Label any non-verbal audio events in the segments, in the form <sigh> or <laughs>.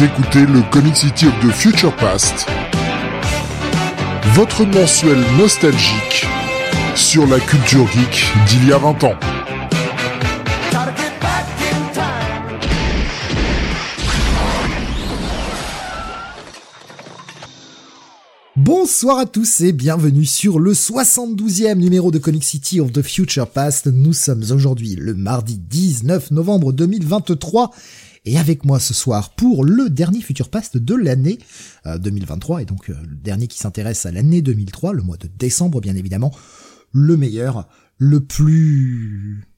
Écoutez le Comic City of the Future Past, votre mensuel nostalgique sur la culture geek d'il y a 20 ans. Bonsoir à tous et bienvenue sur le 72e numéro de Comic City of the Future Past. Nous sommes aujourd'hui le mardi 19 novembre 2023 et avec moi ce soir pour le dernier Future Past de l'année 2023 et donc euh, le dernier qui s'intéresse à l'année 2003, le mois de décembre bien évidemment, le meilleur, le plus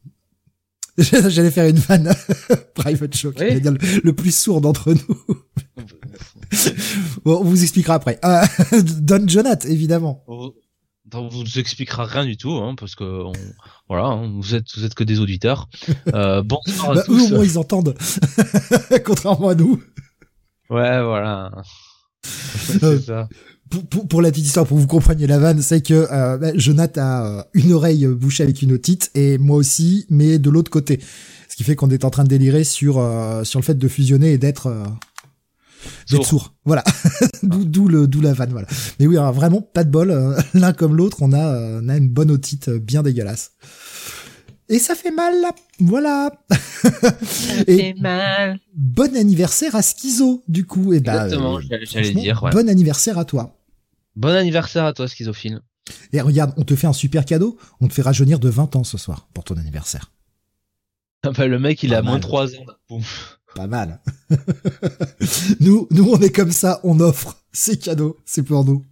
<laughs> J'allais faire une vanne <laughs> private show, le, plus sourd d'entre nous. <laughs> bon, on vous expliquera après. Euh, Don Jonathan, évidemment. On vous expliquera rien du tout, hein, parce que voilà, hein, vous êtes vous êtes que des auditeurs. <laughs> Euh, bonsoir à bah, tous. Eux, au moins, ils entendent, <laughs> contrairement à nous. Ouais, voilà. <laughs> C'est Euh, ça. Pour, pour, pour la petite histoire, pour que vous compreniez la vanne, c'est que euh, bah, Jonathan a euh, une oreille bouchée avec une otite et moi aussi, mais de l'autre côté. Ce qui fait qu'on est en train de délirer sur euh, sur le fait de fusionner et euh, d'être Sourd. sourd. Voilà. <laughs> d'où d'où le d'où la vanne. Voilà. Mais oui, alors, vraiment pas de bol. euh, <laughs> L'un comme l'autre, on a euh, on a une bonne otite euh, bien dégueulasse. Et ça fait mal, là. voilà. <laughs> Et mal. bon anniversaire à Schizo, du coup. Et bah, Exactement, euh, j'allais- dire, ouais. Bon anniversaire à toi. Bon anniversaire à toi, schizophile. Et regarde, on te fait un super cadeau. On te fait rajeunir de 20 ans ce soir pour ton anniversaire. Ah bah, le mec, il Pas a moins mal. 3 ans. Boum. Pas mal. <laughs> nous, nous, on est comme ça, on offre. C'est cadeau, c'est pour nous.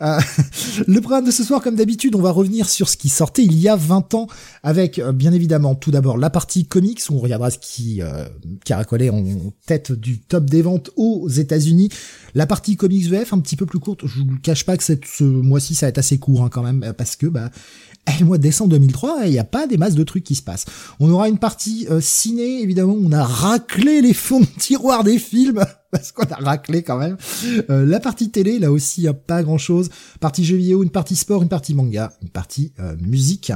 Euh, <laughs> le programme de ce soir, comme d'habitude, on va revenir sur ce qui sortait il y a 20 ans, avec euh, bien évidemment tout d'abord la partie comics, on regardera ce qui euh, caracolait en tête du top des ventes aux États-Unis. La partie comics VF, un petit peu plus courte. Je vous cache pas que ce mois-ci, ça va être assez court hein, quand même, parce que bah, eh, le mois de décembre 2003, il n'y a pas des masses de trucs qui se passent. On aura une partie euh, ciné, évidemment, on a raclé les fonds de tiroir des films, <laughs> parce qu'on a raclé quand même. Euh, la partie télé, là aussi, il a pas grand-chose. Partie jeux vidéo, une partie sport, une partie manga, une partie euh, musique.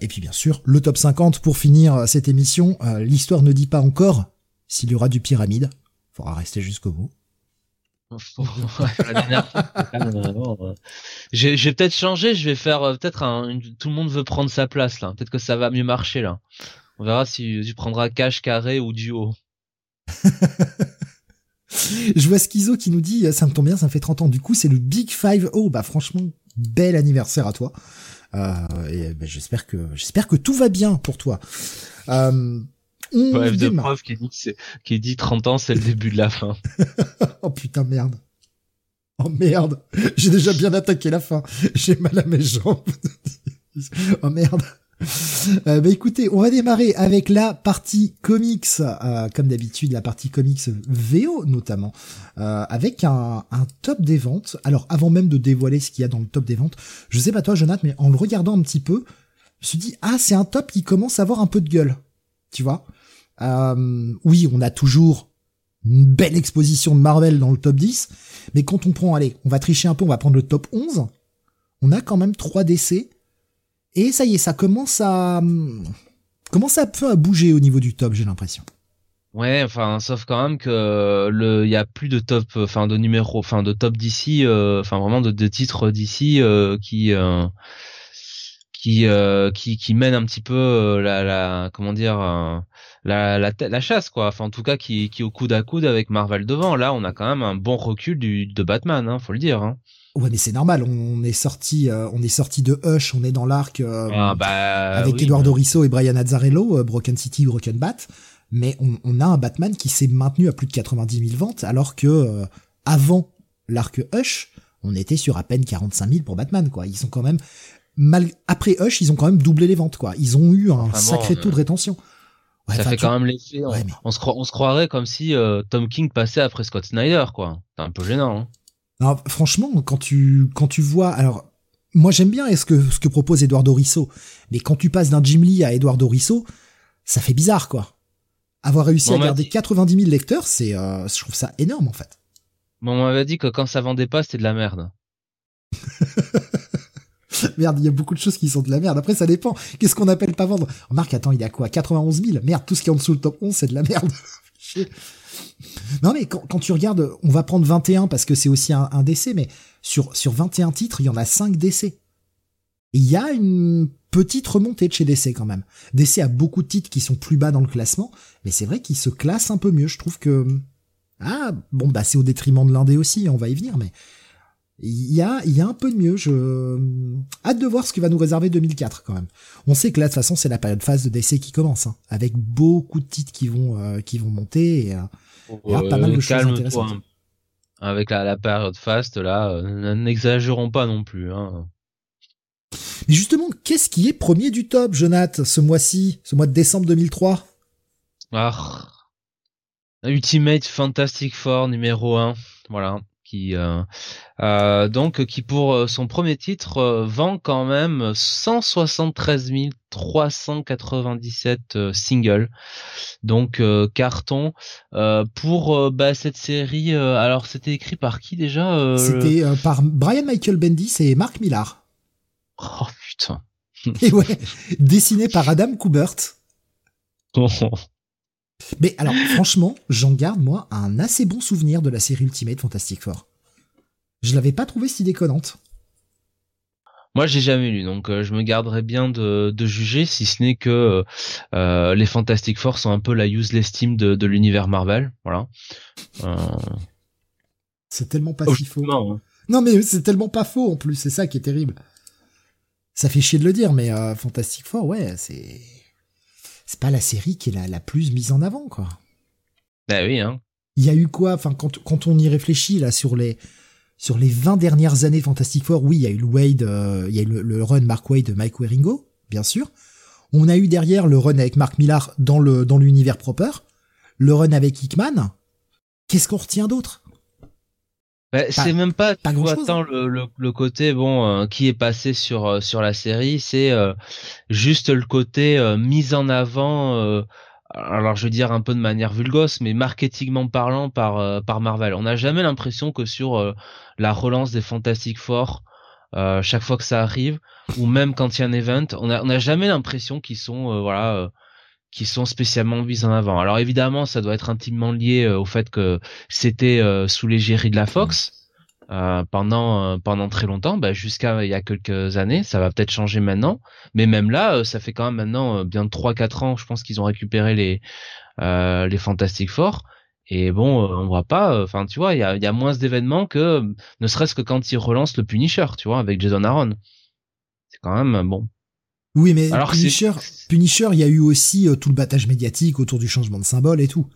Et puis bien sûr, le top 50 pour finir cette émission. L'histoire ne dit pas encore s'il y aura du pyramide. Faudra rester jusqu'au bout. <laughs> J'ai j'ai peut-être changé, je vais faire euh, peut-être un. Tout le monde veut prendre sa place là. Peut-être que ça va mieux marcher là. On verra si tu prendras cash carré ou duo. <laughs> Je vois Schizo qui nous dit, euh, ça me tombe bien, ça me fait 30 ans. Du coup, c'est le Big Five. Oh, bah franchement, bel anniversaire à toi. Euh, et bah, j'espère que j'espère que tout va bien pour toi. Euh, on Bref, de preuve qui dit, que qui dit 30 ans, c'est le début de la fin. <laughs> Oh putain merde. Oh merde. J'ai déjà bien attaqué la fin. J'ai mal à mes jambes. <laughs> oh merde. Euh, bah écoutez, on va démarrer avec la partie comics, euh, comme d'habitude la partie comics VO notamment, euh, avec un, un top des ventes. Alors avant même de dévoiler ce qu'il y a dans le top des ventes, je sais pas toi Jonathan, mais en le regardant un petit peu, je me suis dit ah c'est un top qui commence à avoir un peu de gueule, tu vois? Euh, oui, on a toujours une belle exposition de Marvel dans le top 10, mais quand on prend, allez, on va tricher un peu, on va prendre le top 11, on a quand même 3 DC, et ça y est, ça commence à commence un peu à bouger au niveau du top, j'ai l'impression. Ouais, enfin, sauf quand même que le, il y a plus de top, enfin de numéros, enfin de top d'ici, enfin vraiment de, titres d'ici euh, qui, euh, euh, mènent un petit peu euh, la, la, comment dire, euh, la, la, la chasse quoi. Enfin, en tout cas, qui, qui est au coude à coude avec Marvel devant. Là, on a quand même un bon recul du, de Batman, hein, faut le dire. Hein. Ouais, mais c'est normal, on est sorti, euh, on est sorti de Hush, on est dans l'arc euh, Ah, bah, avec oui, Eduardo Risso et Brian Azzarello, euh, Broken City, Broken Bat, mais on, on a un Batman qui s'est maintenu à plus de 90 000 ventes, alors que euh, avant l'arc Hush, on était sur à peine 45 000 pour Batman, quoi. Ils sont quand même, mal, après Hush, ils ont quand même doublé les ventes, quoi. Ils ont eu un sacré euh, taux de rétention. Ouais, ça fait tu- quand même l'effet. Ouais, mais- on se on se croirait comme si euh, Tom King passait après Scott Snyder, quoi. C'est un peu gênant. Hein. Non, franchement, quand tu quand tu vois, alors moi j'aime bien ce que ce que propose Eduardo Risso, mais quand tu passes d'un Jim Lee à Eduardo Risso, ça fait bizarre quoi. Avoir réussi Bon, à garder dit- 90 000 lecteurs, c'est euh, je trouve ça énorme en fait. Bon, on m'avait dit que quand ça vendait pas, c'était de la merde. <laughs> <laughs> Merde, il y a beaucoup de choses qui sont de la merde. Après, ça dépend. Qu'est-ce qu'on appelle pas vendre? Remarque, attends, il y a quoi? 91 000 Merde, tout ce qui est en dessous le top 11, c'est de la merde. <laughs> Non mais quand, tu regardes, on va prendre 21 parce que c'est aussi un, un, décès, mais sur, sur 21 titres, il y en a 5 décès. Il y a une petite remontée de chez DC quand même. DC a beaucoup de titres qui sont plus bas dans le classement, mais c'est vrai qu'ils se classent un peu mieux. Je trouve que ah bon bah c'est au détriment de l'indé aussi, on va y venir, mais il y a y un peu de mieux. Je hâte de voir ce que va nous réserver 2004 quand même. On sait que là de toute façon c'est la période phase de DC qui commence, hein, avec beaucoup de titres qui vont euh, qui vont monter et, euh, pas mal de choses intéressantes. Avec la, la période fast là, euh, n'exagérons pas non plus. Hein. Mais justement, qu'est-ce qui est premier du top, Jonath, ce mois-ci, ce mois de décembre 2003 Ah, Ultimate Fantastic Four numéro 1, voilà, qui euh, euh, donc qui pour euh, son premier titre vend quand même 173 397 singles, donc carton pour bah, cette série. alors c'était écrit par qui déjà C'était par Brian Michael Bendis et Mark Millar. <laughs> Oh putain. Et ouais, dessiné par Adam Kubert. <laughs> Mais alors, franchement, j'en garde, moi, un assez bon souvenir de la série Ultimate Fantastic Four. Je l'avais pas trouvé si déconnante. Moi, j'ai jamais lu, donc euh, je me garderai bien de, juger, si ce n'est que euh, euh, les Fantastic Four sont un peu la useless team de, l'univers Marvel, voilà. C'est tellement pas si faux. Hein. Non, mais c'est tellement pas faux en plus, c'est ça qui est terrible ça fait chier de le dire, mais Fantastic Four, ouais, c'est c'est pas la série qui est la, la plus mise en avant, quoi. Bah oui, hein. Il y a eu quoi, enfin, quand, quand on y réfléchit, là, sur les, sur les 20 dernières années Fantastic Four, oui, il y a eu le Wade, euh, il y a eu le, run Mark Wade de Mike Waringo, bien sûr. On a eu derrière le run avec Mark Millar dans le, dans l'univers proper. Le run avec Hickman. Qu'est-ce qu'on retient d'autre? Bah, c'est même pas, vois tant le, le, le, côté bon euh, qui est passé sur euh, sur la série, c'est euh, juste le côté mise en avant. alors je veux dire un peu de manière vulgose, mais marketingment parlant par par Marvel. On n'a jamais l'impression que sur la relance des Fantastic Four, chaque fois que ça arrive, ou même quand il y a un event, on a on a jamais l'impression qu'ils sont voilà qui sont spécialement mises en avant. Alors évidemment, ça doit être intimement lié euh, au fait que c'était euh, sous l'égérie de la Fox euh, pendant pendant très longtemps, bah, jusqu'à il y a quelques années. Ça va peut-être changer maintenant, mais même là, ça fait quand même maintenant bien de 3-4 ans, je pense qu'ils ont récupéré les les Fantastic Four. Et bon, on voit pas, enfin tu vois, il y a, y a moins d'événements que ne serait-ce que quand ils relancent le Punisher, tu vois, avec Jason Aaron. C'est quand même bon oui, mais Alors Punisher, Punisher, il y a eu aussi euh, tout le battage médiatique autour du changement de symbole et tout.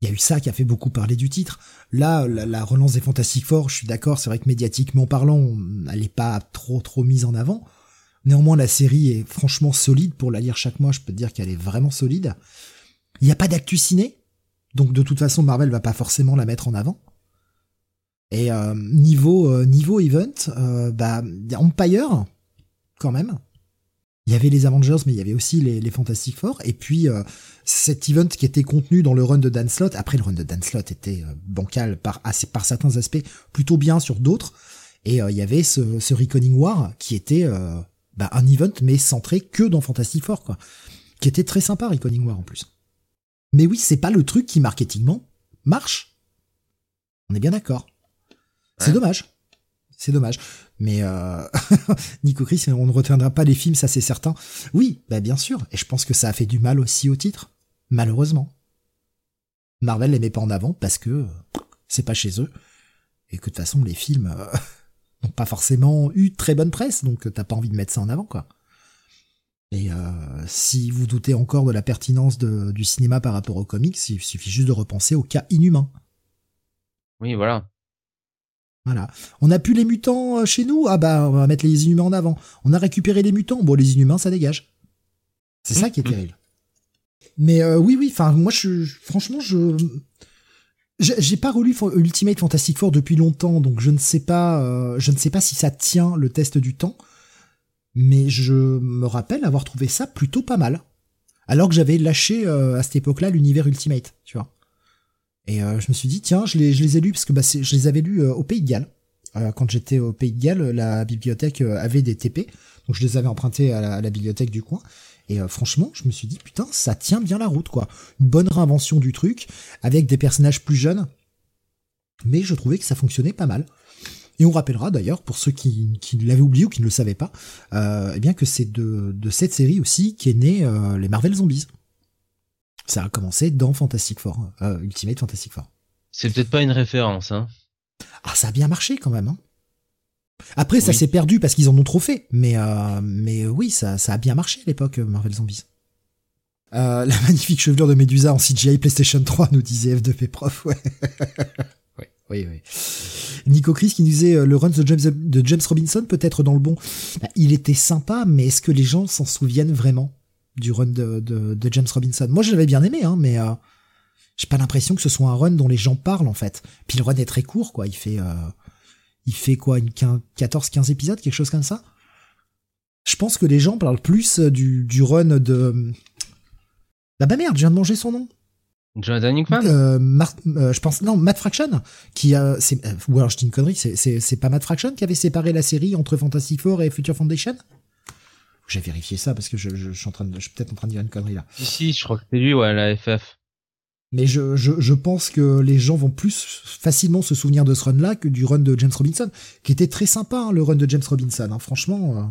Il y a eu ça qui a fait beaucoup parler du titre. Là, la, relance des Fantastic Four, je suis d'accord, c'est vrai que médiatiquement parlant, elle n'est pas trop trop mise en avant. Néanmoins, la série est franchement solide pour la lire chaque mois. Je peux te dire qu'elle est vraiment solide. Il n'y a pas d'actu ciné, donc de toute façon, Marvel va pas forcément la mettre en avant. Et euh, niveau euh, niveau event, euh, bah Empire quand même il y avait les Avengers, mais il y avait aussi les, Fantastic Four. Et puis euh, cet event qui était contenu dans le run de Dan Slott. Après, le run de Dan Slott était euh, bancal par, assez, par certains aspects, plutôt bien sur d'autres. Et euh, il y avait ce, ce Reckoning War qui était bah, un event, mais centré que dans Fantastic Four, quoi. Qui était très sympa, Reckoning War en plus. Mais oui, c'est pas le truc qui marketingement marche. On est bien d'accord. C'est dommage. C'est dommage. Mais euh... <laughs> Nico Chris, on ne retiendra pas les films, ça c'est certain. Oui, bah bien sûr. Et je pense que ça a fait du mal aussi au titre. Malheureusement. Marvel les met pas en avant parce que c'est pas chez eux. Et que de toute façon, les films euh, <laughs> n'ont pas forcément eu très bonne presse, donc t'as pas envie de mettre ça en avant, quoi. Et euh, si vous doutez encore de la pertinence du cinéma par rapport aux comics, il suffit juste de repenser au cas inhumain. Oui, voilà. Voilà. On a plus les mutants euh, chez nous? Ah bah on va mettre les inhumains en avant. On a récupéré les mutants. Bon les inhumains ça dégage. C'est ça qui est terrible. Mais euh, oui oui. Enfin moi je franchement je j'ai pas relu Ultimate Fantastic Four depuis longtemps donc je ne sais pas euh, je ne sais pas si ça tient le test du temps. Mais je me rappelle avoir trouvé ça plutôt pas mal. Alors que j'avais lâché à cette époque-là l'univers Ultimate, tu vois. Et euh, je me suis dit, tiens, je les, ai lus parce que bah, je les avais lus euh, au Pays de Galles. quand j'étais au Pays de Galles, la bibliothèque avait des TP, donc je les avais empruntés à la, bibliothèque du coin. Et franchement, je me suis dit putain, ça tient bien la route quoi. Une bonne réinvention du truc avec des personnages plus jeunes, mais je trouvais que ça fonctionnait pas mal. Et on rappellera d'ailleurs, pour ceux qui, l'avaient oublié ou qui ne le savaient pas, euh, eh bien que c'est de, cette série aussi qu'est né euh, les Marvel Zombies. Ça a commencé dans Fantastic Four, euh, Ultimate Fantastic Four. C'est peut-être pas une référence, hein. Ah, ça a bien marché quand même. Hein. Après, ça s'est perdu parce qu'ils en ont trop fait, mais euh, mais oui, ça, ça a bien marché à l'époque Marvel Zombies. Euh, <laughs> la magnifique chevelure de Medusa en CGI PlayStation 3 nous disait F2P prof, ouais. <laughs> Oui, oui. Nico Chris qui nous disait euh, le run de James, de James Robinson peut être dans le bon. Bah, il était sympa, mais est-ce que les gens s'en souviennent vraiment? Du run de, de, de James Robinson Moi, je l'avais bien aimé, hein, mais euh, j'ai pas l'impression que ce soit un run dont les gens parlent en fait. Puis le run est très court, quoi. Il fait, euh, il fait quoi, une 14-15 épisodes, quelque chose comme ça? Je pense que les gens parlent plus du, du run de. Bah, bah merde, je viens de manger son nom. Jonathan Hickman? Euh, euh, Je pense non, Matt Fraction qui a, c'est, euh, ou alors je dis une connerie, c'est pas Matt Fraction qui avait séparé la série entre Fantastic Four et Future Foundation? J'ai vérifié ça parce que je, je, suis en train de, je suis peut-être en train de dire une connerie là. Si si, je crois que c'est lui, ouais, la FF. Mais je, je, je pense que les gens vont plus facilement se souvenir de ce run-là que du run de James Robinson, qui était très sympa, hein, le run de James Robinson. Hein, franchement, euh,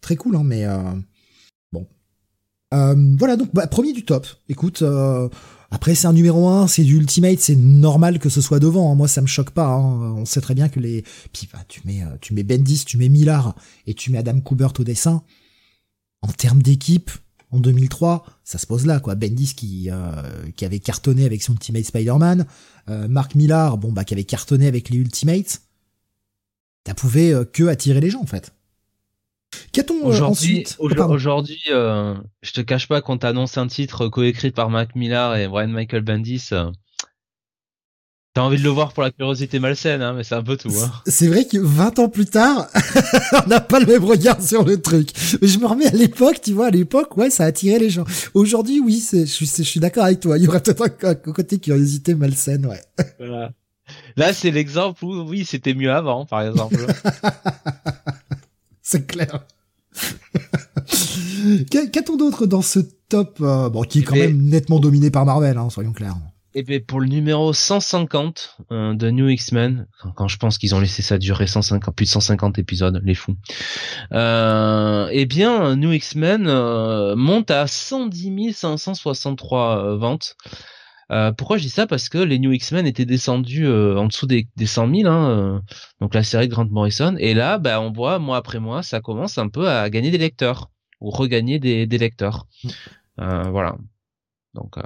très cool, hein, mais euh, bon. Euh, voilà, donc bah, premier du top. Écoute, après, c'est un numéro 1, c'est du Ultimate, c'est normal que ce soit devant. Hein. Moi, ça me choque pas. Hein. On sait très bien que les... Puis, bah, tu mets, euh, tu mets Bendis, tu mets Millard et tu mets Adam Kubert au dessin. En termes d'équipe, en 2003, ça se pose là, quoi. Bendis qui, euh, qui avait cartonné avec son Ultimate Spider-Man. Euh, Mark Millar, bon, bah, qui avait cartonné avec les Ultimates. T'as pouvait que attirer les gens, en fait. Qu'a-t-on euh, ensuite Aujourd'hui, euh, je te cache pas qu'on t'annonce un titre coécrit par Mac Millar et Brian Michael Bendis. T'as envie de le voir pour la curiosité malsaine, hein, mais c'est un peu tout. Hein. C'est vrai que 20 ans plus tard, <laughs> on n'a pas le même regard sur le truc. Mais je me remets à l'époque, tu vois, à l'époque, ouais, ça a attiré les gens. Aujourd'hui, oui, je suis, je suis d'accord avec toi. Il y aurait peut-être un, côté curiosité malsaine, ouais. Voilà. Là, c'est l'exemple où, oui, c'était mieux avant, par exemple. <laughs> c'est clair. <laughs> Qu'a-t-on d'autre dans ce top euh, bon, qui est quand même nettement dominé par Marvel, hein, soyons clairs. Et eh bien pour le numéro 150 euh, de New X-Men, quand je pense qu'ils ont laissé ça durer 150, plus de 150 épisodes, les fous. Euh, eh bien, New X-Men euh, monte à 110 563 ventes. Euh, pourquoi je dis ça? Parce que les New X-Men étaient descendus euh, en dessous des, des 100 000, hein, euh, donc la série de Grant Morrison. Et là, bah, on voit mois après mois, ça commence un peu à gagner des lecteurs ou regagner des, des lecteurs. Voilà. Donc.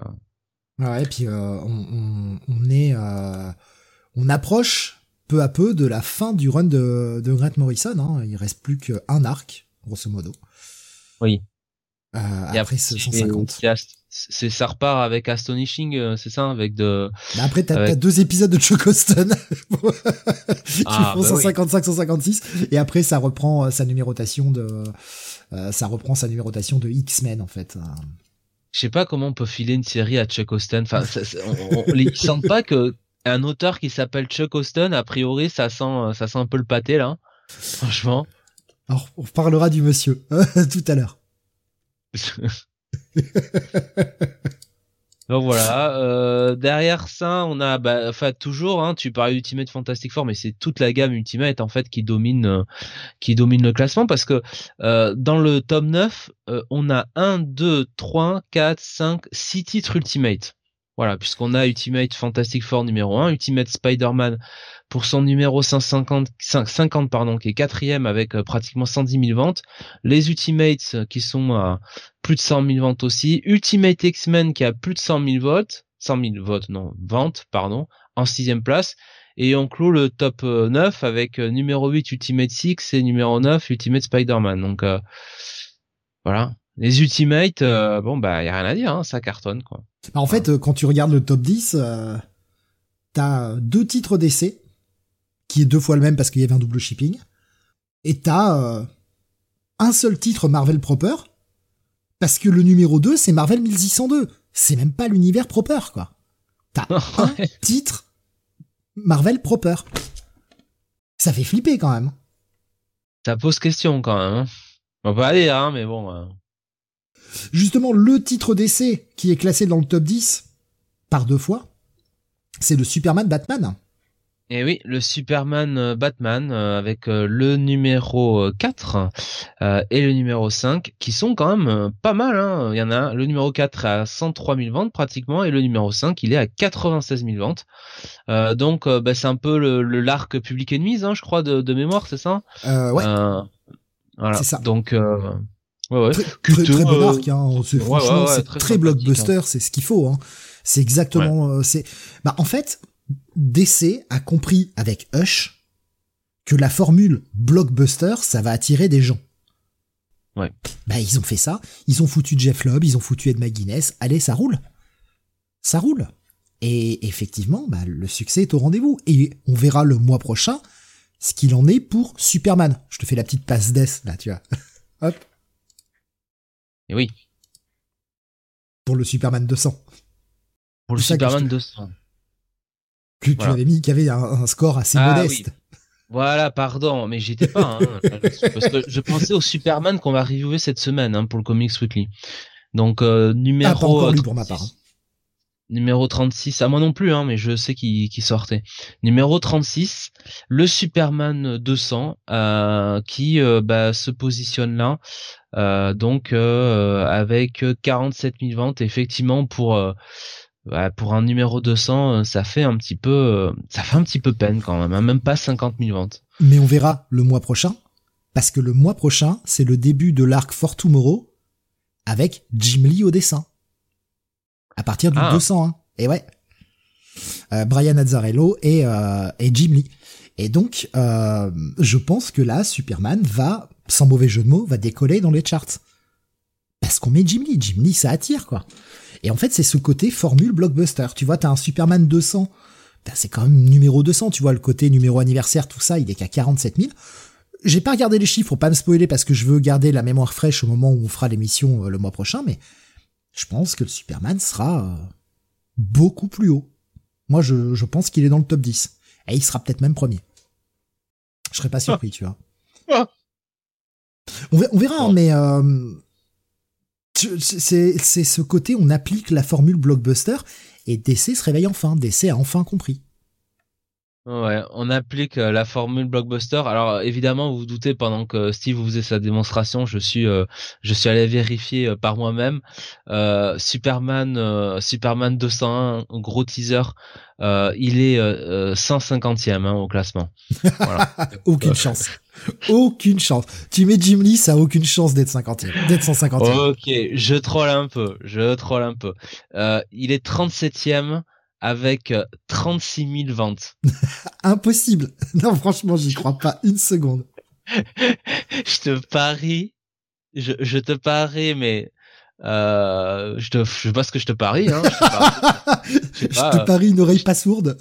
Ouais, et puis on, on, on, est, on approche peu à peu de la fin du run de, de Grant Morrison. Hein. Il reste plus qu'un arc, grosso modo. Oui. Euh, après 150 c'est ça repart avec Astonishing, euh, c'est ça, avec de. Bah après, t'as deux épisodes de Chocoston <laughs> qui ah, font 155, bah 156, et après ça reprend euh, sa numérotation de, euh, ça reprend sa numérotation de X-Men en fait. Je sais pas comment on peut filer une série à Chuck Austin. Enfin, on, on, ils sentent pas que un auteur qui s'appelle Chuck Austin, a priori, ça sent, ça sent un peu le pâté là. Franchement. Alors, on parlera du monsieur <laughs> tout à l'heure. <laughs> Donc voilà, euh, derrière ça, on a, bah, enfin toujours, hein, tu parlais Ultimate Fantastic Four, mais c'est toute la gamme Ultimate en fait qui domine, euh, qui domine le classement parce que euh, dans le top 9, euh, on a 1, 2, 3, 4, 5, 6 titres Ultimate. Voilà, puisqu'on a Ultimate Fantastic Four numéro 1, Ultimate Spider-Man pour son numéro 150, 50, pardon, qui est quatrième avec euh, pratiquement 110 000 ventes. Les Ultimates euh, qui sont à plus de 100 000 ventes aussi. Ultimate X-Men qui a plus de 100 000 votes, 100 000 votes, non, ventes, pardon, en sixième place. Et on clôt le top 9 euh, avec numéro 8 Ultimate 6 et numéro 9 Ultimate Spider-Man. Donc voilà, les Ultimates, bon bah y a rien à dire, hein, ça cartonne quoi. Bah, en fait, quand tu regardes le top 10, euh, t'as deux titres d'essai, qui est deux fois le même parce qu'il y avait un double shipping, et t'as euh, un seul titre Marvel proper, parce que le numéro 2, c'est Marvel 1602. C'est même pas l'univers proper, quoi. T'as <laughs> un titre Marvel proper. Ça fait flipper quand même. Ça pose question quand même. Hein. On va pas aller, hein, mais bon. Justement, le titre d'essai qui est classé dans le top 10 par deux fois, c'est le Superman Batman. Et oui, le Superman euh, Batman euh, avec euh, le numéro euh, 4 euh, et le numéro 5 qui sont quand même pas mal. Hein. Il y en a le numéro 4 est à 103 000 ventes pratiquement et le numéro 5 il est à 96 000 ventes. Euh, donc bah, c'est un peu le, le l'arc public ennemi, hein, je crois, de, de mémoire, c'est ça? Euh, ouais, Euh, Voilà. C'est ça. Donc ouais, ouais. très, très, Cuteux, très bon euh, arc. Hein. C'est- ouais, franchement, ouais, c'est très très, sympathique, blockbuster, c'est ce qu'il faut. Hein. C'est exactement. euh, c'est. Bah en fait, DC a compris avec Hush que la formule blockbuster, ça va attirer des gens. Ouais. Bah ils ont fait ça. Ils ont foutu Jeff Lobb, ils ont foutu Ed McGuinness. Allez, ça roule. Ça roule. Et effectivement, bah, le succès est au rendez-vous. Et on verra le mois prochain ce qu'il en est pour Superman. Je te fais la petite passe d'ess là, tu vois. <laughs> Hop. Et oui, Pour le Superman 200. pour le je Superman te- 200. que tu avais mis, qui avait un, un score assez Ah modeste. Voilà, pardon, mais j'étais pas. Hein, <laughs> parce que je pensais au Superman qu'on va reviewer cette semaine hein, pour le Comics Weekly. Donc euh, numéro Ah, pas encore lu pour 36. ma part. hein. Numéro 36, à moi non plus, hein, mais je sais qui qui sortait. Numéro 36, le Superman 200, euh, qui euh, bah, se positionne là, euh, donc euh, avec 47 000 ventes. Effectivement, pour euh, bah, pour un numéro 200, euh, ça fait un petit peu, euh, ça fait un petit peu peine quand même, hein, même pas 50 000 ventes. Mais on verra le mois prochain, parce que le mois prochain, c'est le début de l'arc For Tomorrow avec Jim Lee au dessin. À partir du Ah. 201. Et ouais. Euh, Brian Azzarello et, euh, et Jim Lee. Et donc, euh, je pense que là, Superman va, sans mauvais jeu de mots, va décoller dans les charts. Parce qu'on met Jim Lee. Jim Lee, ça attire, quoi. Et en fait, c'est ce côté formule blockbuster. Tu vois, t'as un Superman 200. Ben, c'est quand même numéro 200, tu vois, le côté numéro anniversaire, tout ça, il est qu'à 47 000. J'ai pas regardé les chiffres pour pas me spoiler parce que je veux garder la mémoire fraîche au moment où on fera l'émission euh, le mois prochain, mais je pense que le Superman sera euh, beaucoup plus haut. Moi, je, je pense qu'il est dans le top 10. Et il sera peut-être même premier. Je serais pas surpris, <laughs> tu vois. Ah. On verra, on verra, hein, mais euh, c'est ce côté, on applique la formule blockbuster et DC se réveille enfin. DC a enfin compris. Ouais, on applique euh, la formule blockbuster. Alors évidemment, vous vous doutez pendant que Steve vous faisait sa démonstration, je suis euh, je suis allé vérifier euh, par moi-même. Euh, Superman Superman 201, un gros teaser, il est euh, euh, 150e hein, au classement. Voilà. <laughs> Aucune chance. Aucune chance. Tu mets Jim Lee, ça a aucune chance d'être 50e, d'être 150e. ok, je troll un peu, je troll un peu. Euh, il est 37e avec euh, 36 000 ventes. <laughs> Impossible. <laughs> Non, franchement, j'y crois pas une seconde. <laughs> je te parie, je, je te parie, mais euh, je te, je sais pas ce que je te parie, hein. Je te parie, <laughs> je pas, te euh, parie une oreille pas sourde.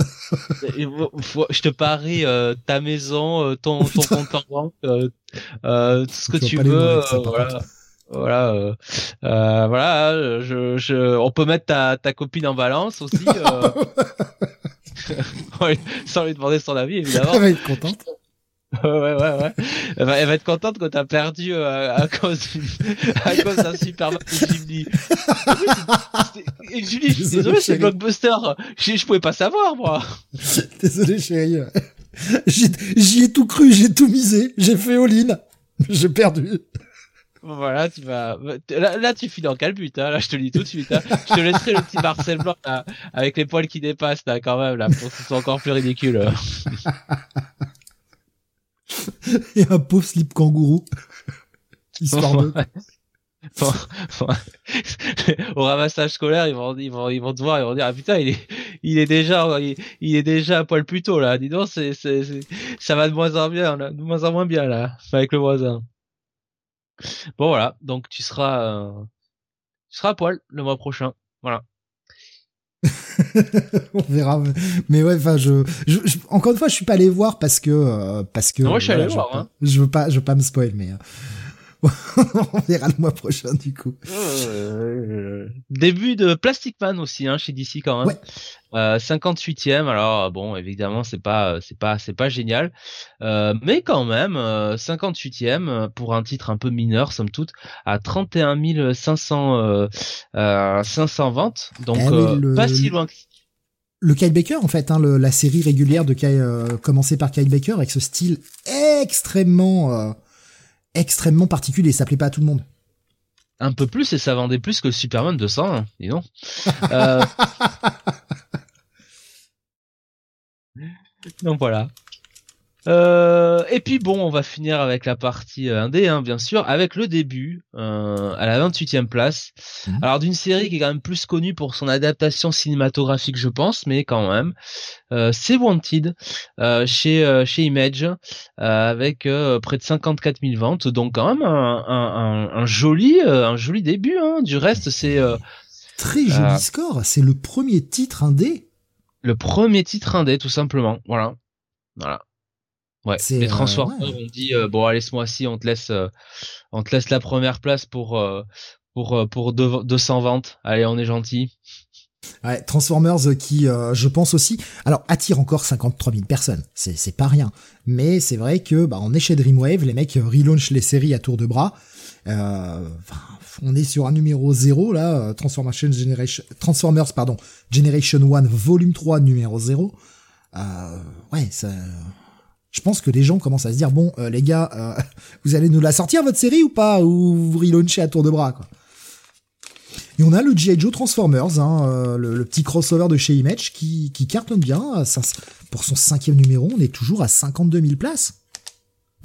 je te parie euh, ta maison, euh, ton, ton <laughs> compte en banque, euh, euh, tout ce que Tu veux, ça, voilà. Voilà, voilà, je, je, on peut mettre ta, ta copine en balance aussi, euh, <laughs> sans lui demander son avis évidemment. Elle va être contente. <laughs> Ouais, ouais, ouais. Elle va, elle va être contente quand t'as perdu euh, à cause à cause d'un Superman c'était- et Julie, je suis Désolé, c'est. Blockbuster. Je, je pouvais pas savoir, moi. <laughs> Désolé, chérie. J'y ai tout cru, j'ai tout misé, j'ai fait all-in. J'ai perdu. Voilà, tu vas, là, là, tu files en calbut, hein. Là, je te le dis tout de suite, hein. Je te laisserai le petit Marcel Blanc, là, avec les poils qui dépassent, là, quand même, là, pour que ce soit encore plus ridicule. <laughs> <laughs> Et un pauvre slip kangourou. Histoire de. Au ramassage scolaire, ils vont, ils vont, ils vont te voir, ils vont dire, ah putain, il est, il est déjà, il, est déjà à poil plus tôt, là. Dis donc, c'est, c'est, ça va de moins en bien, de moins en moins bien, là, avec le voisin. Bon, voilà. Donc, tu seras, euh, tu seras à poil le mois prochain. Voilà. <laughs> On verra. Mais ouais, enfin, je, je, je- encore une fois, je suis pas allé voir parce que, euh, parce que. Non, moi, je suis allé je veux voir, pas- hein. Je veux pas, je veux pas me spoil, mais. Euh, <laughs> on verra le mois prochain, du coup. Euh, début de Plastic Man aussi, hein, chez DC quand même. Euh, 58e. Alors bon, évidemment, c'est pas, c'est pas, c'est pas génial, euh, mais quand même, 58e pour un titre un peu mineur, somme toute, à 31 500, 500 ventes. Donc eh pas si loin. Que... Le Kyle Baker, en fait, hein, la série régulière de Kyle, commencée par Kyle Baker avec ce style extrêmement, extrêmement particulier. Ça plaît pas à tout le monde un peu plus et ça vendait plus que Superman 200, hein, dis donc. Euh... <laughs> donc voilà. Euh, et puis bon, on va finir avec la partie euh, indé, hein, bien sûr, avec le début euh, à la 28e place. Mhm. Alors d'une série qui est quand même plus connue pour son adaptation cinématographique, je pense, mais quand même, c'est Wanted chez chez Image avec près de 54 000 ventes, donc quand même un, un, joli un joli début. Hein. Du reste, c'est très joli score. C'est le premier titre indé. Le premier titre indé, tout simplement. Voilà. Voilà. Ouais, les euh, Transformers ont dit euh, bon allez ce mois-ci on te laisse euh, on te laisse la première place pour pour pour 200 ventes. Allez, on est gentil. Ouais, Transformers qui, je pense aussi, alors attire encore 53 000 personnes, c'est c'est pas rien. Mais c'est vrai que bah on est chez Dreamwave, les mecs relaunch les séries à tour de bras. on est sur un numéro 0 là, Transformation Generation, Transformers pardon, Generation 1 Volume 3 numéro 0. ouais, ça je pense que les gens commencent à se dire bon euh, les gars euh, <laughs> vous allez nous la sortir votre série ou pas? Ou vous relaunchez à tour de bras quoi. Et on a le G.I. Joe Transformers, hein, euh, le, petit crossover de chez Image qui, cartonne bien. Ça, pour son cinquième numéro, on est toujours à 52 000 places.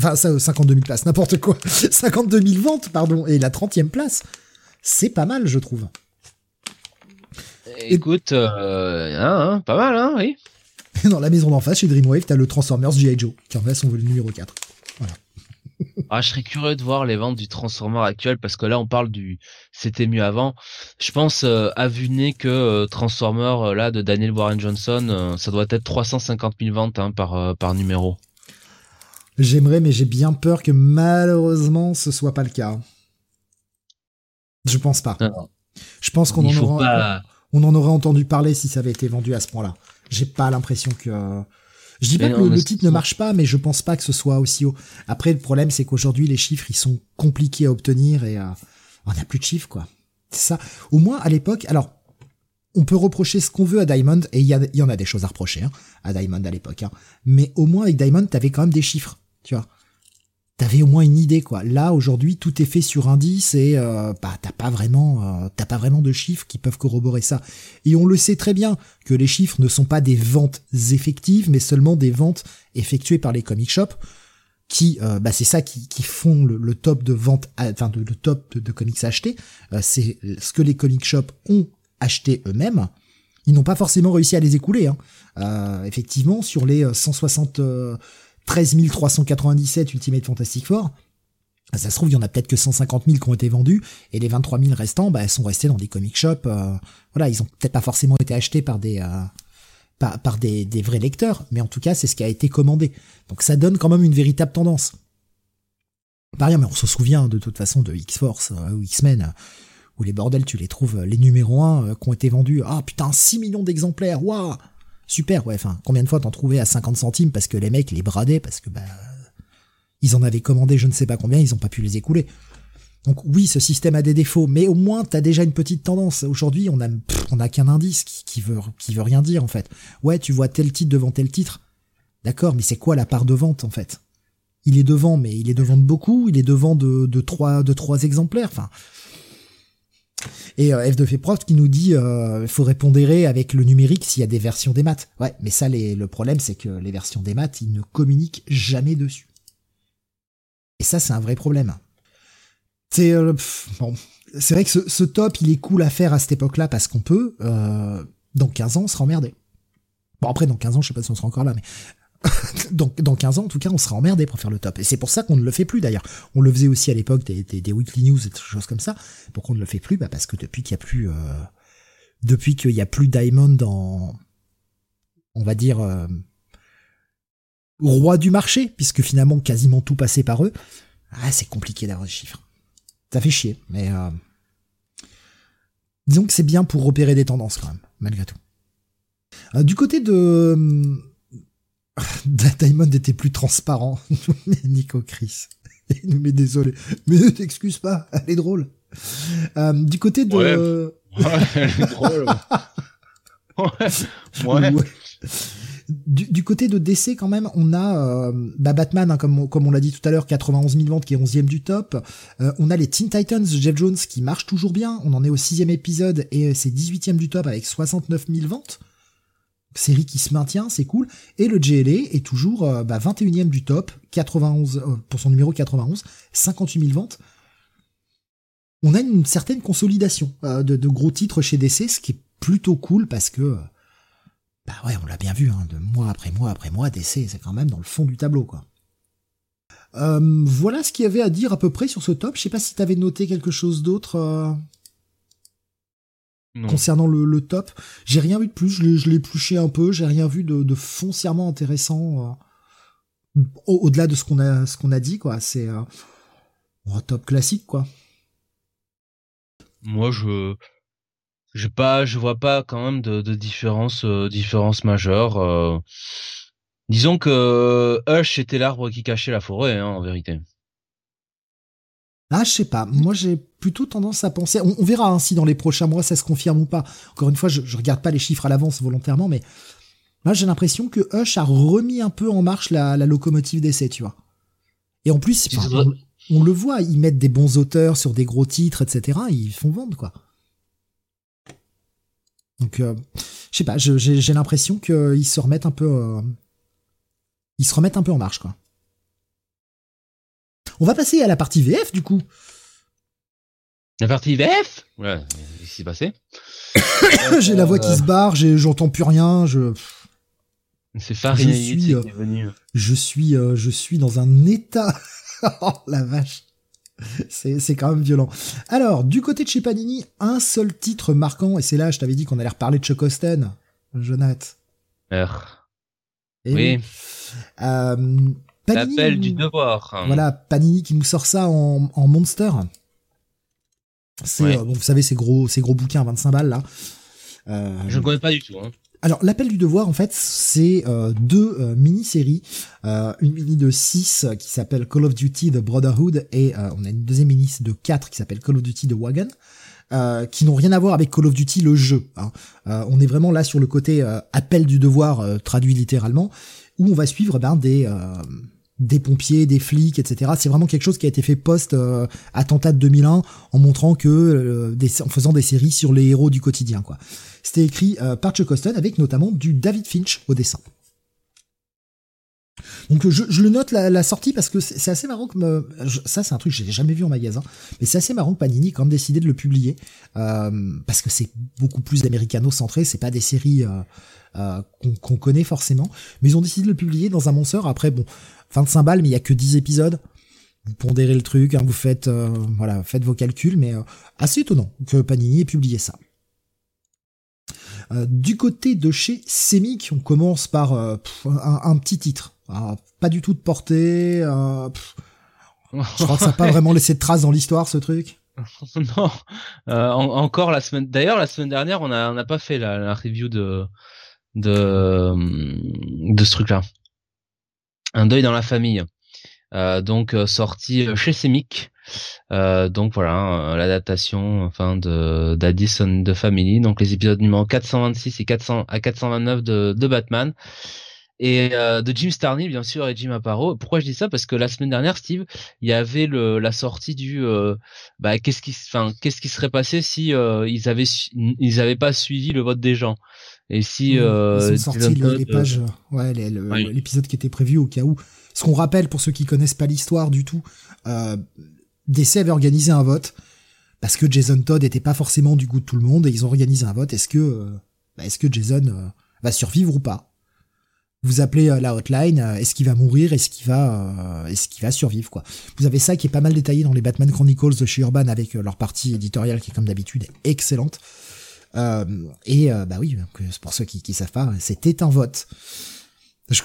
Enfin, ça, 52 000 places, n'importe quoi. <laughs> 52 000 ventes, pardon. Et la 30e place, c'est pas mal, je trouve. Écoute, hein, pas mal, hein, oui. <laughs> dans la maison d'en face, chez Dreamwave, t'as le Transformers G.I. Joe, qui en fait son volume numéro 4. Voilà. ah, je serais curieux de voir les ventes du Transformer actuel parce que là on parle du c'était mieux avant. Je pense euh, à vue nez que euh, Transformer euh, là de Daniel Warren Johnson, ça doit être 350 000 ventes hein, par par numéro. J'aimerais, mais j'ai bien peur que malheureusement ce soit pas le cas. Je pense pas. Je pense qu'on en aura, on en aurait entendu parler si ça avait été vendu à ce point-là. J'ai pas l'impression que. Je dis pas que le, titre ne marche pas, mais je pense pas que ce soit aussi haut. Après, le problème, c'est qu'aujourd'hui, les chiffres, ils sont compliqués à obtenir et euh, on n'a plus de chiffres, quoi. C'est ça. Au moins, à l'époque, alors, on peut reprocher ce qu'on veut à Diamond, et il y, y, en a des choses à reprocher hein, à Diamond à l'époque. Hein. Mais au moins, avec Diamond, t'avais quand même des chiffres, tu vois t'avais au moins une idée quoi. Là aujourd'hui tout est fait sur indice et euh, bah t'as pas vraiment euh, t'as pas vraiment de chiffres qui peuvent corroborer ça. Et on le sait très bien que les chiffres ne sont pas des ventes effectives mais seulement des ventes effectuées par les comic shops qui euh, bah c'est ça qui, qui font le, top de vente enfin le top de, comics achetés. c'est ce que les comic shops ont acheté eux-mêmes. Ils n'ont pas forcément réussi à les écouler. Hein. effectivement sur les 160 13 397 Ultimate Fantastic Four, ça se trouve, il y en a peut-être que 150 000 qui ont été vendus, et les 23 000 restants, bah, sont restés dans des comic shops. Euh, voilà, ils ont peut-être pas forcément été achetés par des euh, par, des, des, vrais lecteurs, mais en tout cas, c'est ce qui a été commandé. Donc ça donne quand même une véritable tendance. Par mais on se souvient de toute façon de X-Force euh, ou X-Men, où les bordels, tu les trouves, les numéros 1 qui ont été vendus. Ah putain, 6 millions d'exemplaires, waouh Super, ouais, enfin, combien de fois t'en trouvais à 50 centimes parce que les mecs les bradaient, parce que bah, ils en avaient commandé je ne sais pas combien, ils ont pas pu les écouler. Donc oui, ce système a des défauts, mais au moins t'as déjà une petite tendance. Aujourd'hui, on a, on qu'un indice qui, veut, qui veut rien dire en fait. Ouais, tu vois tel titre devant tel titre. D'accord, mais c'est quoi la part de vente en fait? Il est devant, mais il est devant de beaucoup. Il est devant de, de trois, de trois exemplaires. Enfin, et euh, F de Feproft qui nous dit euh, faut répondre avec le numérique s'il y a des versions des maths. Ouais, mais ça le problème c'est que les versions des maths, ils ne communiquent jamais dessus. Et ça c'est un vrai problème. C'est euh, bon, vrai que ce, ce, top, il est cool à faire à cette époque-là parce qu'on peut euh, dans 15 ans on sera emmerdé. Bon après dans 15 ans, je sais pas si on sera encore là mais donc <laughs> dans 15 ans, en tout cas, on sera emmerdé pour faire le top. Et c'est pour ça qu'on ne le fait plus d'ailleurs. On le faisait aussi à l'époque des, des, weekly news et des choses comme ça. Pourquoi on ne le fait plus? Bah Parce que depuis qu'il y a plus... Euh, depuis qu'il y a plus Diamond dans... On va dire... Euh, roi du marché, puisque finalement quasiment tout passait par eux, ah, c'est compliqué d'avoir des chiffres. Ça fait chier, mais... Euh, disons que c'est bien pour repérer des tendances quand même, malgré tout. Euh, du côté de <laughs> Diamond était plus transparent. <laughs> Nico Chris. <laughs> Il nous met désolé. Mais ne t'excuse pas, elle est drôle. Euh, du côté de... Ouais, ouais elle est drôle. ouais. ouais. Du, du, côté de DC quand même, on a euh, bah Batman, hein, comme, comme on l'a dit tout à l'heure, 91 000 ventes qui est 11e du top. Euh, on a les Teen Titans Jeff Jones qui marchent toujours bien. On en est au sixième épisode et c'est 18e du top avec 69 000 ventes série qui se maintient, c'est cool. Et le GLA est toujours euh, bah, 21e du top, 91 euh, pour son numéro 91, 58 000 ventes. On a une certaine consolidation euh, de, gros titres chez DC, ce qui est plutôt cool parce que bah ouais, on l'a bien vu, hein, de mois après mois après mois, DC c'est quand même dans le fond du tableau quoi. voilà ce qu'il y avait à dire à peu près sur ce top. Je sais pas si t'avais noté quelque chose d'autre. Concernant le, le top, j'ai rien vu de plus, je l'ai épluché un peu, j'ai rien vu de, de foncièrement intéressant euh, au-delà de ce qu'on a ce qu'on a dit quoi, c'est euh, un top classique quoi. Moi je je pas je vois pas quand même de, de différence euh, différence majeure disons que Hush était l'arbre qui cachait la forêt hein, en vérité. Ah, je sais pas. Moi, j'ai plutôt tendance à penser. On, verra hein, si dans les prochains mois ça se confirme ou pas. Encore une fois, je, je regarde pas les chiffres à l'avance volontairement, mais moi, j'ai l'impression que Hush a remis un peu en marche la, locomotive d'essai, tu vois. Et en plus, on, le voit, ils mettent des bons auteurs sur des gros titres, etc. ils font vendre, quoi. Donc, euh, je sais pas. J'ai l'impression qu'ils se remettent un peu. Euh, ils se remettent un peu en marche, quoi. On va passer à la partie VF du coup. La partie VF Ouais, qu'est-ce qui s'est passé? <coughs> J'ai la voix qui se barre, j'entends plus rien, je. C'est Farid je suis, euh, je suis, euh, je suis dans un état. <laughs> oh la vache. C'est quand même violent. Alors, du côté de chez Panini, un seul titre marquant, et c'est là, je t'avais dit qu'on allait reparler de Chuck Austen, Jonathan. oui. Euh, L'appel du devoir. Voilà, Panini qui nous sort ça en, en monster. C'est, euh, vous savez, ces gros, ces gros bouquins à 25 balles là. Euh, je ne connais pas du tout. Hein. Alors, l'appel du devoir, en fait, c'est euh, deux mini-séries. Une mini de 6 qui s'appelle Call of Duty The Brotherhood et on a une deuxième mini de 4 qui s'appelle Call of Duty The Wagon. qui n'ont rien à voir avec Call of Duty le jeu. Hein. on est vraiment là sur le côté appel du devoir traduit littéralement, où on va suivre ben, des des pompiers, des flics, etc. C'est vraiment quelque chose qui a été fait post euh, de 2001 en montrant que euh, en faisant des séries sur les héros du quotidien quoi. C'était écrit euh, par Chuck Austen avec notamment du David Finch au dessin. Donc je, le note la, sortie parce que c'est assez marrant que ça c'est un truc que j'ai jamais vu en magasin, mais c'est assez marrant que Panini ait quand même décidé de le publier euh, parce que c'est beaucoup plus américano centré, c'est pas des séries euh, qu'on connaît forcément, mais ils ont décidé de le publier dans un monster. Après bon, 25 balles, mais il y a que 10 épisodes. Vous pondérez le truc, hein, vous faites, euh, voilà, faites vos calculs, mais euh, assez étonnant que Panini ait publié ça. Euh, du côté de chez Semic, on commence par un, petit titre. pas du tout de portée. je crois que ça n'a pas <laughs> vraiment laissé de traces dans l'histoire, ce truc. <laughs> non, encore la semaine. D'ailleurs, la semaine dernière, on n'a on a pas fait la, la review de de de ce truc-là. Un deuil dans la famille. Euh, donc euh, sorti euh, chez Semic. Euh, donc voilà, l'adaptation enfin de d'Addison de Family, donc les épisodes numéro 426 et 400 à 429 de, de Batman et de Jim Starney bien sûr et Jim Aparo. Pourquoi je dis ça? Parce que la semaine dernière, Steve, il y avait le, la sortie du bah qu'est-ce qui enfin qu'est-ce qui serait passé si ils avaient ils avaient pas suivi le vote des gens? Et si euh, ils sorti les, pages, ouais, l'épisode qui était prévu au cas où. Ce qu'on rappelle pour ceux qui connaissent pas l'histoire du tout, euh, DC avait organisé un vote parce que Jason Todd était pas forcément du goût de tout le monde et ils ont organisé un vote. Est-ce que, euh, bah, est-ce que Jason euh, va survivre ou pas? Vous appelez la hotline. Est-ce qu'il va mourir? Est-ce qu'il va, est-ce qu'il va survivre quoi? Vous avez ça qui est pas mal détaillé dans les Batman Chronicles de chez Urban avec leur partie éditoriale qui est comme d'habitude excellente. Euh, et euh, bah oui, pour ceux qui, qui savent pas, c'était un vote.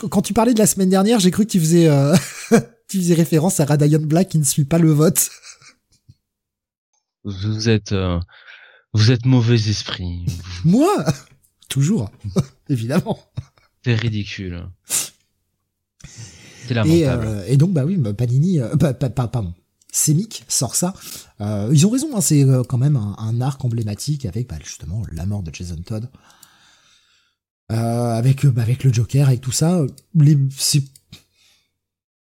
quand tu parlais de la semaine dernière, j'ai cru que tu faisais, euh, <laughs> tu faisais référence à Radiant Black qui ne suit pas le vote. Vous êtes, Vous êtes mauvais esprit. <laughs> Moi? Toujours, <laughs> évidemment. C'est ridicule. C'est Et, lamentable. euh, et donc, bah oui, bah, Panini, euh, pa- pa- pardon, Semic sort ça. Euh, ils ont raison, hein, c'est euh, quand même un, arc emblématique avec bah, justement la mort de Jason Todd. Euh, avec, euh, bah, avec le Joker, avec tout ça. C'est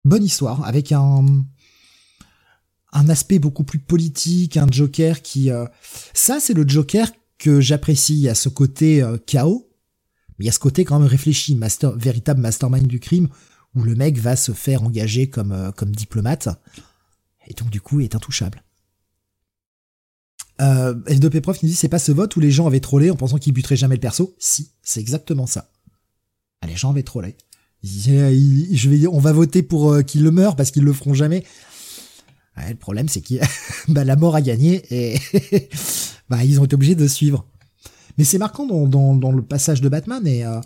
bonne histoire, avec un, un aspect beaucoup plus politique, un Joker qui... ça, c'est le Joker que j'apprécie. A ce côté chaos, mais il y a ce côté quand même réfléchi, master, véritable mastermind du crime, où le mec va se faire engager comme, comme diplomate, et donc du coup est intouchable. Euh, F2P Prof nous dit c'est pas ce vote où les gens avaient trollé en pensant qu'ils buteraient jamais le perso? Si, c'est exactement ça. Ah, les gens avaient trollé. Je vais on va voter pour euh, qu'il le meure parce qu'ils le feront jamais. Le problème c'est que <laughs> bah, la mort a gagné et <laughs> bah, ils ont été obligés de suivre. Mais c'est marquant dans, le passage de Batman et, euh,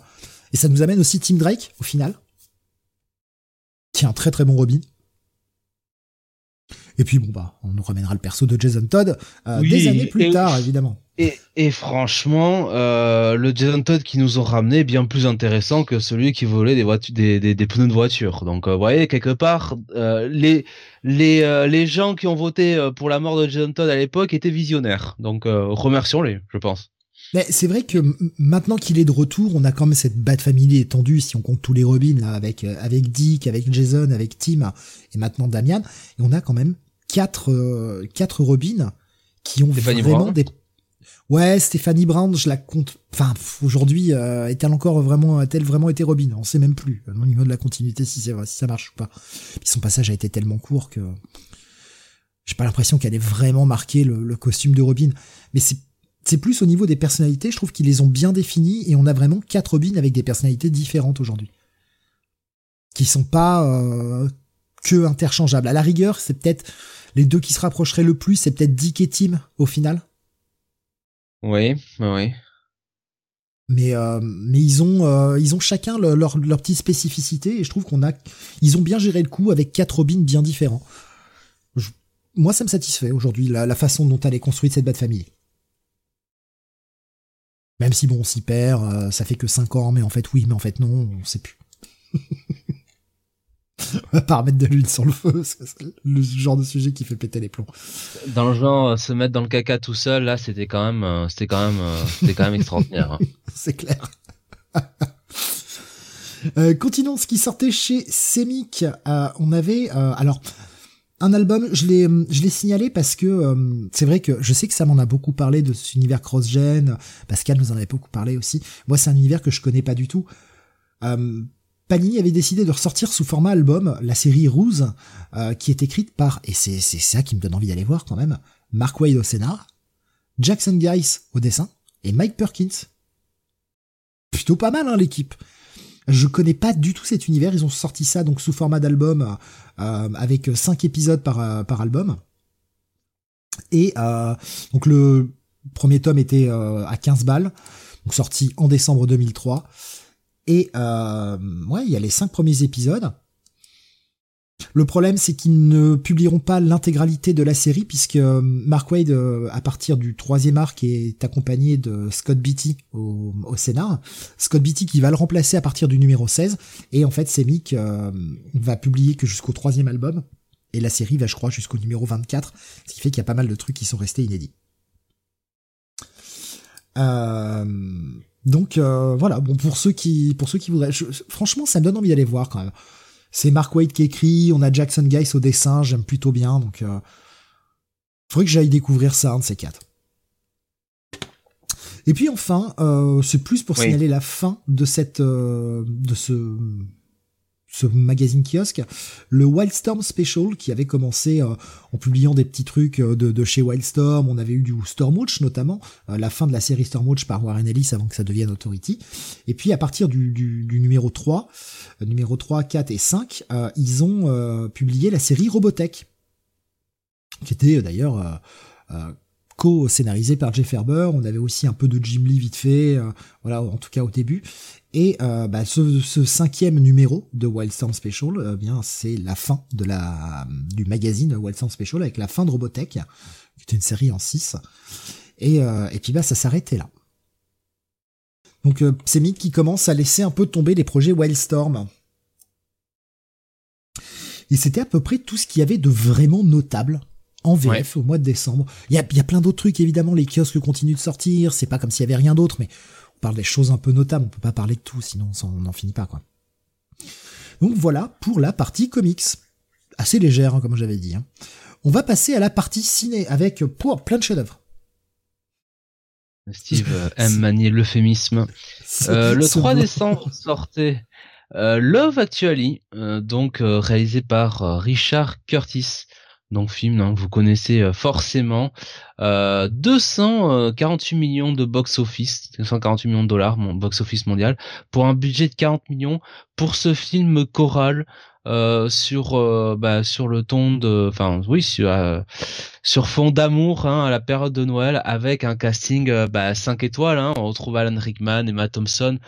et ça nous amène aussi Tim Drake au final qui est un très très bon Robin. Et puis bon bah, on nous ramènera le perso de Jason Todd euh, Oui, des années plus et- tard évidemment. Et, et franchement, euh, le Jason Todd qui nous ont ramené est bien plus intéressant que celui qui volait des, voitures, des, des, des pneus de voiture. Donc, euh, vous voyez, quelque part, les, les, les gens qui ont voté pour la mort de Jason Todd à l'époque étaient visionnaires. Donc, remercions-les, je pense. Mais c'est vrai que maintenant qu'il est de retour, on a quand même cette Bat Family étendue, si on compte tous les Robins, là, avec, avec Dick, avec Jason, avec Tim, et maintenant Damian. Et on a quand même quatre, euh, quatre Robins qui ont Stéphanie vraiment Brown. des... Ouais, Stéphanie Brown, je la compte. Enfin, aujourd'hui, euh, est-elle encore vraiment, a-t-elle vraiment été Robin? On sait même plus euh, au niveau de la continuité si c'est vrai, si ça marche ou pas. Puis son passage a été tellement court que j'ai pas l'impression qu'elle ait vraiment marqué le, le costume de Robin. Mais c'est c'est plus au niveau des personnalités, je trouve qu'ils les ont bien définis et on a vraiment quatre Robins avec des personnalités différentes aujourd'hui. Qui sont pas euh, que interchangeables. À la rigueur, c'est peut-être les deux qui se rapprocheraient le plus, c'est peut-être Dick et Tim au final. Oui, oui. Mais euh, mais ils ont euh, ils ont chacun le- leur leur petite spécificité et je trouve qu'on a ils ont bien géré le coup avec quatre Robins bien différents. Je- moi ça me satisfait aujourd'hui la, la façon dont elle est construite cette Bat Family. Même si bon on s'y perd, euh, ça fait que 5 ans, mais en fait oui, mais en fait non, on sait plus. <laughs> <laughs> on va pas remettre de l'huile sur le feu, c'est le genre de sujet qui fait péter les plombs. Dans le genre, euh, se mettre dans le caca tout seul, là, c'était quand même, euh, c'était quand même, euh, c'était quand même <laughs> extraordinaire. hein. c'est clair. <laughs> Euh, continuons ce qui sortait chez Semic. Euh, on avait euh, alors un album. Je l'ai je l'ai signalé parce que euh, c'est vrai que je sais que ça m'en a beaucoup parlé de cet univers cross-gen. Pascal nous en avait beaucoup parlé aussi. Moi, c'est un univers que je connais pas du tout. Euh, Panini avait décidé de ressortir sous format album la série Ruse, euh, qui est écrite par et c'est ça qui me donne envie d'aller voir quand même. Mark Wade au scénar, Jackson Guice au dessin et Mike Perkins plutôt pas mal hein, l'équipe. Je connais pas du tout cet univers. Ils ont sorti ça donc sous format d'album euh, avec cinq épisodes par euh, par album. Et donc le premier tome était à 15 balles, donc sorti en décembre 2003. Et euh, ouais, il y a les cinq premiers épisodes. Le problème, c'est qu'ils ne publieront pas l'intégralité de la série puisque euh, Mark Wade, euh, à partir du troisième arc, est accompagné de Scott Beatty au, scénar. Scott Beatty qui va le remplacer à partir du numéro 16. Et en fait, Semic euh, va publier que jusqu'au troisième album. Et la série va, je crois, jusqu'au numéro 24. Ce qui fait qu'il y a pas mal de trucs qui sont restés inédits. Euh, donc euh, voilà, bon pour ceux qui pour ceux qui voudraient, je- franchement ça me donne envie d'aller voir quand même. C'est Mark Waid qui écrit, on a Jackson Guice au dessin, j'aime plutôt bien, donc euh, faudrait que j'aille découvrir ça, un de ces quatre. Et puis enfin, euh, c'est plus pour Oui. signaler la fin de cette euh, de ce ce magazine kiosque, le Wildstorm Special qui avait commencé euh, en publiant des petits trucs euh, de, de chez Wildstorm. On avait eu du Stormwatch notamment, euh, la fin de la série Stormwatch par Warren Ellis avant que ça devienne Authority. Et puis à partir du, numéro 3, euh, numéro 3, 4 et 5, euh, ils ont publié la série Robotech, qui était d'ailleurs co-scénarisée par Jeff Herber. On avait aussi un peu de Jim Lee vite fait, voilà, en tout cas au début. Et euh, bah, ce, ce cinquième numéro de Wildstorm Special, euh, bien c'est la fin de la du magazine Wildstorm Special avec la fin de Robotech, qui était une série en 6. Et, et puis bah ça s'arrêtait là. Donc c'est Mick qui commence à laisser un peu tomber les projets Wildstorm. Et c'était à peu près tout ce qu'il y avait de vraiment notable en VF au mois de décembre. Il y a, y a plein d'autres trucs, évidemment, les kiosques continuent de sortir, c'est pas comme s'il y avait rien d'autre, mais parle des choses un peu notables, on peut pas parler de tout, sinon on n'en finit pas, quoi. Donc voilà pour la partie comics. Assez légère, hein, comme j'avais dit. Hein. On va passer à la partie ciné, avec pour plein de chefs-d'œuvre. Steve euh, <laughs> aime manier l'euphémisme. Euh, le 3 décembre sortait euh, Love Actually, euh, donc euh, réalisé par Richard Curtis. Donc film hein, vous connaissez forcément. 248 millions de box-office, 248 millions de dollars, mon box-office mondial, pour un budget de 40 millions pour ce film choral sur bah, sur le ton de enfin oui sur sur fond d'amour hein, à la période de Noël avec un casting bah, 5 étoiles hein. on retrouve Alan Rickman Emma Thompson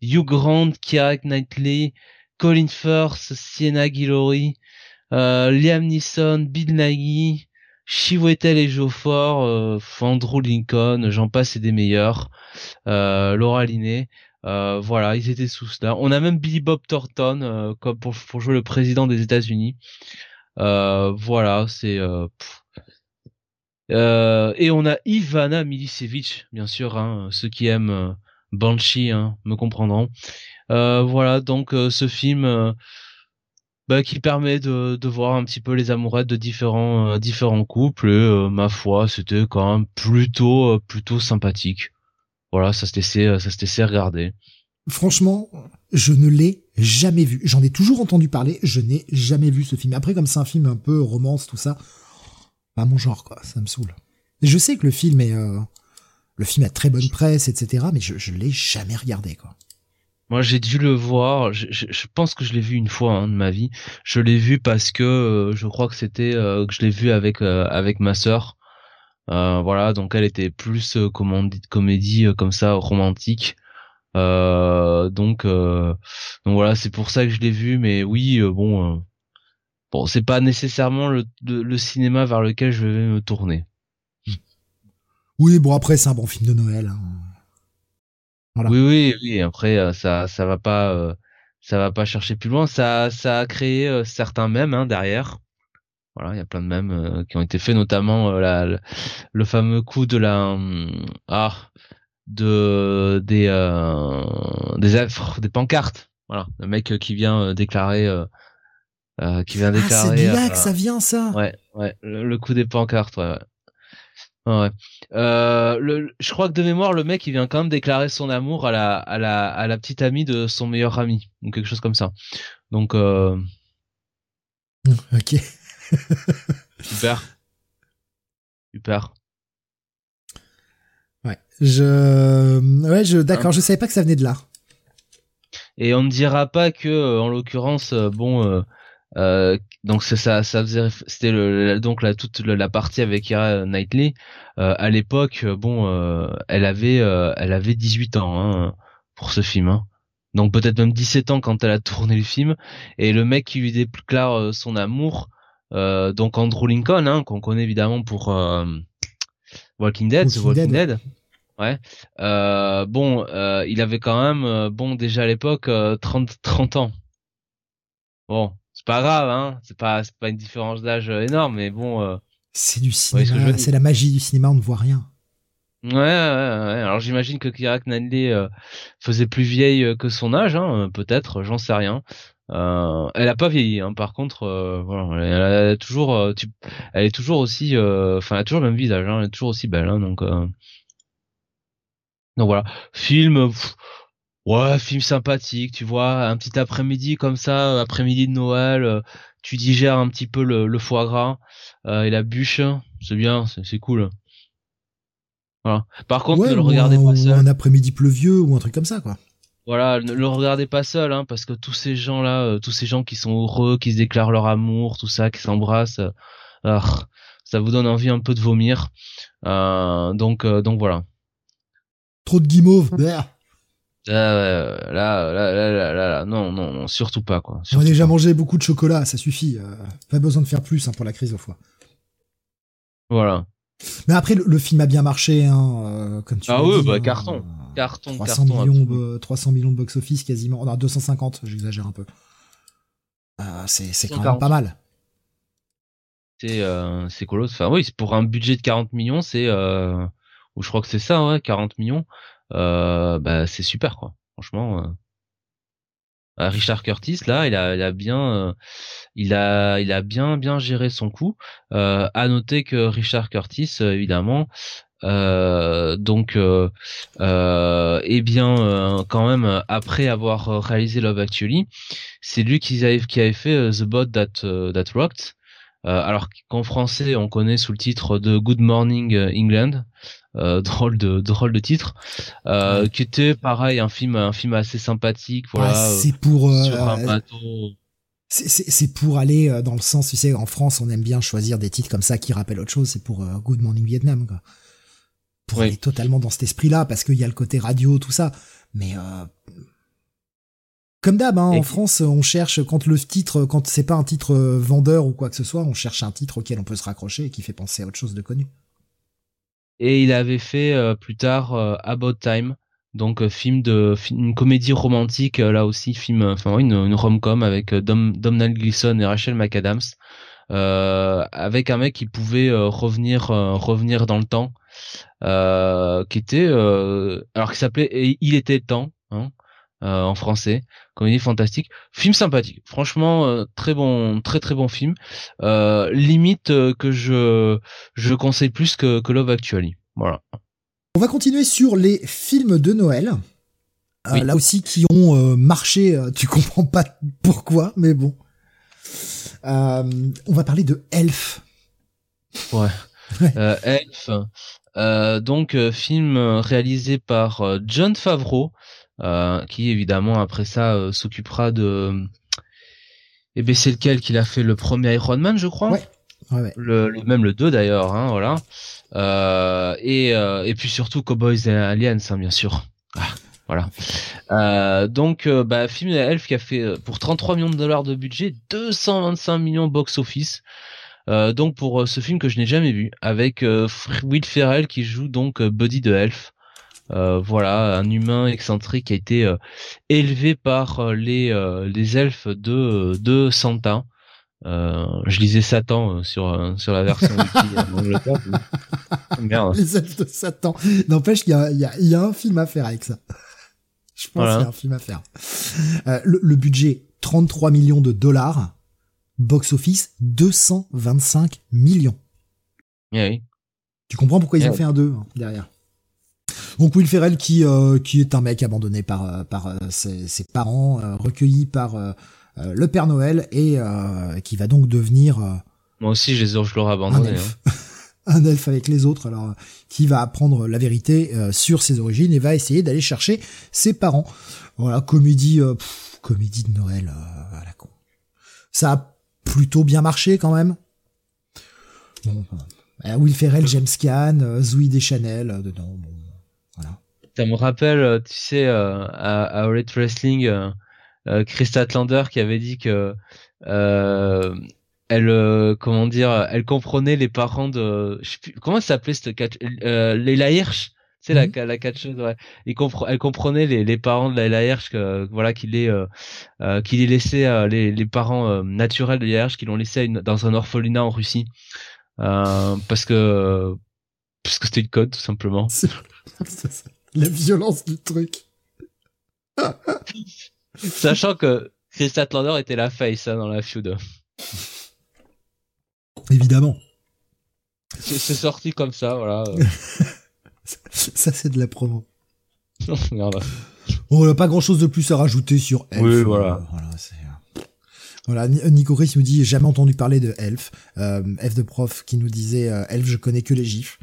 Hugh Grant, Keira Knightley, Colin Firth, Sienna Guillory, euh, Liam Neeson, Bill Nighy, Chiwetel et Joe Ford, euh, Andrew Lincoln, j'en passe et des meilleurs, euh, Laura Linney. Euh, voilà, ils étaient sous là. On a même Billy Bob Thornton euh, comme pour, pour, jouer le président des États-Unis. Euh, voilà, c'est et on a Ivana Milicevic, bien sûr, hein, ceux qui aiment Banshee hein, me comprendront. Euh, voilà donc euh, ce film euh, bah, qui permet de, de, voir un petit peu les amourettes de différents différents couples et ma foi c'était quand même plutôt plutôt sympathique. Voilà ça se laissait ça se laissait regarder. Franchement, je ne l'ai jamais vu. J'en ai toujours entendu parler, je n'ai jamais vu ce film. Après, comme c'est un film un peu romance, tout ça, pas mon genre, quoi. Ça me saoule. Je sais que le film est, le film a très bonne presse, etc. Mais je, je l'ai jamais regardé, quoi. Moi, j'ai dû le voir. Je, je, pense que je l'ai vu une fois hein, de ma vie. Je l'ai vu parce que euh, je crois que c'était euh, que je l'ai vu avec euh, avec ma sœur. voilà, donc elle était plus comédie, comédie comme ça romantique. donc donc voilà, c'est pour ça que je l'ai vu. Mais oui, bon, bon, c'est pas nécessairement le, le cinéma vers lequel je vais me tourner. Oui, bon après c'est un bon film de Noël. Hein. Voilà. Oui, oui, oui. Après euh, ça, ça va pas, euh, ça va pas chercher plus loin. Ça, ça a créé euh, certains mèmes hein, derrière. Voilà, il y a plein de mèmes qui ont été faits, notamment la, le, fameux coup de la, ah, de des des des pancartes. Voilà, le mec qui vient déclarer. qui vient déclarer. Ah, c'est là que ça vient ça. Ouais, ouais, le, le coup des pancartes, ouais. ouais. Ouais. Euh, le, je crois que de mémoire, le mec, il vient quand même déclarer son amour à la, à la, à la petite amie de son meilleur ami, ou quelque chose comme ça. Donc, euh... ok. <laughs> super. Super. Ouais. Je, ouais, je, d'accord, je savais pas que ça venait de là. Et on ne dira pas que, euh, en l'occurrence, bon, euh, donc ça, ça, ça faisait, c'était le, donc la toute la partie avec Kira Knightley. Euh, à l'époque, euh, bon, euh, elle avait, elle avait 18 ans hein, pour ce film. Hein. Donc peut-être même 17 ans quand elle a tourné le film. Et le mec qui lui déclare son amour, donc Andrew Lincoln, hein, qu'on connaît évidemment pour Walking Dead, Walking, Dead. Ouais. bon, il avait quand même, bon, déjà à l'époque, 30, 30 ans. Bon, pas grave, hein. C'est pas, c'est pas une différence d'âge euh, énorme, mais bon. Euh, c'est du cinéma, c'est la magie du cinéma, on ne voit rien. Ouais, ouais, ouais. Alors j'imagine que Kira Knightley euh, faisait plus vieille que son âge, hein, peut-être, j'en sais rien. Euh, elle a pas vieilli, hein, par contre, voilà, elle, a toujours, tu, elle est toujours aussi, enfin, elle a toujours le même visage, hein, elle est toujours aussi belle, hein, donc. donc voilà, film. Ouais, film sympathique, tu vois, un petit après-midi comme ça, euh, après-midi de Noël, euh, tu digères un petit peu le, foie gras euh, et la bûche, c'est bien, c'est cool. Voilà. Par contre, ne le regardez pas seul. un après-midi pleuvieux ou un truc comme ça, quoi. Voilà, ne le regardez pas seul, hein, parce que tous ces gens-là, tous ces gens qui sont heureux, qui se déclarent leur amour, tout ça, qui s'embrassent, ah, ça vous donne envie un peu de vomir. donc, donc voilà. Trop de guimauve. là, là, là, là, là, non, non, non, surtout pas, quoi. On a déjà mangé beaucoup de chocolat, ça suffit. Euh, pas besoin de faire plus hein, pour la crise au foie. Voilà. Mais après, le, film a bien marché, hein, euh, comme tu Ah oui, dit, bah, hein. carton. Carton, 300 carton, millions, absolument. de- 300 millions de box-office quasiment. Non, 250, j'exagère un peu. Euh, c'est c'est quand même 140. pas mal. C'est euh, c'est colosse. Enfin oui, c'est pour un budget de 40 millions, c'est euh, ou je crois que c'est ça, ouais, 40 millions. Euh, bah c'est super quoi. Franchement. euh. Euh, Richard Curtis là, il a, il a bien, euh, il a, il a bien, bien géré son coup. Euh, à noter que Richard Curtis, euh, évidemment, euh, donc, eh bien, quand même, après avoir réalisé Love Actually, c'est lui qui avait, qui avait fait The Boat That That Rocked. Alors qu'en français, on connaît sous le titre de Good Morning England. Euh, <laughs> drôle de drôle de titre, euh, qui était pareil un film un film assez sympathique voilà c'est pour, euh, sur un bateau c'est- pour aller dans le sens, tu sais, en France, on aime bien choisir des titres comme ça qui rappellent autre chose. C'est pour Good Morning Vietnam, quoi. Pour Oui. aller totalement dans cet esprit-là, parce qu'il y a le côté radio, tout ça. Mais comme d'hab, hein, en France, on cherche quand le titre, quand c'est pas un titre vendeur ou quoi que ce soit, on cherche un titre auquel on peut se raccrocher et qui fait penser à autre chose de connu. Et il avait fait euh, plus tard euh, About Time donc euh, film de une comédie romantique euh, là aussi film euh, enfin une, une rom-com avec Dom, Domhnall Gleeson et Rachel McAdams avec un mec qui pouvait revenir revenir dans le temps qui était alors qui s'appelait il était temps hein, euh, en français comédie fantastique film sympathique franchement euh, très bon très très bon film euh, limite que je je conseille plus que, que Love Actually voilà On va continuer sur les films de Noël. Oui. Là aussi, qui ont marché, tu comprends pas pourquoi, mais bon. On va parler de Elf. Ouais. <laughs> Elf. Donc film réalisé par John Favreau, qui évidemment après ça euh, s'occupera de. Et ben c'est lequel qu'il a fait le premier Iron Man, je crois. Ouais. Ouais, ouais. Le, le- même le 2 d'ailleurs, hein, voilà. Euh, et euh, et puis surtout Cowboys et Aliens, hein, bien sûr. Ah, voilà. Euh, donc euh, bah film Elf qui a fait euh, pour 33 millions de dollars de budget, 225 millions box office. Euh, donc pour euh, ce film que je n'ai jamais vu, avec euh, Will Ferrell qui joue donc euh, Buddy de Elf. Euh, voilà, un humain excentrique qui a été euh, élevé par euh, les les elfes de de Santa. Je lisais Satan sur sur la version <laughs> wiki. <laughs> Merde. Les elfes de Satan. N'empêche qu'il y a, il y, a, il y a un film à faire avec ça. Je pense Voilà. qu'il y a un film à faire. Le, le budget, 33 millions de dollars. Box office, 225 millions. Eh oui. Tu comprends pourquoi ils Eh ont fait un 2 derrière. Donc Will Ferrell qui euh, qui est un mec abandonné par euh, par euh, ses, ses parents, euh, recueilli par le Père Noël et euh, qui va donc devenir euh, Moi aussi, je les ai- je l'aurais un abandonné. elfe, hein. <laughs> un elfe avec les autres. Alors euh, qui va apprendre la vérité euh, sur ses origines et va essayer d'aller chercher ses parents. Voilà comédie euh, pff, comédie de Noël euh, à la con. Ça a plutôt bien marché quand même. Bon, Will Ferrell, James Caan, Zoe Deschanel dedans. Bon. Ça me rappelle, euh, tu sais, euh, à, à All Elite Wrestling, euh, Chris Statlander qui avait dit que elle, euh, comment dire, elle comprenait les parents de, je sais plus, comment s'appelait cette catch, euh, Leila Hirsch, c'est Mhm. la, la catcheuse, ouais. Compre- elle comprenait les, les parents de Leila Hirsch, que, voilà, qu'il est, euh, qu'il ait laissé les, les parents naturels de Leila Hirsch, qu'ils l'ont laissé une- dans un orphelinat en Russie, parce que, parce que c'était le code tout simplement. <laughs> <laughs> La violence du truc. <laughs> Sachant que Chris Statlander était la face hein, dans la feud. Évidemment. C'est sorti comme ça, voilà. euh. <laughs> Ça, c'est de la promo. <laughs> Merde. On n'a pas grand chose de plus à rajouter sur Elf. Oui, Euh, voilà. voilà, c'est, euh, voilà, Ni- Nico Chris nous dit jamais entendu parler de Elf. Euh, F de prof qui nous disait euh, Elf, je connais que les gifs.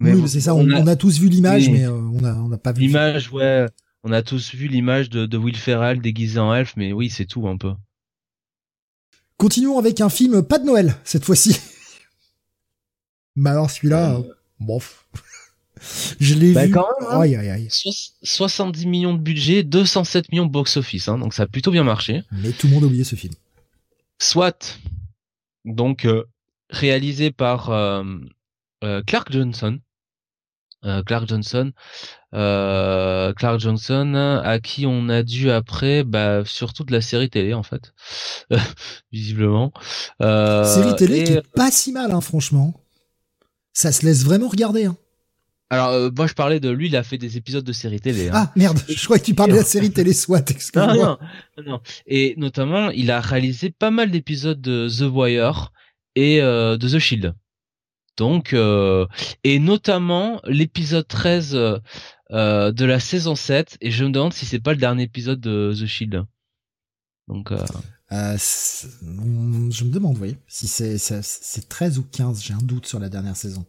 Mais oui, c'est ça. On, on a- on a tous vu l'image, mais euh, on n'a pas vu. L'image, ouais. On a tous vu l'image de, de Will Ferrell déguisé en elfe, mais oui, c'est tout un peu. Continuons avec un film pas de Noël cette fois-ci. <laughs> Mais alors celui-là, euh, bof. <laughs> je l'ai Bah, vu. quand même, hein. Aïe aïe aïe. Soix- 70 millions de budget, 207 millions de box-office, hein, donc ça a plutôt bien marché. Mais tout le monde a oublié ce film. Soit, donc euh, réalisé par euh, Clark Johnson. Clark Johnson, Clark Johnson, à qui on a dû après, bah, surtout de la série télé en fait, <laughs> visiblement. série télé qui est pas si mal, hein, franchement. Ça se laisse vraiment regarder. Hein. Alors euh, moi je parlais de lui, il a fait des épisodes de séries télé. Hein. Ah merde, je crois que tu parlais de la série télé SWAT. Excuse-moi. Non, non, non, Et notamment, il a réalisé pas mal d'épisodes de The Wire et euh, de The Shield. Donc euh, et notamment l'épisode 13 euh, de la saison 7 et je me demande si c'est pas le dernier épisode de The Shield. Donc je me demande, oui, si c'est c'est 13 ou 15, j'ai un doute sur la dernière saison.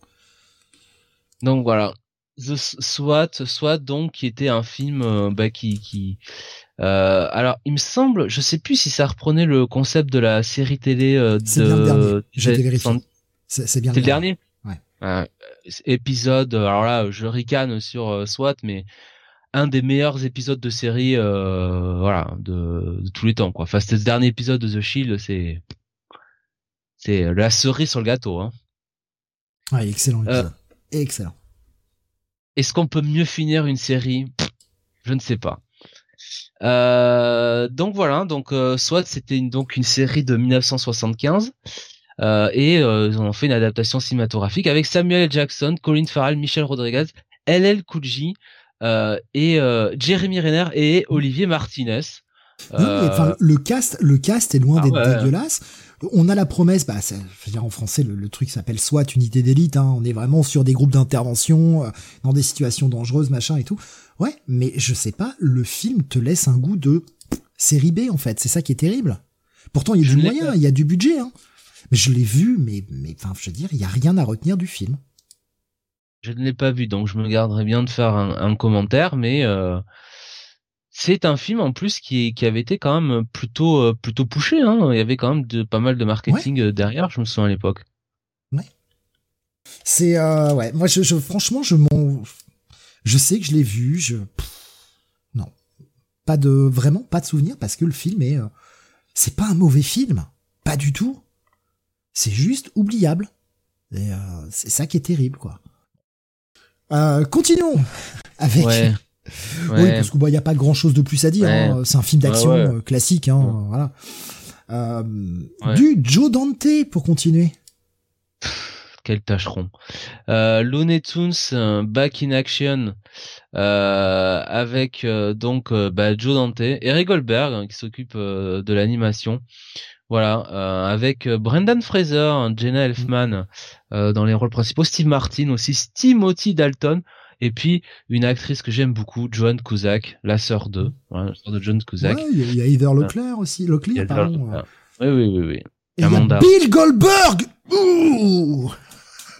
Donc voilà, The SWAT, SWAT donc qui était un film euh, bah, qui qui euh, alors il me semble, je sais plus si ça reprenait le concept de la série télé euh, de. C'est bien le dernier. C'est le dernier. Ouais. épisode. Alors là, je ricane sur SWAT, mais un des meilleurs épisodes de série, voilà, de, de, tous les temps quoi. Enfin, c'était ce dernier épisode de The Shield, c'est c'est la cerise sur le gâteau. Hein. Ouais, excellent. Excellent. Est-ce qu'on peut mieux finir une série? Je ne sais pas. Euh, donc voilà, donc euh, soit c'était donc une série de 1975 euh, et ils ont fait une adaptation cinématographique avec Samuel. Jackson, Colin Farrell, Michel Rodriguez, LL Cool J et Jeremy Renner et Olivier Martinez. le cast, le cast est loin ah d'être dégueulasse on a la promesse, bah, je veux dire en français, le, truc s'appelle SWAT, unité d'élite. Hein, on est vraiment sur des groupes d'intervention, euh, dans des situations dangereuses, machin et tout. Ouais, mais je sais pas, le film te laisse un goût de série B en fait. C'est ça qui est terrible. Pourtant, il y a du moyen, il y a du budget. Hein. Je l'ai vu, mais, mais enfin, je veux dire, il y a rien à retenir du film. Je ne l'ai pas vu, donc je me garderai bien de faire un, commentaire, mais euh, c'est un film en plus qui, qui avait été quand même plutôt euh, plutôt poussé. Hein. Il y avait quand même de, pas mal de marketing euh, derrière, je me souviens à l'époque. Ouais. C'est euh, ouais. Moi, je, franchement, je m'en, je sais que je l'ai vu. Je non, pas de vraiment pas de souvenir parce que le film est, c'est pas un mauvais film, pas du tout. C'est juste oubliable. Et c'est ça qui est terrible, quoi. continuons <laughs> avec. <laughs> Oui, parce qu'il n'y a pas grand chose de plus à dire. Hein. C'est un film d'action euh, classique. Hein, voilà. Euh, du Joe Dante pour continuer. Quel tâcheron. Euh, Looney Tunes euh, Back in Action euh, avec donc bah, Joe Dante, Eric Goldberg hein, qui s'occupe de l'animation. Voilà, avec Brendan Fraser, Jenna Elfman dans les rôles principaux, Steve Martin aussi, Timothy Dalton. Et puis une actrice que j'aime beaucoup, Joan Cusack, la sœur de, la sœur de Joan Cusack. il y, a Heather Leclerc aussi, Leclerc, pardon. Oui, oui, oui, oui. Et Amanda. Y a Bill Goldberg. Ouh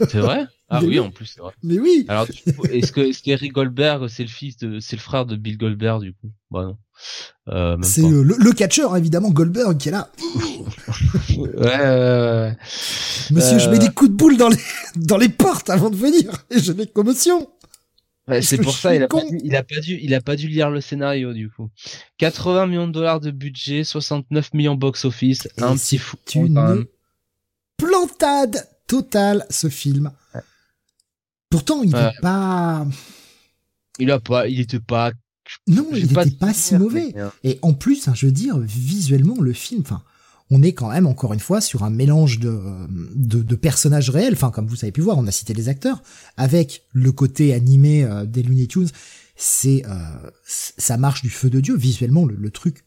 c'est vrai? Ah oui, en plus, c'est vrai. Mais oui. Alors, est-ce que est-ce qu'Eric Goldberg, c'est le fils de, c'est le frère de Bill Goldberg du coup? Bah non. Euh, c'est le, le catcheur évidemment Goldberg qui est là. Ouais, Monsieur, je mets euh, des coups de boule dans les dans les portes avant de venir et je mets commotion c'est pour ça, il a, pas dû, il a pas dû, il a pas dû lire le scénario du coup. 80 millions de dollars de budget, 69 millions box office, un petit fou. Une plantade totale ce film. Pourtant, il n'est pas. Il a pas, il était pas. Non, il n'était pas, si mauvais. Et en plus, hein, je veux dire, visuellement, le film, enfin, on est quand même encore une fois sur un mélange de, de, personnages réels, enfin comme vous avez pu voir, on a cité les acteurs, avec le côté animé euh, des Looney Tunes, c'est euh, ça marche du feu de dieu visuellement le, truc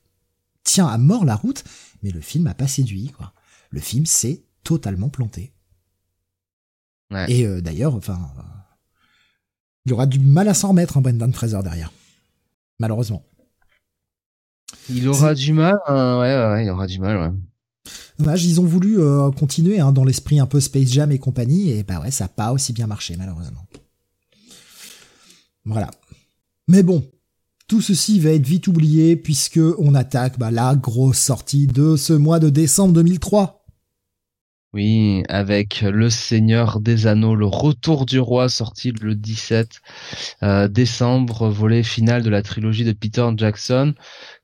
tient à mort la route, mais le film a pas séduit quoi. Le film s'est totalement planté. Et euh, d'ailleurs, enfin, il aura du mal à s'en remettre, un hein, Brendan Fraser derrière, malheureusement. Il aura du mal, hein, ouais, ouais, il aura du mal, ouais. Dommage, ils ont voulu euh, continuer hein, dans l'esprit un peu Space Jam et compagnie, et bah ouais, ça n'a pas aussi bien marché, malheureusement. Voilà. Mais bon, tout ceci va être vite oublié puisque on attaque bah, la grosse sortie de ce mois de décembre 2003. Oui, avec Le Seigneur des Anneaux, le retour du roi sorti le 17 euh, décembre, volet final de la trilogie de Peter Jackson.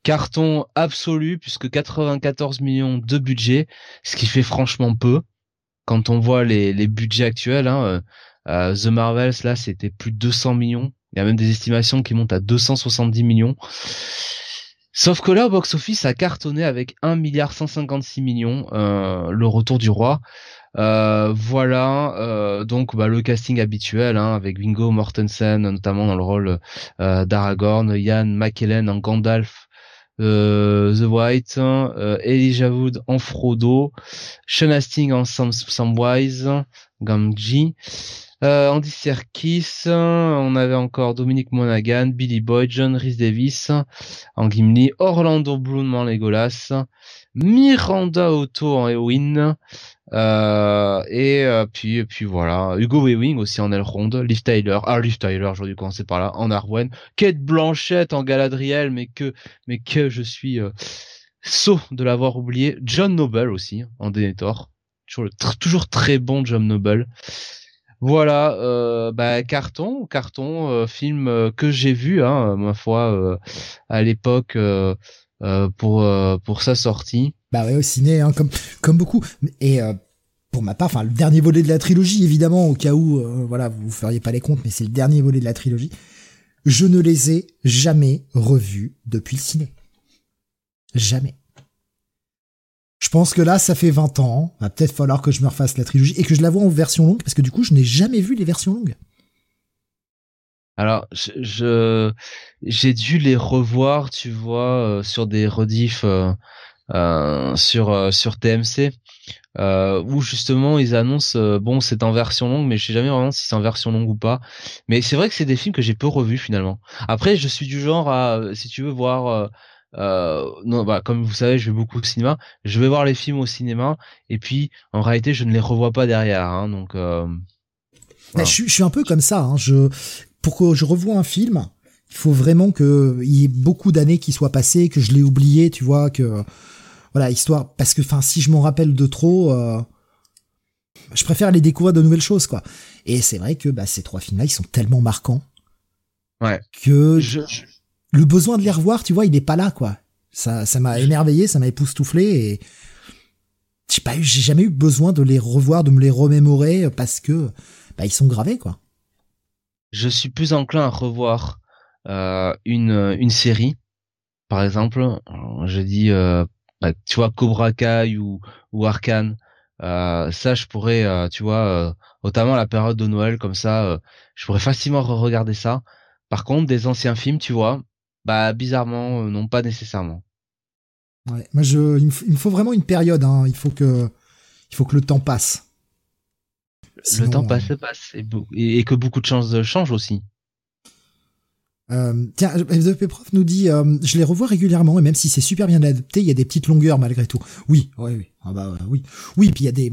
Carton absolu puisque 94 millions de budget, ce qui fait franchement peu quand on voit les, les budgets actuels. Hein, The Marvels, là, c'était plus de 200 millions. Il y a même des estimations qui montent à 270 millions. Sauf que là, au box-office, a cartonné avec 1 milliard 156 millions, euh, le retour du roi. Euh, voilà, euh, donc bah, le casting habituel hein, avec Bingo Mortensen notamment dans le rôle euh, d'Aragorn, Ian McKellen en Gandalf, The White, euh, Elijah Wood en Frodo, Sean Hastings en Sam Samwise, Gamgee, euh, Andy Serkis, on avait encore Dominique Monaghan, Billy Boyd, John Rhys Davis en Gimli, Orlando Bloom en Legolas, Miranda Otto en Eowyn, euh, et euh, puis puis voilà, Hugo Weaving aussi en Elrond, Liv Tyler, ah Liv Tyler, j'aurais dû commencer par là, en Arwen, Kate Blanchett en Galadriel, mais que mais que je suis euh, sot de l'avoir oublié, John Noble aussi en Denethor, toujours toujours très bon John Noble. Voilà, euh, bah, carton, carton, film que j'ai vu, hein, ma foi, à l'époque pour pour sa sortie. Bah ouais, au ciné, hein, comme comme beaucoup. Et pour ma part, enfin le dernier volet de la trilogie, évidemment, au cas où, voilà, vous feriez pas les comptes, mais c'est le dernier volet de la trilogie. Je ne les ai jamais revus depuis le ciné. Jamais. Je pense que là, ça fait 20 ans. Va peut-être falloir que je me refasse la trilogie et que je la vois en version longue parce que du coup, je n'ai jamais vu les versions longues. Alors, je j'ai dû les revoir, tu vois, euh, sur des rediffs euh, euh, sur sur TMC où justement ils annoncent bon c'est en version longue, mais je sais jamais vraiment si c'est en version longue ou pas. Mais c'est vrai que c'est des films que j'ai peu revus finalement. Après, je suis du genre à si tu veux voir euh, non, bah, comme vous savez, je vais beaucoup au cinéma. Je vais voir les films au cinéma et puis en réalité, je ne les revois pas derrière. Hein, donc, je, suis un peu comme ça. Hein, je pour que je revoie un film, il faut vraiment que il y ait beaucoup d'années qui soient passées, que je l'ai oublié, tu vois, que voilà, histoire parce que enfin si je m'en rappelle de trop. Euh, je préfère aller découvrir de nouvelles choses, quoi. Et c'est vrai que bah, ces trois films-là, ils sont tellement marquants ouais. que je, le besoin de les revoir, tu vois, il est pas là, quoi. Ça, ça m'a émerveillé, ça m'a époustouflé et j'ai pas eu, j'ai jamais eu besoin de les revoir, de me les remémorer parce que bah, ils sont gravés, quoi. Je suis plus enclin à revoir euh, une une série, par exemple. Je dis, euh, bah, tu vois, Cobra Kai ou ou Arcane. Euh, ça, je pourrais, euh, tu vois, euh, notamment la période de Noël comme ça, je pourrais facilement re-regarder ça. Par contre, des anciens films, tu vois, bah bizarrement, euh, non pas nécessairement. Ouais, moi je, il me, faut vraiment une période. Hein. Il faut que, il faut que le temps passe. Le temps passe, euh, passe, et, que beaucoup de choses changent aussi. Euh, tiens, FDP Prof nous dit, euh, je les revois régulièrement et même si c'est super bien adapté, il y a des petites longueurs malgré tout. Oui, oui, oui. Ah bah oui, oui. Puis il y a des,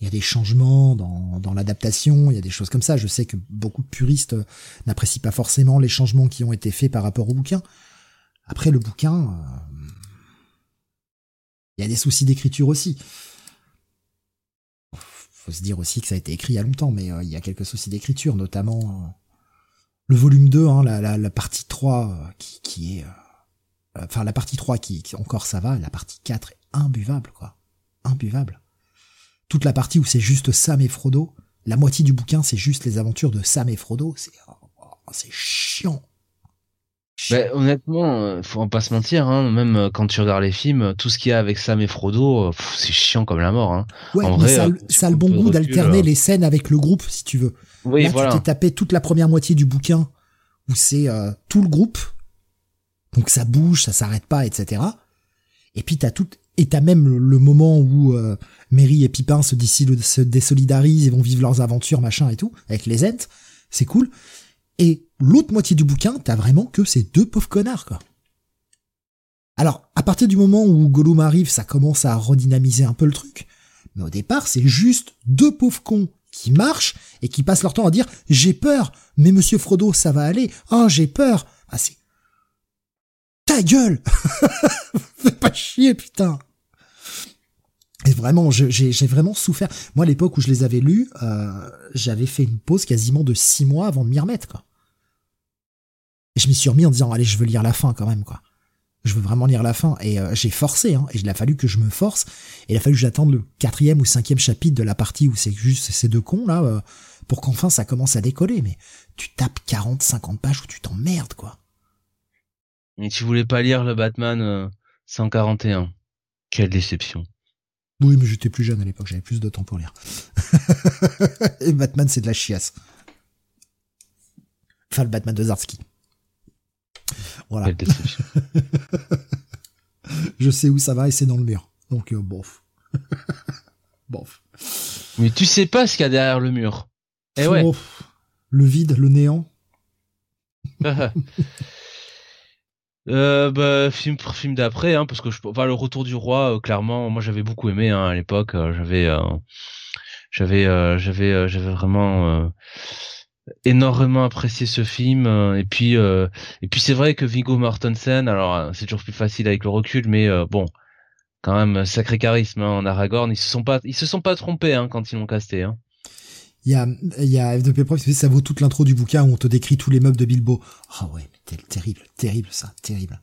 il y a des changements dans, dans l'adaptation, il y a des choses comme ça. Je sais que beaucoup de puristes n'apprécient pas forcément les changements qui ont été faits par rapport au bouquin. Après, le bouquin, euh, il y a des soucis d'écriture aussi. Faut se dire aussi que ça a été écrit il y a longtemps, mais euh, il y a quelques soucis d'écriture, notamment euh, le volume 2, hein, la, partie 3 qui, qui est... enfin, la partie 3 qui, encore ça va, la partie 4 est imbuvable, quoi. Imbuvable toute la partie où c'est juste Sam et Frodo, la moitié du bouquin c'est juste les aventures de Sam et Frodo, c'est oh, c'est chiant. Ben, honnêtement, euh, faut pas se mentir, hein, même euh, quand tu regardes les films, tout ce qu'il y a avec Sam et Frodo, euh, c'est chiant comme la mort. Hein. Ouais, en mais vrai, ça, a le bon goût d'alterner les scènes avec le groupe, si tu veux. Oui, Là, voilà. tu t'es tapé toute la première moitié du bouquin où c'est tout le groupe, donc ça bouge, ça s'arrête pas, etc. Et puis t'as tout, et t'as même le, moment où euh, Mary et Pipin se, se désolidarisent et vont vivre leurs aventures, machin et tout, avec les Ents. C'est cool. Et l'autre moitié du bouquin, t'as vraiment que ces deux pauvres connards, quoi. Alors, à partir du moment où Gollum arrive, ça commence à redynamiser un peu le truc. Mais au départ, c'est juste deux pauvres cons qui marchent et qui passent leur temps à dire j'ai peur, mais monsieur Frodo, ça va aller. Oh, j'ai peur. Ah, c'est ta gueule <laughs> Fais pas chier, putain et vraiment, j'ai vraiment souffert. Moi, à l'époque où je les avais lus, euh, j'avais fait une pause quasiment de six mois avant de m'y remettre, quoi. Et je m'y suis remis en disant, allez, je veux lire la fin quand même, quoi. Je veux vraiment lire la fin. Et euh, j'ai forcé, hein. Et il a fallu que je me force. Et il a fallu que j'attende le quatrième ou cinquième chapitre de la partie où c'est juste ces deux cons, là, euh, pour qu'enfin ça commence à décoller. Mais tu tapes 40, 50 pages où tu t'emmerdes, quoi. Et tu voulais pas lire le Batman 141. Euh, Quelle déception. Oui, mais j'étais plus jeune à l'époque, j'avais plus de temps pour lire. <laughs> Et Batman, c'est de la chiasse. Enfin, le Batman de Zarski. Voilà. <laughs> Je sais où ça va et c'est dans le mur. Donc, euh, bof. <laughs> bof. Mais tu sais pas ce qu'il y a derrière le mur. Eh ouais. Le vide, le néant. <laughs> Euh, bah, film film d'après, hein, parce que je, enfin, le Retour du Roi, euh, clairement, moi j'avais beaucoup aimé hein, à l'époque. J'avais, euh, j'avais, j'avais, j'avais vraiment énormément apprécié ce film. et puis, et puis c'est vrai que Viggo Mortensen, alors c'est toujours plus facile avec le recul, mais bon, quand même sacré charisme hein, en Aragorn. Ils se sont pas, ils se sont pas trompés hein, quand ils l'ont casté. Hein. Il y a, il y a Prof, ça vaut toute l'intro du bouquin où on te décrit tous les meubles de Bilbo. Ah ouais, terrible, terrible ça, terrible.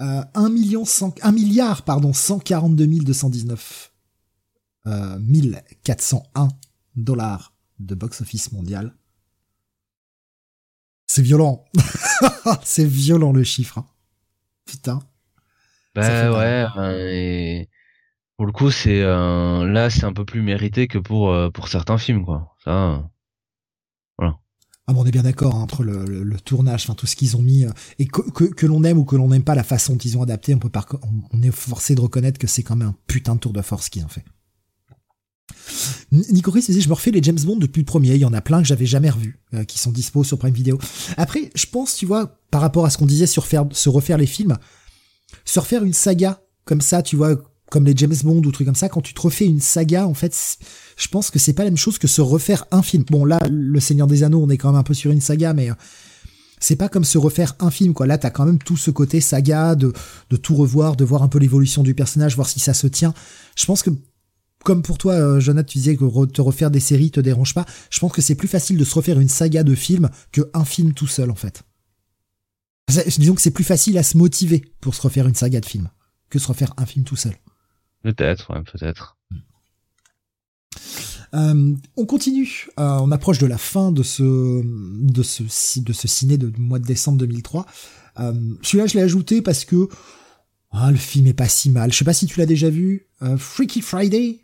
Euh, 1 million 100, 1 milliard, pardon, 142 219 euh, 1401 dollars de box-office mondial. C'est violent. <laughs> c'est violent le chiffre. Hein. Putain. Bah ouais, et pour le coup, c'est euh, là, c'est un peu plus mérité que pour euh, pour certains films, quoi. Ça, voilà. Ah bon, on est bien d'accord hein, entre le, le, tournage, enfin tout ce qu'ils ont mis, euh, et que, que, que l'on aime ou que l'on n'aime pas la façon dont ils ont adapté, on peut pas, on, est forcé de reconnaître que c'est quand même un putain de tour de force qu'ils ont fait. Nico Chris disait, je me refais les James Bond depuis le premier. Il y en a plein que j'avais jamais revus, qui sont dispo sur Prime Video. Après, je pense, tu vois, par rapport à ce qu'on disait sur faire, se refaire les films, se refaire une saga comme ça, tu vois, comme les James Bond ou trucs comme ça, quand tu te refais une saga, en fait, je pense que c'est pas la même chose que se refaire un film. Bon, là, Le Seigneur des Anneaux, on est quand même un peu sur une saga, mais euh, c'est pas comme se refaire un film, quoi. Là, t'as quand même tout ce côté saga, de tout revoir, de voir un peu l'évolution du personnage, voir si ça se tient. Je pense que, comme pour toi, euh, Jonathan, tu disais que te refaire des séries te dérange pas. Je pense que c'est plus facile de se refaire une saga de films que un film tout seul, en fait. Disons que c'est plus facile à se motiver pour se refaire une saga de films que se refaire un film tout seul. Peut-être, ouais, peut-être. Euh, on continue. Euh, on approche de la fin de ce de ce de ce ciné de mois de décembre 2003. Euh, Celui-là, je l'ai ajouté parce que ah, le film est pas si mal. Je sais pas si tu l'as déjà vu. Freaky Friday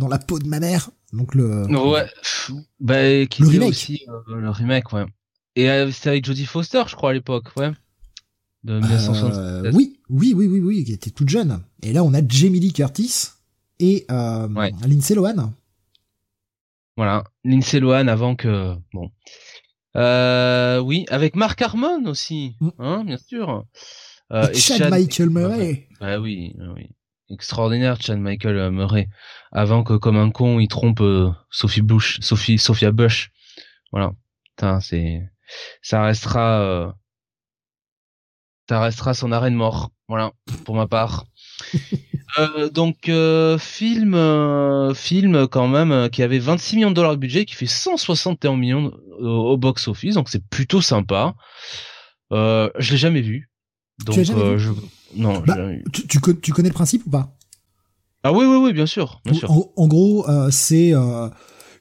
dans la peau de ma mère. Donc le ouais, bah, qui le remake. Aussi, euh, le remake, ouais. Et c'était avec Jodie Foster, je crois à l'époque, ouais. De 1977. oui, oui, oui, oui, oui, qui était toute jeune. Et là, on a Jamie Lee Curtis et euh, Lindsay Lohan. Voilà, Lindsay Lohan avant que bon. Euh, oui, avec Mark Harmon aussi, mm. hein, bien sûr. Euh, et, Chad, Michael Murray. Bah, oui, oui, extraordinaire Chad Michael Murray. Avant que comme un con il trompe euh, Sophie Bush, Sophie Sophia Bush. Voilà, c'est ça restera euh, ça restera son arrêt de mort. Voilà, pour ma part. <laughs> euh, donc euh, film, euh, film quand même euh, qui avait 26 millions de dollars de budget, qui fait 161 millions au box office, donc c'est plutôt sympa. Euh, je l'ai jamais vu. Donc, tu jamais je... non, bah, tu, tu, tu, connais le principe ou pas? Ah oui, oui, oui, bien sûr, bien sûr. En, en gros, c'est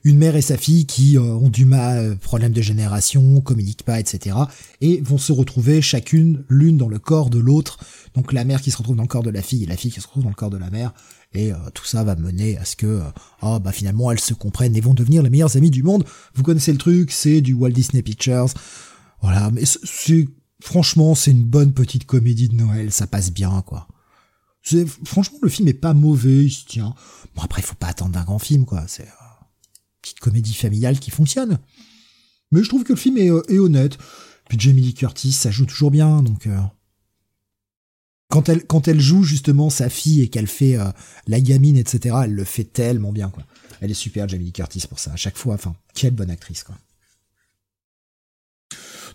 une mère et sa fille qui euh, ont du mal, euh, problème de génération, communiquent pas, etc. Et vont se retrouver chacune, l'une dans le corps de l'autre. Donc la mère qui se retrouve dans le corps de la fille et la fille qui se retrouve dans le corps de la mère. Et euh, tout ça va mener à ce que, oh, bah finalement elles se comprennent et vont devenir les meilleures amies du monde. Vous connaissez le truc, c'est du Walt Disney Pictures. Voilà, mais c'est franchement c'est une bonne petite comédie de Noël, ça passe bien quoi. Franchement, le film est pas mauvais, il se tient. Bon après, il faut pas attendre d'un grand film, quoi. C'est petite comédie familiale qui fonctionne. Mais je trouve que le film est, euh, honnête. Puis Jamie Lee Curtis, ça joue toujours bien, donc euh, quand elle joue justement sa fille et qu'elle fait euh, la gamine, etc. Elle le fait tellement bien, quoi. Elle est super, Jamie Curtis pour ça. À chaque fois, enfin, quelle bonne actrice, quoi.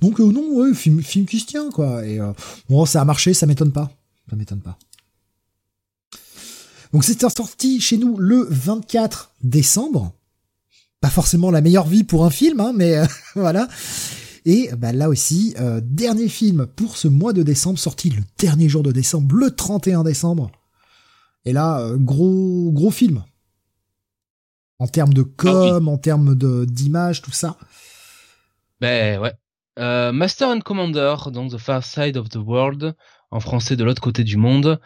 Donc non, ouais, film film qui se tient, quoi. Et bon, ça a marché, ça m'étonne pas, ça m'étonne pas. Donc c'était sorti chez nous le 24 décembre pas forcément la meilleure vie pour un film, hein, mais euh, <laughs> voilà. Et bah, là aussi, euh, dernier film pour ce mois de décembre, sorti le dernier jour de décembre, le 31 décembre. Et là, euh, gros gros film. En termes de com, en termes d'image, tout ça. Ben ouais. Euh, Master and Commander, donc The Far Side of the World, en français de l'autre côté du monde,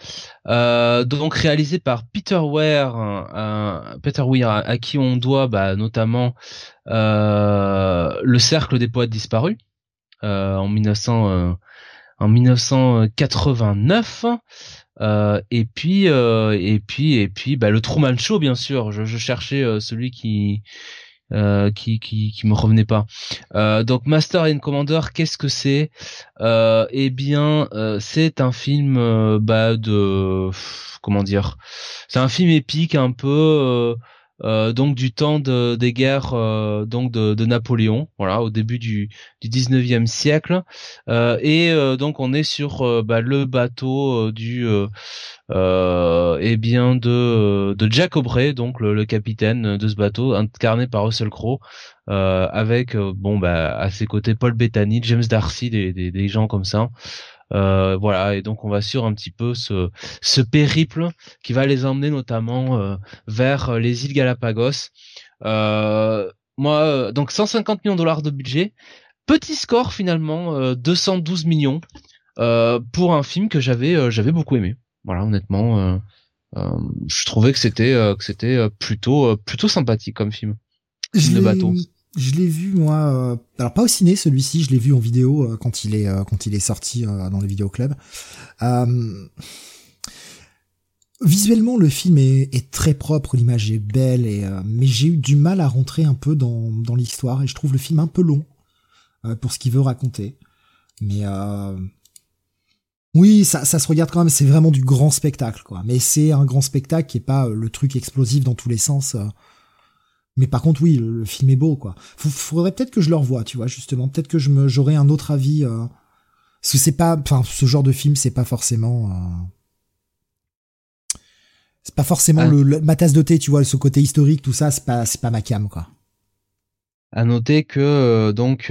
euh, donc réalisé par Peter Weir, euh, Peter Weir à, qui on doit bah, notamment euh, le Cercle des poètes disparus euh, en 1900 en 1989. et puis et puis et puis bah, le Truman Show bien sûr. Je, je cherchais celui qui euh, qui, qui qui me revenait pas. Euh, donc Master and Commander, qu'est-ce que c'est? Euh, Eh bien, euh, c'est un film euh, bah, de comment dire? C'est un film épique un peu euh, donc du temps de, des guerres euh, donc de, Napoléon, voilà, au début du, du 19e siècle. Euh, et donc on est sur bah, le bateau du eh bien de, de Jack Aubrey, donc le, le, capitaine de ce bateau, incarné par Russell Crowe, avec bon bah à ses côtés Paul Bettany, James Darcy, des, des, des gens comme ça. Euh, voilà, et donc on va sur un petit peu ce, ce périple qui va les emmener notamment euh, vers euh, les îles Galapagos. moi, donc 150 millions de dollars de budget, petit score finalement, 212 millions pour un film que j'avais j'avais beaucoup aimé. Voilà, honnêtement, je trouvais que c'était que c'était plutôt plutôt sympathique comme film. de bateau je l'ai vu moi, euh, alors pas au ciné celui-ci, je l'ai vu en vidéo euh, quand il est euh, quand il est sorti dans les vidéoclubs. visuellement, le film est, est très propre, l'image est belle, et mais j'ai eu du mal à rentrer un peu dans dans l'histoire et je trouve le film un peu long pour ce qu'il veut raconter. Mais oui, ça, ça se regarde quand même. C'est vraiment du grand spectacle, quoi. Mais c'est un grand spectacle qui est pas le truc explosif dans tous les sens. Mais par contre, oui, le, film est beau, quoi. faudrait peut-être que je le revoie, tu vois, justement. Peut-être que je me, j'aurais un autre avis. Euh, parce que c'est pas, enfin, ce genre de film, c'est pas forcément. Euh, c'est pas forcément le, ma tasse de thé, tu vois, ce côté historique, tout ça, c'est pas, c'est pas ma cam, quoi. À noter que euh, donc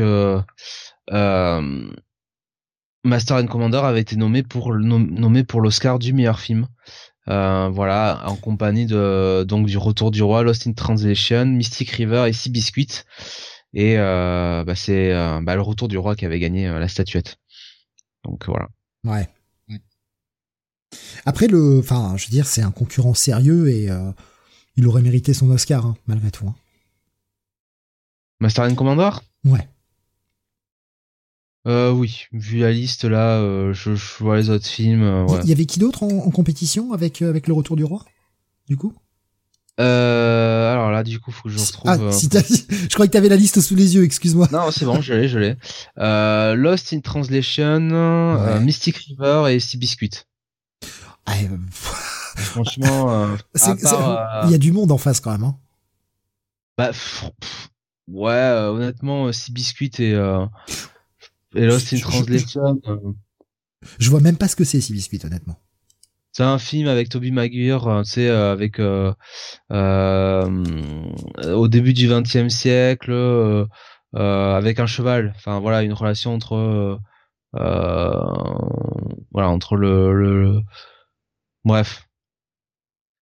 Master and Commander avait été nommé pour nommé pour l'Oscar du meilleur film. Euh, voilà, en compagnie de donc du Retour du Roi, Lost in Translation, Mystic River et Sea Biscuit. Et euh, bah, c'est euh, bah, le Retour du Roi qui avait gagné la statuette. Donc voilà. Ouais. Après le, enfin, je veux dire, c'est un concurrent sérieux et il aurait mérité son Oscar hein, malgré tout. Hein. Master and Commander? Ouais. Euh, oui, vu la liste là, euh, je, vois les autres films. Euh, il y avait qui d'autre en, compétition avec euh, avec le Retour du Roi, du coup? Euh, alors là, du coup, faut que je retrouve. Ah, si <laughs> je croyais que t'avais la liste sous les yeux. Excuse-moi. Non, c'est bon, je l'ai, je l'ai. Euh, Lost in Translation, Mystic River et Sea Biscuit. Ah, <laughs> Franchement, il y a du monde en face quand même. Hein. Bah, ouais, honnêtement, Sea Biscuit et et Lost in Translation. Euh, je vois même pas ce que c'est, Biscuit, honnêtement. C'est un film avec Toby Maguire, euh, tu sais, euh, avec euh, au début du XXe siècle, euh, avec un cheval. Enfin voilà, une relation entre voilà entre le, le... bref,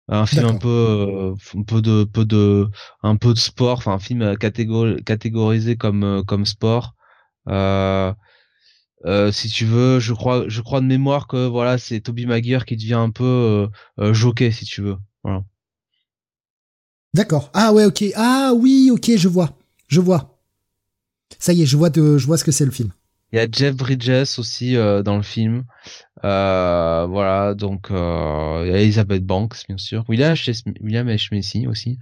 un film un peu un peu de peu de un peu de sport enfin un film catégorisé comme comme sport euh, euh, si tu veux, je crois, je crois de mémoire que voilà, c'est Toby Maguire qui devient un peu euh, jockey, si tu veux. Voilà. D'accord. Ah ouais, ok. Ah oui, ok, je vois, je vois. Ça y est, je vois, de, je vois ce que c'est le film. Il y a Jeff Bridges aussi dans le film. Euh, voilà, donc il y a Elizabeth Banks bien sûr. William H. William H. Macy aussi.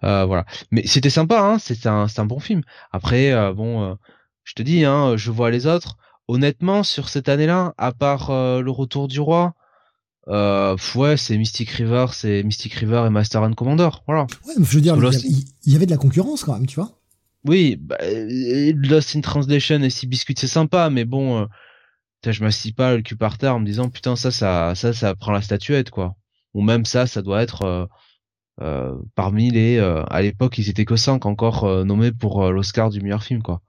voilà. Mais c'était sympa, hein. C'était un, un bon film. Après, bon je te dis, hein, je vois les autres. Honnêtement, sur cette année-là, à part euh, le retour du roi, euh, ouais, c'est Mystic River, c'est Mystic River et Master and Commander, voilà. Ouais, mais je veux dire, il y, avait de la concurrence quand même, tu vois. Oui, bah, Lost in Translation et Sea Biscuit, c'est sympa, mais bon, euh, je m'assis pas le cul par terre en me disant putain ça, ça, ça, ça prend la statuette, quoi. Ou même ça, ça doit être euh, euh parmi les, à l'époque, ils étaient que 5 encore nommés pour l'Oscar du meilleur film, quoi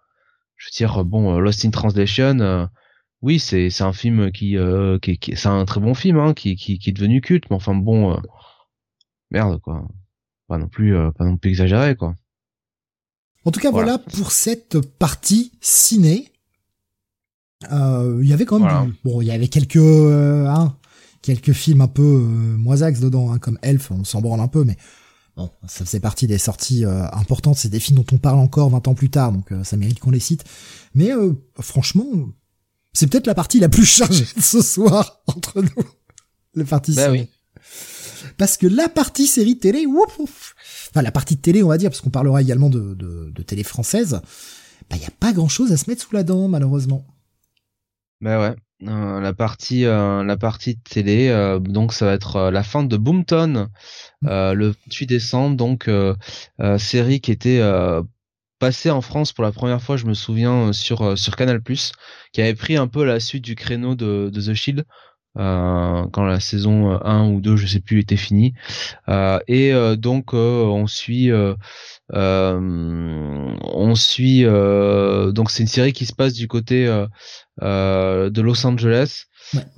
je veux dire bon euh, Lost in Translation euh, oui c'est c'est un film qui euh, qui, qui c'est un très bon film hein, qui, qui qui est devenu culte mais enfin bon merde quoi pas non plus, pas non plus exagéré, quoi. En tout cas, voilà, pour cette partie ciné. Il y avait quand même, bon, il y avait quelques, hein, quelques films un peu moisax dedans, hein, comme Elf, on s'en branle un peu, mais Bon, ça faisait partie des sorties euh, importantes, c'est des films dont on parle encore 20 ans plus tard, donc euh, ça mérite qu'on les cite. Mais euh, franchement, c'est peut-être la partie la plus chargée de ce soir entre nous. La partie bah oui. Parce que la partie série télé, ouf, enfin la partie de télé on va dire, parce qu'on parlera également de, de, de télé française, bah y a pas grand chose à se mettre sous la dent malheureusement. Bah ouais. Euh, la partie euh, la partie télé euh, donc ça va être la fin de Boomton mm. le 8 décembre donc série qui était passée en France pour la première fois je me souviens sur sur Canal+ qui avait pris un peu la suite du créneau de, de The Shield quand la saison 1 ou 2 je sais plus était finie et donc on suit on suit donc c'est une série qui se passe du côté euh, de Los Angeles.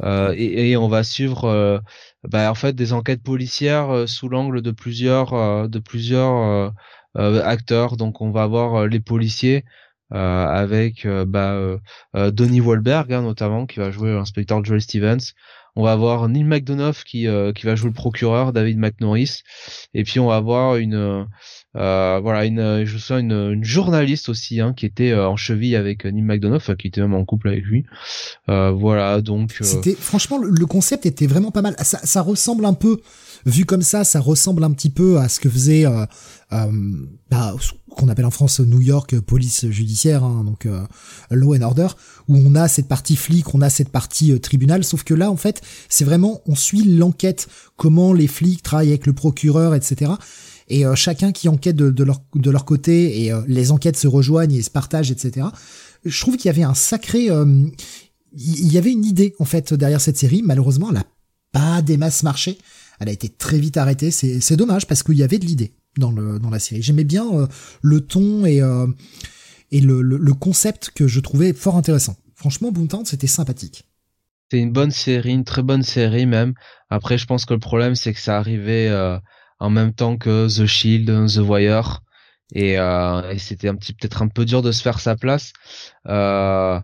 Euh, et, et, on va suivre euh, bah, en fait des enquêtes policières sous l'angle de plusieurs de plusieurs acteurs. Donc on va avoir les policiers avec bah, Donnie Wahlberg hein, notamment qui va jouer l'inspecteur Joel Stevens. On va avoir Neil McDonough qui qui va jouer le procureur David McNorris et puis on va avoir une euh, voilà, une, je sens une, une journaliste aussi hein, qui était euh, en cheville avec euh, Neil McDonough, qui était même en couple avec lui. voilà, donc. C'était franchement le concept était vraiment pas mal. Ça, ça, ressemble un peu, vu comme ça, ça ressemble un petit peu à ce que faisait. Euh, bah, qu'on appelle en France New York police judiciaire, hein, donc Law and Order, où on a cette partie flic, on a cette partie tribunal, sauf que là en fait c'est vraiment on suit l'enquête, comment les flics travaillent avec le procureur, etc et euh, chacun qui enquête de, leur, de leur côté et euh, les enquêtes se rejoignent et se partagent, etc. Je trouve qu'il y avait un sacré, euh, il y avait une idée en fait derrière cette série. Malheureusement, elle a pas des masses marché. Elle a été très vite arrêtée. C'est, c'est dommage parce qu'il y avait de l'idée dans le dans la série. J'aimais bien le ton et et le, le, concept que je trouvais fort intéressant. Franchement, Boomtown, c'était sympathique. C'est une bonne série, une très bonne série même. Après, je pense que le problème, c'est que ça arrivait en même temps que The Shield, The Wire, et, euh, et c'était un petit peut-être un peu dur de se faire sa place. Euh,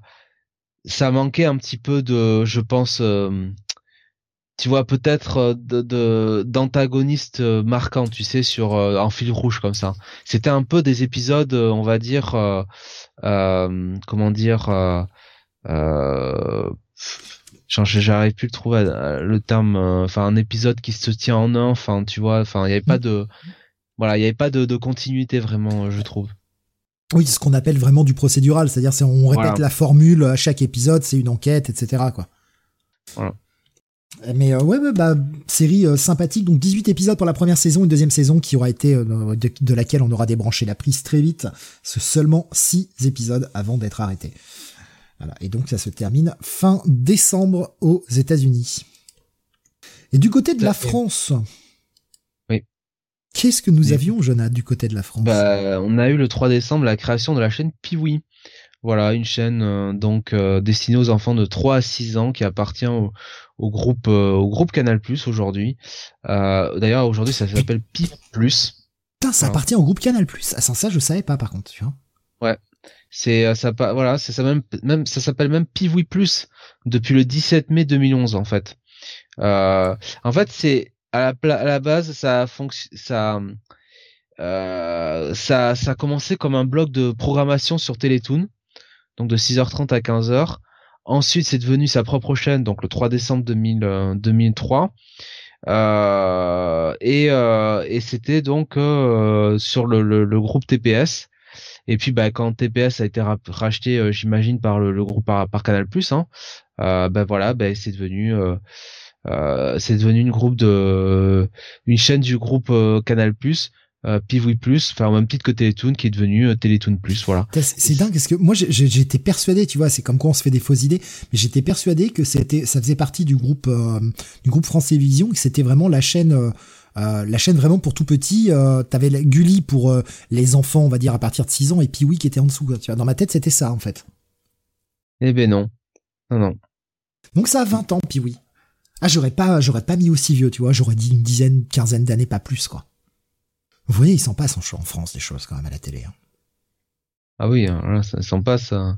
ça manquait un petit peu de, je pense, euh, tu vois peut-être euh, de d'antagonistes euh, marquants, tu sais, sur en fil rouge comme ça. C'était un peu des épisodes, on va dire, comment dire. Euh, j'arrive plus à trouver euh, le terme euh, enfin un épisode qui se tient en un enfin tu vois enfin il y avait pas de voilà il y avait pas de, de continuité vraiment euh, je trouve. Oui c'est ce qu'on appelle vraiment du procédural c'est-à-dire c'est on répète la formule à chaque épisode c'est une enquête etc quoi. Voilà. Mais ouais, bah série sympathique donc 18 épisodes pour la première saison une deuxième saison qui aura été de, de, laquelle on aura débranché la prise très vite c'est seulement 6 épisodes avant d'être arrêté et donc ça se termine fin décembre aux États-Unis. Et du côté de la France, oui. qu'est-ce que nous avions, Jonah, du côté de la France? Bah, On a eu le 3 décembre la création de la chaîne Piwi. Voilà, une chaîne euh, donc euh, destinée aux enfants de 3 à 6 ans qui appartient au, groupe euh, au groupe Canal Plus aujourd'hui. D'ailleurs, aujourd'hui, ça s'appelle Pi Plus. Putain, ça appartient au groupe Canal Plus. Ah, ça, je savais pas par contre, tu vois. Ouais, c'est euh, ça voilà, c'est ça même même ça s'appelle même Pivoui Plus depuis le 17 mai 2011 en fait. Euh, en fait, c'est à la, à la base ça ça euh, ça ça a commencé comme un bloc de programmation sur Télétoon donc de 6h30 à 15h. Ensuite, c'est devenu sa propre chaîne donc le 3 décembre 2000, 2003. Euh, et, euh, et c'était donc euh, sur le, le, le, groupe TPS et puis bah quand TPS a été racheté, euh, j'imagine par le, groupe par, Canal Plus, hein, euh, bah voilà, bah, c'est devenu euh, euh, c'est devenu une chaîne du groupe Canal Plus. Euh, Plus, enfin au même titre que Télétoon qui est devenu Télétoon Plus, voilà. C'est dingue parce que moi j'étais persuadé, tu vois, c'est comme quoi on se fait des fausses idées, mais j'étais persuadé que c'était, ça faisait partie du groupe du groupe France Télévisions, que c'était vraiment la chaîne euh, la chaîne vraiment pour tout petit, euh, t'avais Gulli pour euh, les enfants, on va dire à partir de 6 ans, et oui qui était en dessous. Tu vois, dans ma tête, c'était ça en fait. Eh ben non, non non. Donc ça a 20 ans, oui. Ah j'aurais pas, j'aurais pas mis aussi vieux, tu vois. J'aurais dit une dizaine, quinzaine d'années, pas plus quoi. Vous voyez, il s'en passe en, en France des choses quand même à la télé. Hein. Ah oui, hein, là, ça s'en passe, euh,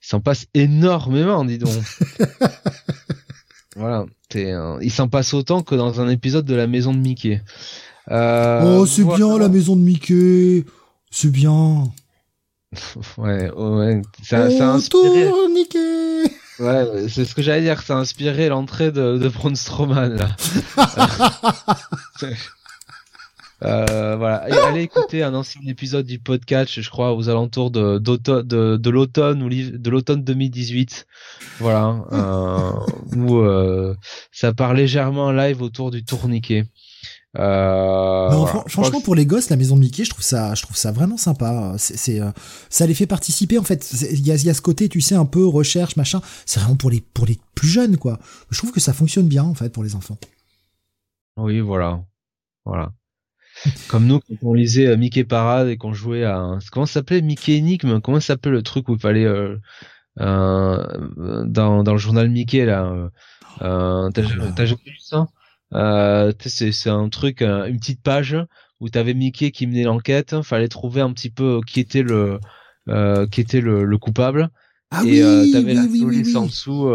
il s'en passe énormément, dis donc. <laughs> voilà, euh, il s'en passe autant que dans un épisode de la Maison de Mickey. Euh, oh, c'est bien la Maison de Mickey, c'est bien. <laughs> ouais, ouais, ça, ça a inspiré. Mickey Ouais, c'est ce que j'allais dire, ça a inspiré l'entrée de, de Braun Strowman, là. <laughs> <laughs> Euh, voilà, allez écouter un ancien épisode du podcast, je crois, aux alentours de, de, de l'automne ou de l'automne 2018. Voilà, euh, <laughs> où euh, ça part légèrement en live autour du tourniquet. Euh, franchement, pour les gosses, la maison de Mickey, je trouve ça, je trouve ça vraiment sympa. C'est, euh, ça les fait participer. En fait, il y a, y a, ce côté, tu sais, un peu recherche, machin. C'est vraiment pour les, pour les plus jeunes, quoi. Je trouve que ça fonctionne bien, en fait, pour les enfants. Oui, voilà, voilà. Comme nous, quand on lisait euh, Mickey Parade et qu'on jouait à comment ça s'appelait? Mickey Enigme, comment ça s'appelait le truc où il fallait euh, euh, dans, dans le journal Mickey là, euh, t'as oh jamais vu ça? Euh, c'est, un truc, une petite page où t'avais Mickey qui menait l'enquête. Fallait trouver un petit peu qui était le, qui était le, le coupable. Ah et oui, t'avais oui, la police en dessous.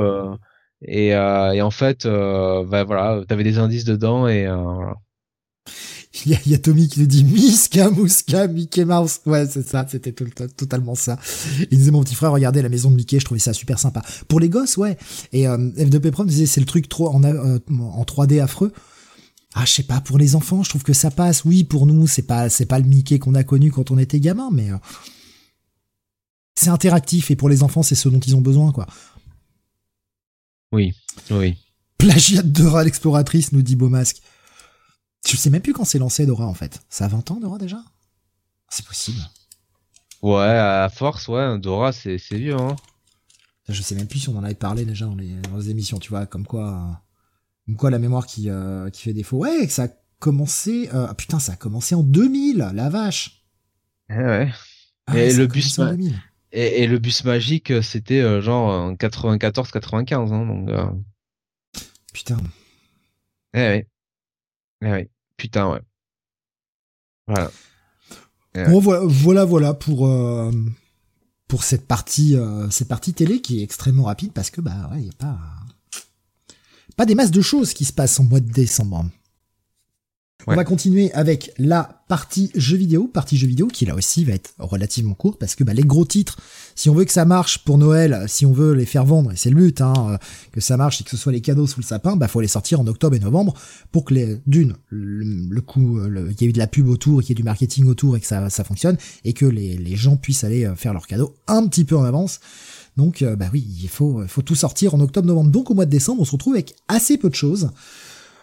et, et en fait, bah, voilà, t'avais des indices dedans et voilà. <laughs> Il y, a, il y a Tommy qui nous dit Miska, Mouska, Mickey Mouse. Ouais, c'est ça, c'était tout, totalement ça. Il disait mon petit frère regardez la maison de Mickey, je trouvais ça super sympa. Pour les gosses, ouais. Et euh, F2P Prom disait c'est le truc trop en, euh, en 3D affreux. Ah, je sais pas, pour les enfants, je trouve que ça passe. Oui, pour nous, c'est pas c'est pas le Mickey qu'on a connu quand on était gamin, mais euh, c'est interactif et pour les enfants, c'est ce dont ils ont besoin, quoi. Oui, oui. Plagiat de l'exploratrice, nous dit Beaumasque. Je sais même plus quand c'est lancé Dora en fait. Ça a 20 ans Dora déjà? C'est possible. Ouais, à force, ouais, Dora c'est vieux hein. Je sais même plus si on en avait parlé déjà dans les, émissions, tu vois, comme quoi comme quoi la mémoire qui euh, qui fait défaut. Ouais, que ça a commencé euh, ah putain, ça a commencé en 2000, la vache. Eh ouais. Ah et le bus et, et, le bus magique, c'était euh, genre en 94 95 hein, donc Putain. Eh ouais. Eh ouais. Putain, ouais. Voilà. Bon, voilà, voilà, pour euh, pour cette partie, euh, cette partie télé qui est extrêmement rapide parce que bah ouais, y a pas pas des masses de choses qui se passent en mois de décembre. On va continuer avec la partie jeux vidéo, partie jeux vidéo qui là aussi va être relativement courte parce que bah, les gros titres, si on veut que ça marche pour Noël, si on veut les faire vendre, et c'est le but, hein, euh, que ça marche et que ce soit les cadeaux sous le sapin, bah faut les sortir en octobre et novembre pour que les d'une le, coup, euh, il y ait eu de la pub autour, qu'il y ait du marketing autour et que ça, ça fonctionne et que les, les gens puissent aller euh, faire leurs cadeaux un petit peu en avance. Donc bah oui, il faut, faut tout sortir en octobre-novembre. Donc au mois de décembre, on se retrouve avec assez peu de choses.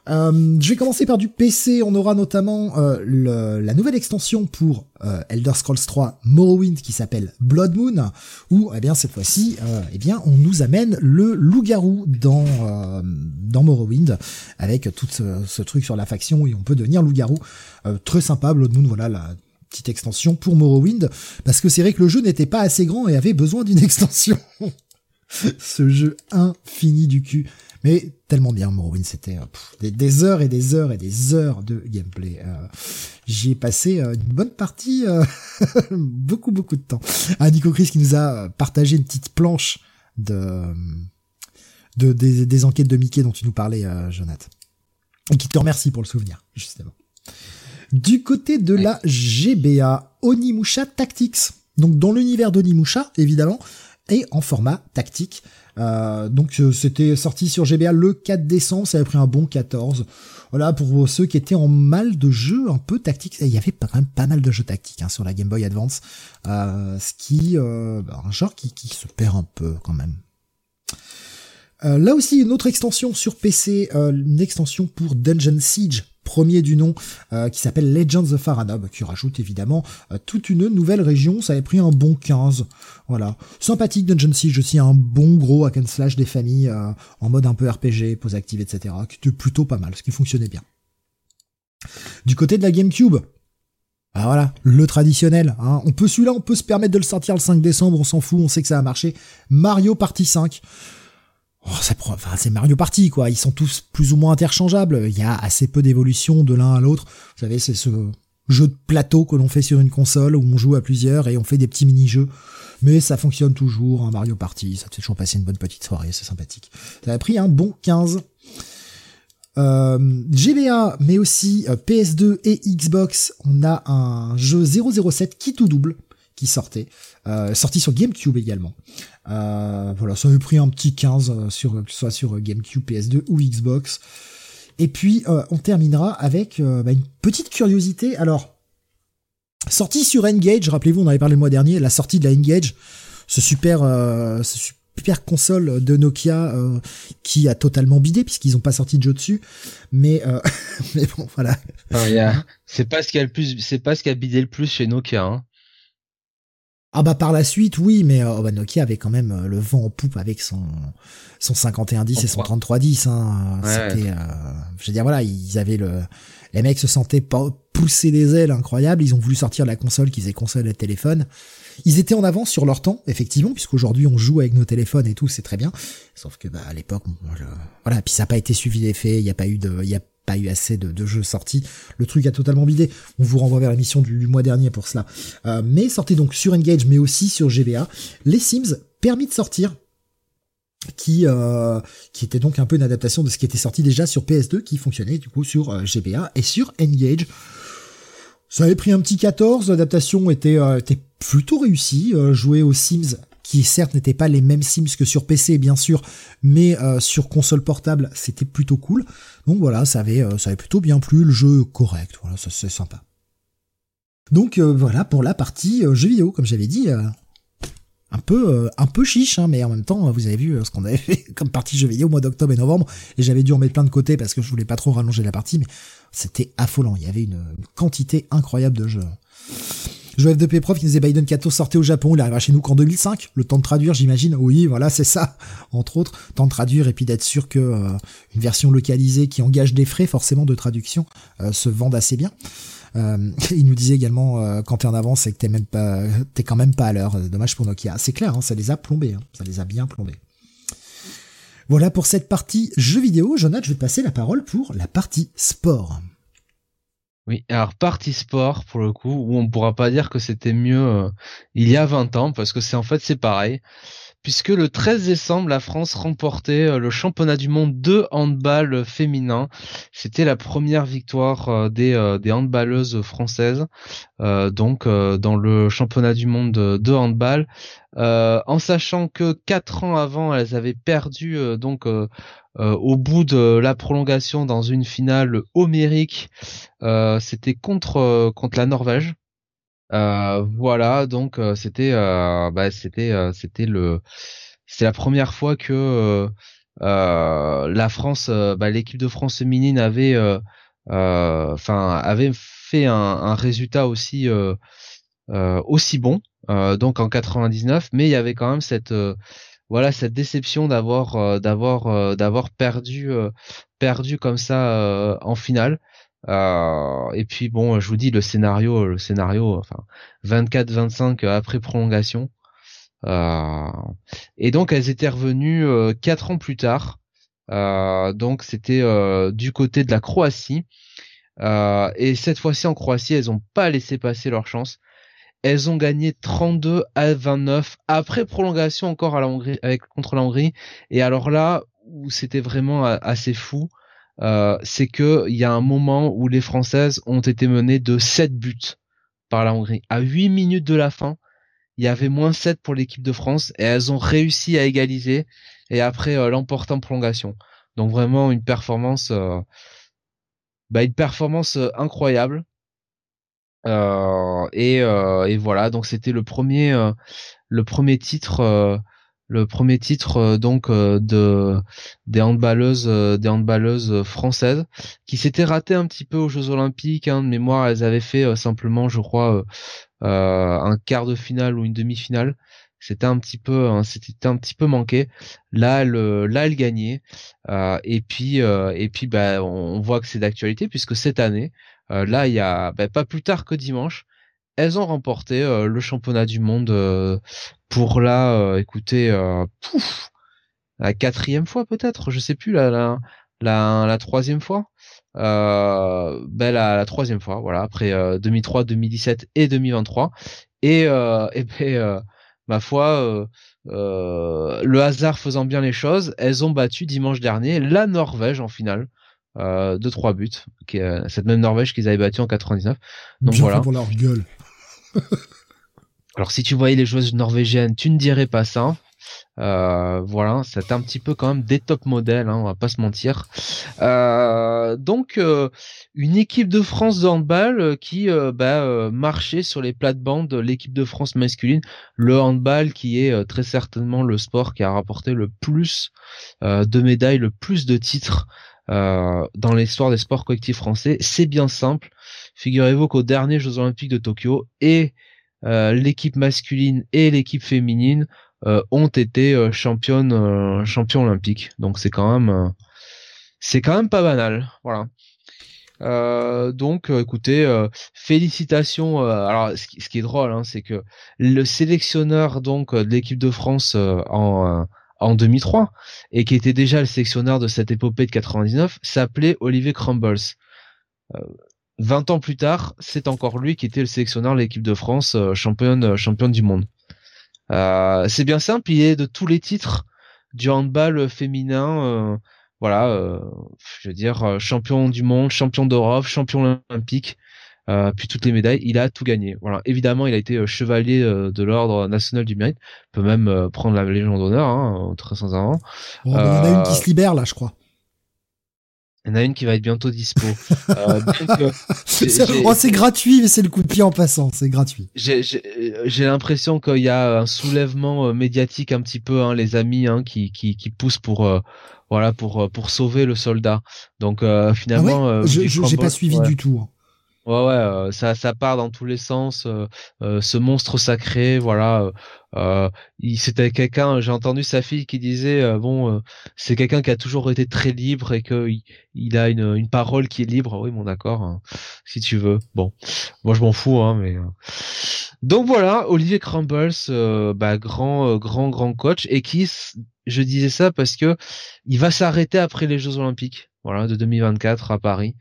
Euh, je vais commencer par du PC. On aura notamment euh, le, la nouvelle extension pour euh, Elder Scrolls 3 Morrowind qui s'appelle Blood Moon, où eh bien cette fois-ci, eh bien on nous amène le loup-garou dans dans Morrowind avec tout ce, truc sur la faction où on peut devenir loup-garou. très sympa, Blood Moon. Voilà la petite extension pour Morrowind, parce que c'est vrai que le jeu n'était pas assez grand et avait besoin d'une <laughs> extension. ce jeu infini du cul. Mais tellement bien, Morrowind, c'était euh, des, heures et des heures et des heures de gameplay. Euh, J'y ai passé euh, une bonne partie, euh, <laughs> beaucoup beaucoup de temps. Ah, Nico Chris qui nous a partagé une petite planche de, de des, enquêtes de Mickey dont tu nous parlais, Jonathan. Et qui te remercie pour le souvenir, justement. Du côté de la GBA, Onimusha Tactics. Donc dans l'univers d'Onimusha, évidemment, et en format tactique. Euh, donc euh, c'était sorti sur GBA le 4 décembre, ça avait pris un bon 14. Voilà pour ceux qui étaient en mal de jeux un peu tactiques. Il y avait quand même pas mal de jeux tactiques hein, sur la Game Boy Advance, euh, ce qui bah, un genre qui, qui se perd un peu quand même. là aussi, une autre extension sur PC, une extension pour Dungeon Siege premier du nom, euh, qui s'appelle Legends of Aranob, qui rajoute évidemment euh, toute une nouvelle région. Ça avait pris un bon 15. Voilà. Sympathique Dungeon Siege aussi, un bon gros hack and slash des familles euh, en mode un peu RPG, pause active, etc. qui était plutôt pas mal, ce qui fonctionnait bien. Du côté de la GameCube, bah voilà, le traditionnel. Hein. On peut celui-là, on peut se permettre de le sortir le 5 décembre, on s'en fout, on sait que ça a marché. Mario Party 5. Oh, enfin, c'est Mario Party, quoi. Ils sont tous plus ou moins interchangeables. Il y a assez peu d'évolution de l'un à l'autre. Vous savez, c'est ce, jeu de plateau que l'on fait sur une console où on joue à plusieurs et on fait des petits mini-jeux. Mais ça fonctionne toujours, un Mario Party, ça fait toujours passer une bonne petite soirée, c'est sympathique. Ça a pris un bon 15. Euh, GBA, mais aussi euh, PS2 et Xbox, on a un jeu 007 qui tout double qui sortait, euh, sorti sur GameCube également. Euh, voilà, ça avait pris un petit 15 sur que ce soit sur GameCube, PS2 ou Xbox. Et puis on terminera avec bah, une petite curiosité. Alors, sortie sur Engage, rappelez-vous, on avait parlé le mois dernier, la sortie de la Engage, ce super, ce super console de Nokia euh, qui a totalement bidé puisqu'ils ont pas sorti de jeu dessus. Mais euh, <laughs> mais bon voilà. c'est pas ce qui a le plus, c'est pas ce qui a bidé le plus chez Nokia. Hein. Ah bah par la suite oui, mais euh, bah, Nokia avait quand même le vent en poupe avec son son 5110 et son 3310. Hein. C'était, je veux dire voilà, ils avaient le, les mecs se sentaient pas pousser des ailes incroyables. Ils ont voulu sortir la console qui faisait console et téléphone. Ils étaient en avance sur leur temps, effectivement, puisqu'aujourd'hui on joue avec nos téléphones et tout, c'est très bien. Sauf que bah, à l'époque, voilà, puis ça n'a pas été suivi d'effet, il n'y a pas eu de, il y a pas eu assez de, jeux sortis. Le truc a totalement bidé. On vous renvoie vers l'émission du, du, mois dernier pour cela. Euh, mais sortez donc sur Engage, mais aussi sur GBA. Les Sims permis de sortir qui euh, qui était donc un peu une adaptation de ce qui était sorti déjà sur PS2 qui fonctionnait du coup sur euh, GBA et sur Engage. Ça avait pris un petit 14, l'adaptation était, était plutôt réussie, jouer aux Sims qui certes n'étaient pas les mêmes Sims que sur PC bien sûr, mais euh, sur console portable c'était plutôt cool. Donc voilà, ça avait, ça avait plutôt bien plu, le jeu correct, voilà, c'est sympa. Donc voilà pour la partie jeu vidéo, comme j'avais dit, un peu un peu chiche, hein, mais en même temps vous avez vu ce qu'on avait fait <laughs> comme partie jeu vidéo au mois d'octobre et novembre, et j'avais dû en mettre plein de côté parce que je voulais pas trop rallonger la partie, mais c'était affolant. Il y avait une, quantité incroyable de jeux. Joël de Prof qui nous disait Biden Kato sortait au Japon, il arrivera chez nous qu'en 2005. Le temps de traduire, j'imagine. Oui, voilà, c'est ça. <laughs> Entre autres, temps de traduire et puis d'être sûr que euh, une version localisée qui engage des frais forcément de traduction euh, se vende assez bien. Euh, <laughs> il nous disait également quand t'es en avance, c'est que t'es même pas, t'es quand même pas à l'heure. Dommage pour Nokia. C'est clair, hein, ça les a plombés. Hein. ça les a bien plombés. Voilà pour cette partie jeux vidéo. Jonathan, je vais te passer la parole pour la partie sport. Oui, alors partie sport pour le coup, où on pourra pas dire que c'était mieux euh, il y a 20 ans, parce que c'est en fait c'est pareil puisque le 13 décembre, la France remportait euh, le championnat du monde de handball féminin. C'était la première victoire euh, des, des handballeuses françaises, donc dans le championnat du monde de handball, en sachant que quatre ans avant, elles avaient perdu donc au bout de la prolongation dans une finale homérique. C'était contre contre la Norvège. Euh, voilà, donc euh, c'était euh, bah, c'était c'était le c'est la première fois que la France, bah, l'équipe de France féminine avait enfin avait fait un, un résultat aussi aussi bon donc en 99 mais il y avait quand même cette voilà cette déception d'avoir d'avoir d'avoir perdu perdu comme ça en finale euh, et puis bon, je vous dis le scénario, le scénario, enfin 24-25 après prolongation. Euh, et donc elles étaient revenues euh, quatre ans plus tard. donc c'était du côté de la Croatie. et cette fois-ci en Croatie, elles n'ont pas laissé passer leur chance. Elles ont gagné 32 à 29 après prolongation encore à la Hongrie, avec contre la Hongrie. Et alors là où c'était vraiment assez fou, euh, c'est que il y a un moment où les Françaises ont été menées de 7 buts par la Hongrie. À 8 minutes de la fin, il y avait moins 7 pour l'équipe de France et elles ont réussi à égaliser et après euh, prolongation. Donc vraiment une performance, euh, bah, une performance euh. Et, et, voilà, donc c'était le premier, le premier titre le premier titre euh, donc euh, de des handballeuses euh, des handballeuses françaises qui s'étaient ratées un petit peu aux Jeux Olympiques hein, de mémoire elles avaient fait simplement je crois un quart de finale ou une demi-finale. C'était un petit peu hein, c'était un petit peu manqué. Là là elle gagnait et puis et puis bah on, voit que c'est d'actualité puisque cette année là il y a bah, pas plus tard que dimanche elles ont remporté le championnat du monde pour euh, écoutez, euh, pouf, la quatrième fois peut-être, je sais plus, la, la, la, troisième fois. euh, ben la, troisième fois, voilà, après 2003, 2017 et 2023. Et, <laughs> et ben, ma foi, le hasard faisant bien les choses, elles ont battu dimanche dernier la Norvège en finale. De trois buts, qui est cette même Norvège qu'ils avaient battu en 99. Donc voilà. pour leur gueule. Alors si tu voyais les joueuses norvégiennes, tu ne dirais pas ça. Euh, voilà, c'est un petit peu quand même des top modèles, hein, on va pas se mentir. Euh, donc euh, une équipe de France de handball qui bah, marchait sur les plates-bandes de l'équipe de France masculine, le handball qui est très certainement le sport qui a rapporté le plus de médailles, le plus de titres dans l'histoire des sports collectifs français. C'est bien simple. Figurez-vous qu'aux derniers Jeux Olympiques de Tokyo et l'équipe masculine et l'équipe féminine euh, ont été euh, championnes, euh, champions olympiques. Donc c'est quand même, c'est quand même pas banal. Voilà. Euh, donc, écoutez, félicitations. alors, ce qui, est drôle, hein, c'est que le sélectionneur donc de l'équipe de France en en 2003 et qui était déjà le sélectionneur de cette épopée de 99 s'appelait Olivier Crumbles. 20 ans plus tard, c'est encore lui qui était le sélectionneur de l'équipe de France championne championne du monde. Euh, c'est bien simple, il est de tous les titres du handball féminin. Euh, voilà, euh, je veux dire champion du monde, champion d'Europe, champion olympique. Euh, puis toutes les médailles, il a tout gagné. Voilà, évidemment, il a été chevalier de l'ordre national du mérite. Peut même prendre la Légion d'honneur, hein, très sans avant. il y en a une qui se libère là, je crois. Il y en a une qui va être bientôt dispo. <laughs> euh, oh, c'est gratuit, mais c'est le coup de pied en passant, c'est gratuit. J'ai l'impression qu'il y a un soulèvement euh, médiatique un petit peu, hein, les amis, hein, qui, qui, qui poussent pour, euh, voilà, pour, euh, pour sauver le soldat. Donc finalement, ah ouais je j'ai pas suivi du tout. Ouais ouais, euh, ça ça part dans tous les sens. Euh, euh, ce monstre sacré, voilà. il c'était quelqu'un. J'ai entendu sa fille qui disait bon, c'est quelqu'un qui a toujours été très libre et que il, a une, une parole qui est libre. Oui, bon d'accord, hein, si tu veux. Bon, moi je m'en fous, hein, mais donc voilà, Olivier Crumbles, bah, grand grand grand coach et qui, je disais ça parce que il va s'arrêter après les Jeux Olympiques, voilà, de 2024 à Paris.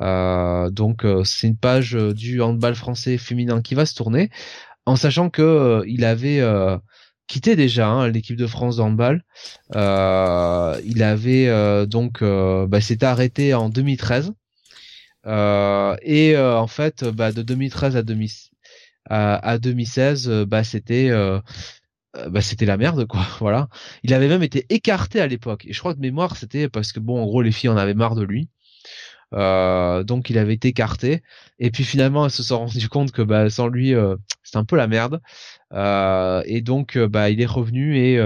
Euh, donc euh, c'est une page euh, du handball français féminin qui va se tourner, en sachant que il avait quitté déjà hein, l'équipe de France de handball. il avait donc bah, s'était arrêté en 2013. et en fait, bah, de 2013 à, à, 2016, bah, c'était bah, c'était la merde quoi <laughs> voilà il avait même été écarté à l'époque et je crois que de mémoire c'était parce que bon en gros les filles en avaient marre de lui euh, donc il avait été écarté. Et puis finalement, elles se sont rendu compte que bah, sans lui, euh, c'est un peu la merde. Euh, et donc bah, il est revenu et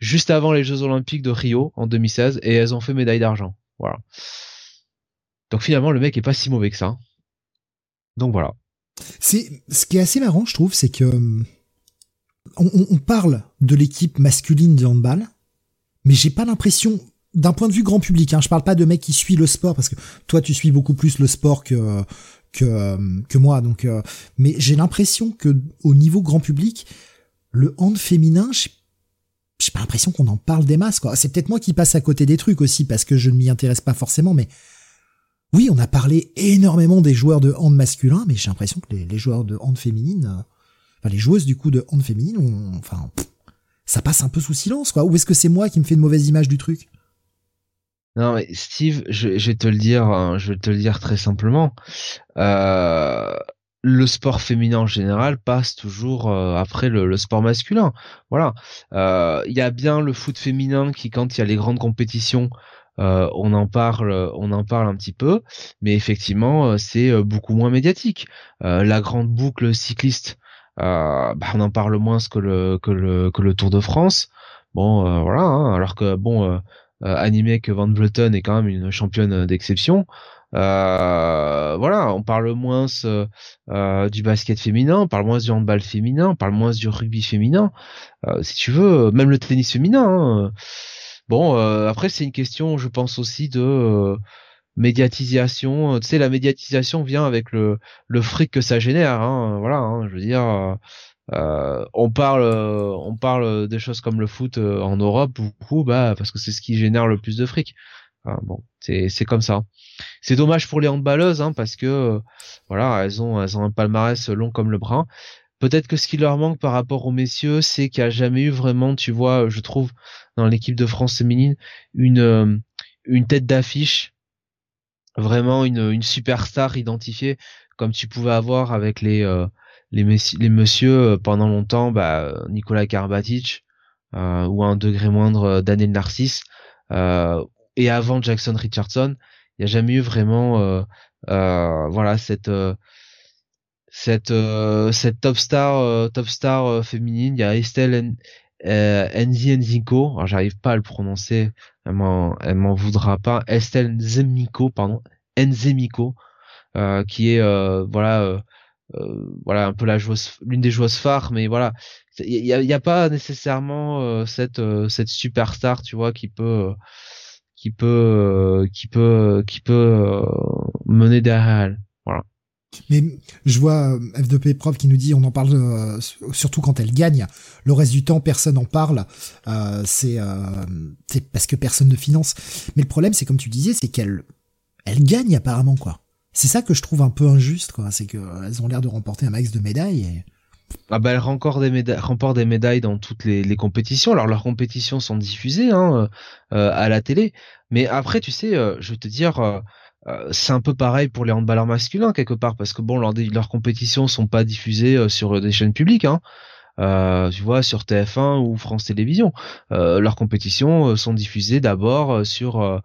juste avant les Jeux Olympiques de Rio en 2016, et elles ont fait médaille d'argent. Voilà. Donc finalement, le mec est pas si mauvais que ça. Donc voilà. C'est ce qui est assez marrant, je trouve, c'est que on, parle de l'équipe masculine de handball, mais j'ai pas l'impression d'un point de vue grand public, hein, je parle pas de mec qui suit le sport parce que toi tu suis beaucoup plus le sport que que que moi, donc euh, mais j'ai l'impression que au niveau grand public, le hand féminin, j'ai pas l'impression qu'on en parle des masses quoi. C'est peut-être moi qui passe à côté des trucs aussi parce que je ne m'y intéresse pas forcément, mais oui, on a parlé énormément des joueurs de hand masculin, mais j'ai l'impression que les, joueurs de hand féminine, euh, enfin les joueuses du coup de hand féminine, enfin ça passe un peu sous silence quoi. Ou est-ce que c'est moi qui me fais une mauvaise image du truc? Non mais Steve, je, vais te le dire, hein, je vais te le dire très simplement. Euh, le sport féminin en général passe toujours euh, après le, sport masculin. Voilà. Euh, il y a bien le foot féminin qui, quand il y a les grandes compétitions, on en parle, on en parle un petit peu, mais effectivement, c'est beaucoup moins médiatique. la grande boucle cycliste, bah, on en parle moins que le que le que le Tour de France. Bon, voilà. Hein, alors que bon animé que Van Vleuten est quand même une championne d'exception. Euh, voilà, on parle moins euh, du basket féminin, on parle moins du handball féminin, on parle moins du rugby féminin, si tu veux, même le tennis féminin. Hein. Bon, après c'est une question, je pense aussi de médiatisation. Tu sais, la médiatisation vient avec le le fric que ça génère. Hein, voilà, hein, je veux dire. Euh, on parle, euh, on parle des choses comme le foot euh, en Europe beaucoup, bah parce que c'est ce qui génère le plus de fric. bon, c'est c'est comme ça. C'est dommage pour les handballeuses hein, parce que voilà, elles ont elles ont un palmarès long comme le bras. Peut-être que ce qui leur manque par rapport aux messieurs, c'est qu'il n'y a jamais eu vraiment, tu vois, je trouve, dans l'équipe de France féminine, une une tête d'affiche, vraiment une une superstar identifiée comme tu pouvais avoir avec les les, les messieurs pendant longtemps, bah Nicolas Karabatic ou un degré moindre Daniel Narcisse et avant Jackson Richardson, il n'y a jamais eu vraiment euh, euh, voilà cette euh, cette cette top star top star féminine. Il y a Estelle Enzi Enziko, alors j'arrive pas à le prononcer, elle m'en voudra pas. Estelle Nzemiko, pardon, Enzemiko, qui est voilà voilà un peu la joueuse l'une des joueuses phares mais voilà il y a, y a, pas nécessairement cette cette superstar tu vois qui peut qui peut euh, qui peut qui peut euh, mener derrière elle. Voilà. Mais je vois euh, F2P prof qui nous dit on en parle surtout quand elle gagne. Le reste du temps personne en parle. c'est c'est parce que personne ne finance. Mais le problème c'est comme tu disais c'est qu'elle elle gagne apparemment quoi. C'est ça que je trouve un peu injuste quoi. C'est que elles ont l'air de remporter un max de médailles. Ah bah, elle remporte des médailles, dans toutes les, compétitions. Alors leurs compétitions sont diffusées hein, euh, à la télé, mais après tu sais, euh, je vais te dire, euh, c'est un peu pareil pour les handballeurs masculins quelque part, parce que bon, leurs, leurs compétitions sont pas diffusées sur des chaînes publiques. Hein. tu vois, sur TF1 ou France Télévisions, leurs compétitions sont diffusées d'abord sur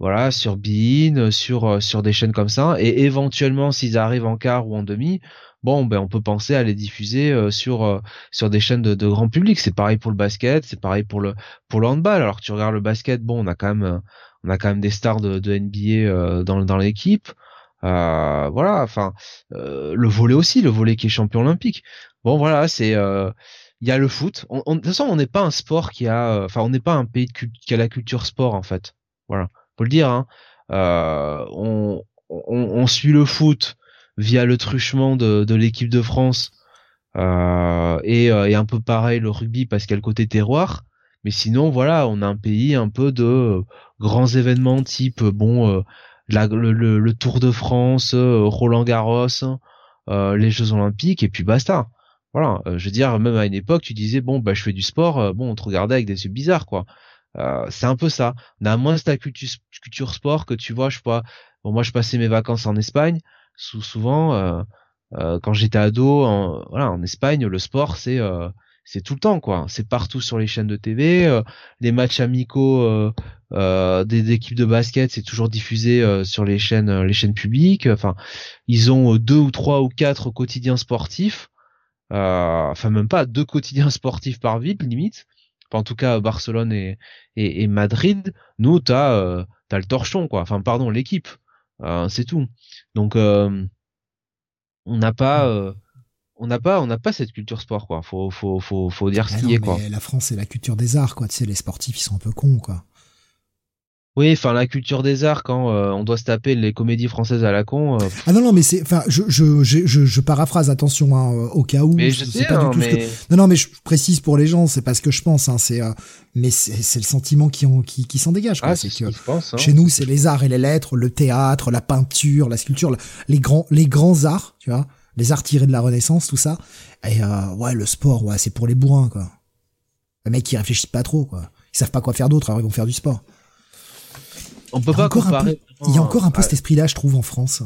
voilà sur Bein, sur sur des chaînes comme ça, et éventuellement s'ils arrivent en quart ou en demi, bon ben on peut penser à les diffuser euh, sur euh, sur des chaînes de, de, grand public. C'est pareil pour le basket c'est pareil pour le pour le handball. Alors tu regardes le basket bon on a quand même euh, on a quand même des stars de, de NBA dans dans l'équipe. Voilà enfin le volet aussi le volet qui est champion olympique. Bon voilà c'est il y a le foot. On, de toute façon on n'est pas un sport qui a enfin on n'est pas un pays qui a la culture sport en fait. Voilà faut le dire hein. on, on, suit le foot via le truchement de, l'équipe de France euh, et, euh, et, un peu pareil le rugby parce qu'il y a le côté terroir. Mais sinon, voilà, on a un pays un peu de grands événements type bon le, Tour de France, Roland Garros, les Jeux Olympiques et puis basta. Voilà, je veux dire, même à une époque, tu disais bon bah je fais du sport, bon on te regardait avec des yeux bizarres quoi. Euh, c'est un peu ça. On a moins cette culture, sport que tu vois, je sais pas. Bon moi je passais mes vacances en Espagne souvent euh, euh, quand j'étais ado en, voilà en Espagne le sport c'est euh, c'est tout le temps quoi c'est partout sur les chaînes de TV les matchs amicaux des, équipes de basket c'est toujours diffusé sur les chaînes les chaînes publiques enfin ils ont deux ou trois ou quatre quotidiens sportifs enfin même pas deux quotidiens sportifs par ville limite en tout cas Barcelone et, et, Madrid nous t'as t'as le torchon quoi enfin pardon l'équipe c'est tout donc euh, on n'a pas mmh. euh, on n'a pas on n'a pas cette culture sport quoi. Faut faut faut faut dire ce ah qui est quoi. La France c'est la culture des arts quoi. Tu sais les sportifs ils sont un peu cons quoi. Oui, enfin la culture des arts quand euh, on doit se taper les comédies françaises à la con. Euh, ah non non mais c'est enfin je, je je, je paraphrase attention hein, au cas où. Mais je sais pas du tout mais... Non non mais je précise pour les gens c'est pas ce que je pense hein, c'est euh, mais c'est le sentiment qui en, qui, qui s'en dégage quoi. Ah, c'est que pense, hein. chez nous c'est les arts et les lettres, le théâtre, la peinture, la sculpture, les grands les grands arts, tu vois, les arts tirés de la Renaissance tout ça. Et ouais le sport ouais c'est pour les bourrins quoi. Les mecs qui réfléchissent pas trop quoi. Ils savent pas quoi faire d'autre alors ils vont faire du sport on peut pas comparer. il y a encore un peu cet esprit-là, je trouve, en France.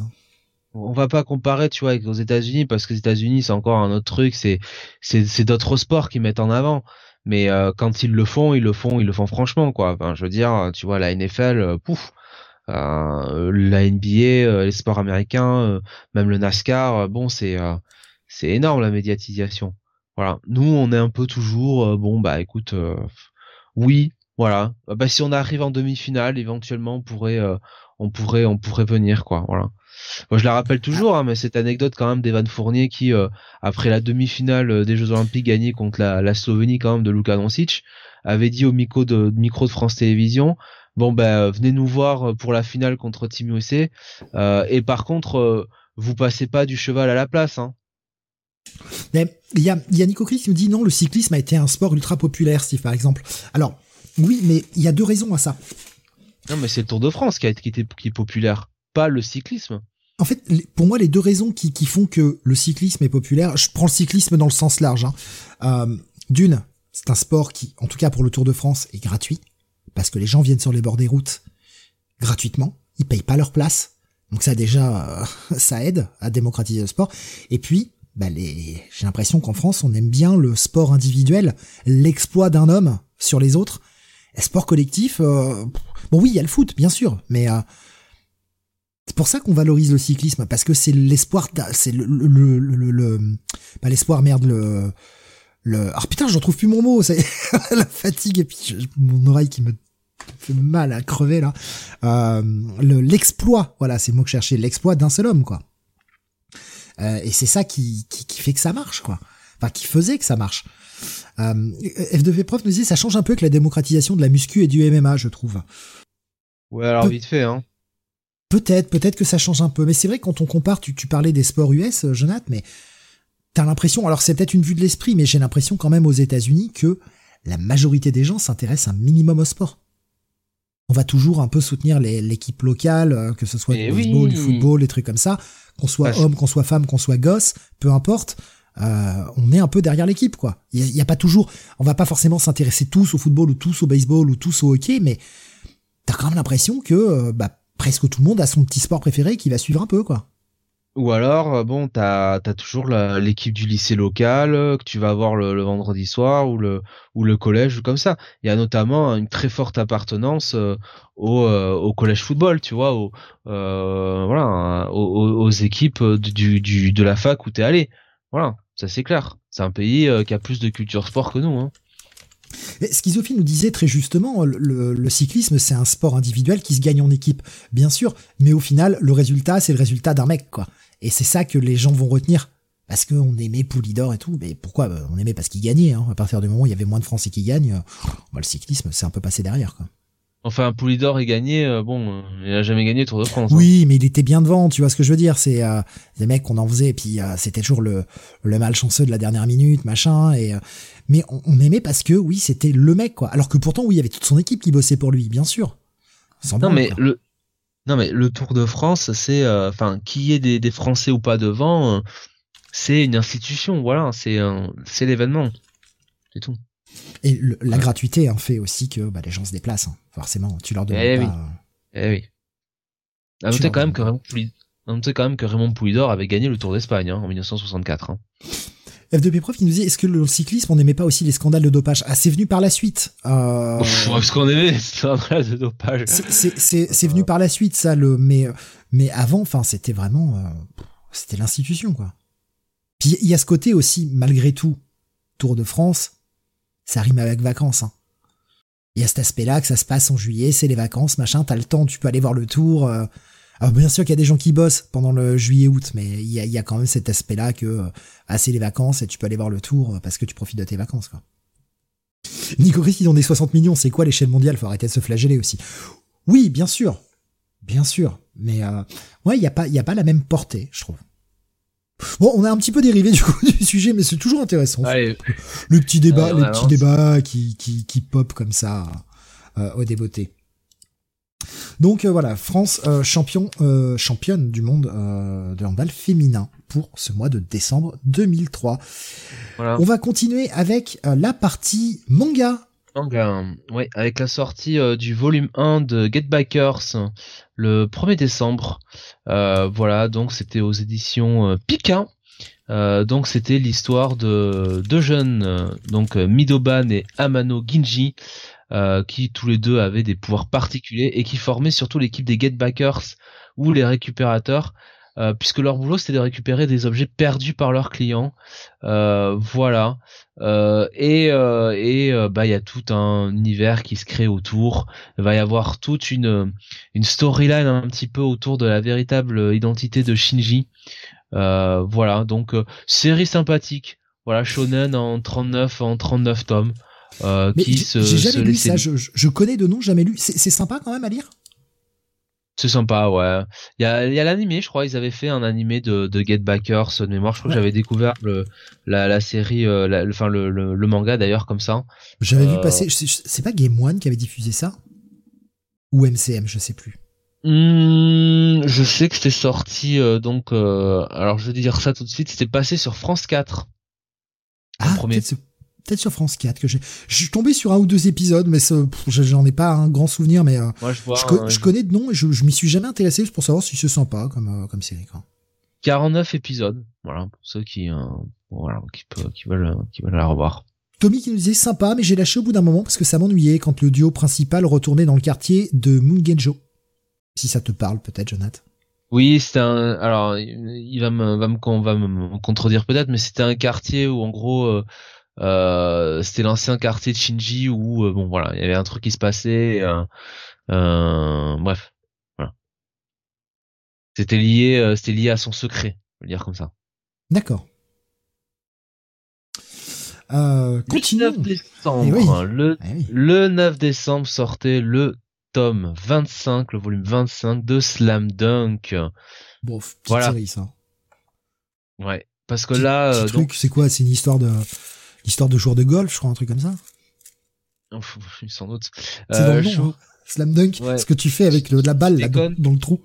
On va pas comparer, tu vois, avec aux États-Unis parce que les États-Unis c'est encore un autre truc, c'est c'est d'autres sports qui mettent en avant. Mais euh, quand ils le font, ils le font, ils le font franchement, quoi. Enfin, je veux dire, tu vois, la NFL, euh, pouf, euh, la NBA, les sports américains, même le NASCAR, bon, c'est c'est énorme la médiatisation. Voilà. Nous, on est un peu toujours, bon, bah, écoute, oui, voilà. Bah, bah, si on arrive en demi-finale, éventuellement, on pourrait, euh, on pourrait, on pourrait venir, quoi. Voilà. Moi, je la rappelle toujours, hein, mais cette anecdote quand même d'Evan Fournier qui, euh, après la demi-finale euh, des Jeux Olympiques gagnée contre la, la, Slovénie quand même de Luka Doncic, avait dit au micro de, micro de France Télévisions, bon ben venez nous voir pour la finale contre Team USA, et par contre, vous passez pas du cheval à la place, hein. Mais il y a, y a Nico Chris qui nous dit non, le cyclisme a été un sport ultra populaire, Steve, par exemple. Alors, oui, mais il y a deux raisons à ça. Non, mais c'est le Tour de France qui, a, qui, était, qui est populaire, pas le cyclisme. En fait, pour moi, les deux raisons qui, qui font que le cyclisme est populaire, je prends le cyclisme dans le sens large. Hein. Euh, D'une, c'est un sport qui, en tout cas pour le Tour de France, est gratuit parce que les gens viennent sur les bords des routes gratuitement, ils payent pas leur place. Donc ça déjà, euh, <laughs> ça aide à démocratiser le sport. Et puis, bah les... j'ai l'impression qu'en France, on aime bien le sport individuel, l'exploit d'un homme sur les autres. Sport collectif, euh, bon oui, il y a le foot, bien sûr, mais euh, c'est pour ça qu'on valorise le cyclisme, parce que c'est l'espoir, c'est le, pas l'espoir, merde, le, le, ah putain, je retrouve plus mon mot, c'est <laughs> la fatigue et puis mon oreille qui me fait mal à crever là. Euh, l'exploit, voilà, c'est le mot que je cherchais, l'exploit d'un seul homme, quoi. Euh, et c'est ça qui, qui, qui, fait que ça marche, quoi. Enfin, qui faisait que ça marche. Euh, F2V Prof nous disait, ça change un peu avec la démocratisation de la muscu et du MMA, je trouve. Ouais, alors vite fait, hein. Peut-être, peut-être que ça change un peu. Mais c'est vrai, quand on compare, tu, tu parlais des sports US, euh, Jonathan, mais t'as l'impression, alors c'est peut-être une vue de l'esprit, mais j'ai l'impression quand même aux États-Unis que la majorité des gens s'intéressent un minimum au sport on va toujours un peu soutenir l'équipe locale, euh, que ce soit du eh baseball, du football, des trucs comme ça, qu'on soit homme, qu'on soit femme, qu'on soit gosse, peu importe. Euh, on est un peu derrière l'équipe, quoi. Il y, a pas toujours, on va pas forcément s'intéresser tous au football ou tous au baseball ou tous au hockey, mais t'as quand même l'impression que euh, bah, presque tout le monde a son petit sport préféré qui va suivre un peu, quoi. Ou alors, euh, bon, t'as as toujours l'équipe du lycée local que tu vas voir le, vendredi soir ou le ou le collège ou comme ça. Il y a notamment une très forte appartenance au, au collège football, tu vois, voilà, aux, équipes du, du de la fac où t'es allé. Voilà, ça c'est clair. C'est un pays qui a plus de culture sport que nous. Hein. Schizophie nous disait très justement, le, cyclisme c'est un sport individuel qui se gagne en équipe, bien sûr, mais au final le résultat c'est le résultat d'un mec quoi. Et c'est ça que les gens vont retenir. Parce qu'on aimait Poulidor et tout, mais pourquoi bah, On aimait parce qu'il gagnait. Hein. À partir du moment où il y avait moins de Français qui gagnent, euh, bah, le cyclisme, c'est un peu passé derrière. Quoi. Enfin, Poulidor est gagné, euh, bon, il a jamais gagné Tour de France. Hein. Oui, mais il était bien devant, tu vois ce que je veux dire. C'est euh, des mecs qu'on en faisait, et puis c'était toujours le, le malchanceux de la dernière minute, machin. Et mais on, aimait parce que oui, c'était le mec, quoi. Alors que pourtant, oui, il y avait toute son équipe qui bossait pour lui, bien sûr. non, mais le non mais le Tour de France, c'est euh, enfin qui est des, des, Français ou pas devant, euh, c'est une institution, voilà, c'est c'est l'événement, c'est tout. Et la gratuité en fait aussi que bah, les gens se déplacent, hein. forcément. Tu leur donnes eh pas. Oui. Eh oui. À noter quand même que Raymond quand même que Raymond Poulidor avait gagné le Tour d'Espagne hein, en 1964. Hein. F2P Prof qui nous dit est-ce que le cyclisme on n'aimait pas aussi les scandales de dopage? Ah c'est venu par la suite. Euh... ce qu'on aimait les scandales de dopage. <laughs> C'est venu par la suite ça le mais mais avant enfin c'était vraiment euh, c'était l'institution quoi. Puis il y a ce côté aussi malgré tout Tour de France ça rime avec vacances. Hein. Il y a cet aspect-là que ça se passe en juillet, c'est les vacances, machin, t'as le temps, tu peux aller voir le tour. Euh, alors bien sûr qu'il y a des gens qui bossent pendant le juillet-août, mais il y a, quand même cet aspect-là que euh, ah, c'est les vacances et tu peux aller voir le tour euh, parce que tu profites de tes vacances. Quoi. Nico Chris, ils ont des 60 millions, c'est quoi l'échelle mondiale? Faut arrêter de se flageller aussi. Oui, bien sûr, bien sûr, mais euh, ouais, il y a pas, y a pas la même portée, je trouve. Bon, on a un petit peu dérivé du coup <laughs> du sujet, mais c'est toujours intéressant. Le petit débat, les petits débats qui, qui, qui pop comme ça euh, au débeauté. Donc euh, voilà, France euh, champion, euh, championne du monde de handball féminin pour ce mois de décembre 2003. On va continuer avec la partie manga. Manga, oui, avec la sortie du volume 1 de Get Bikers le 1er décembre. voilà, donc c'était aux éditions Pika. donc c'était l'histoire de deux jeunes, donc Midoban et Amano Ginji, euh, qui tous les deux avaient des pouvoirs particuliers et qui formaient surtout l'équipe des Getbackers ou les récupérateurs. Euh, puisque leur boulot c'était de récupérer des objets perdus par leurs clients, euh, voilà. et et bah il y a tout un univers qui se crée autour. Il va y avoir toute une une storyline un petit peu autour de la véritable identité de Shinji. voilà, donc série sympathique. Voilà, shonen en 39 en 39 tomes. Euh, Mais j'ai jamais lu ça. Je, connais de nom, jamais lu. C'est sympa quand même à lire? C'est sympa, ouais. Il y a, y a l'animé, je crois. Ils avaient fait un animé de, de Get Backers de mémoire. Je crois que j'avais découvert le, la, la série, euh, enfin le, le, manga d'ailleurs comme ça. J'avais vu euh, passer. C'est pas Game One qui avait diffusé ça? Ou MCM, je sais plus. Hmm, je sais que c'était sorti euh, donc alors je vais dire ça tout de suite, c'était passé sur France 4. Ah, premier. Peut-être, sur France 4 que j'ai. Je suis tombé sur un ou deux épisodes, mais j'en ai pas un grand souvenir, mais euh, Moi je vois je, co- un- je connais de nom et je, je m'y suis jamais intéressé pour savoir si c'est sympa comme, euh, comme série. Quoi. 49 épisodes. Voilà, pour ceux qui euh, voilà, qui, peut- qui veulent qui veulent la revoir. Tommy qui nous disait sympa, mais j'ai lâché au bout d'un moment parce que ça m'ennuyait quand le duo principal retournait dans le quartier de Mungenjo. Si ça te parle peut-être, Jonathan. Oui, c'était un. Alors, il va me, va me, con- va me contredire peut-être, mais c'était un quartier où, en gros, euh, euh, c'était l'ancien quartier de Shinji où, euh, bon, voilà, il y avait un truc qui se passait. euh, euh, bref, voilà. C'était lié, euh, c'était lié à son secret, on va le dire comme ça. D'accord. Euh, Le continuons. 9 décembre, Eh oui. hein, le, Eh oui. le 9 décembre sortait le tome 25, le volume 25 de Slam Dunk. Bon, petite Voilà. série ça. Ouais. Parce que Petit- là, petit euh, truc, c'est quoi? C'est une histoire de l'histoire de joueurs de golf, je crois, un truc comme ça. sans doute. C'est dans le nom, je- hein. Slam dunk, Ouais. ce que tu fais avec le, la balle là, dans, le trou.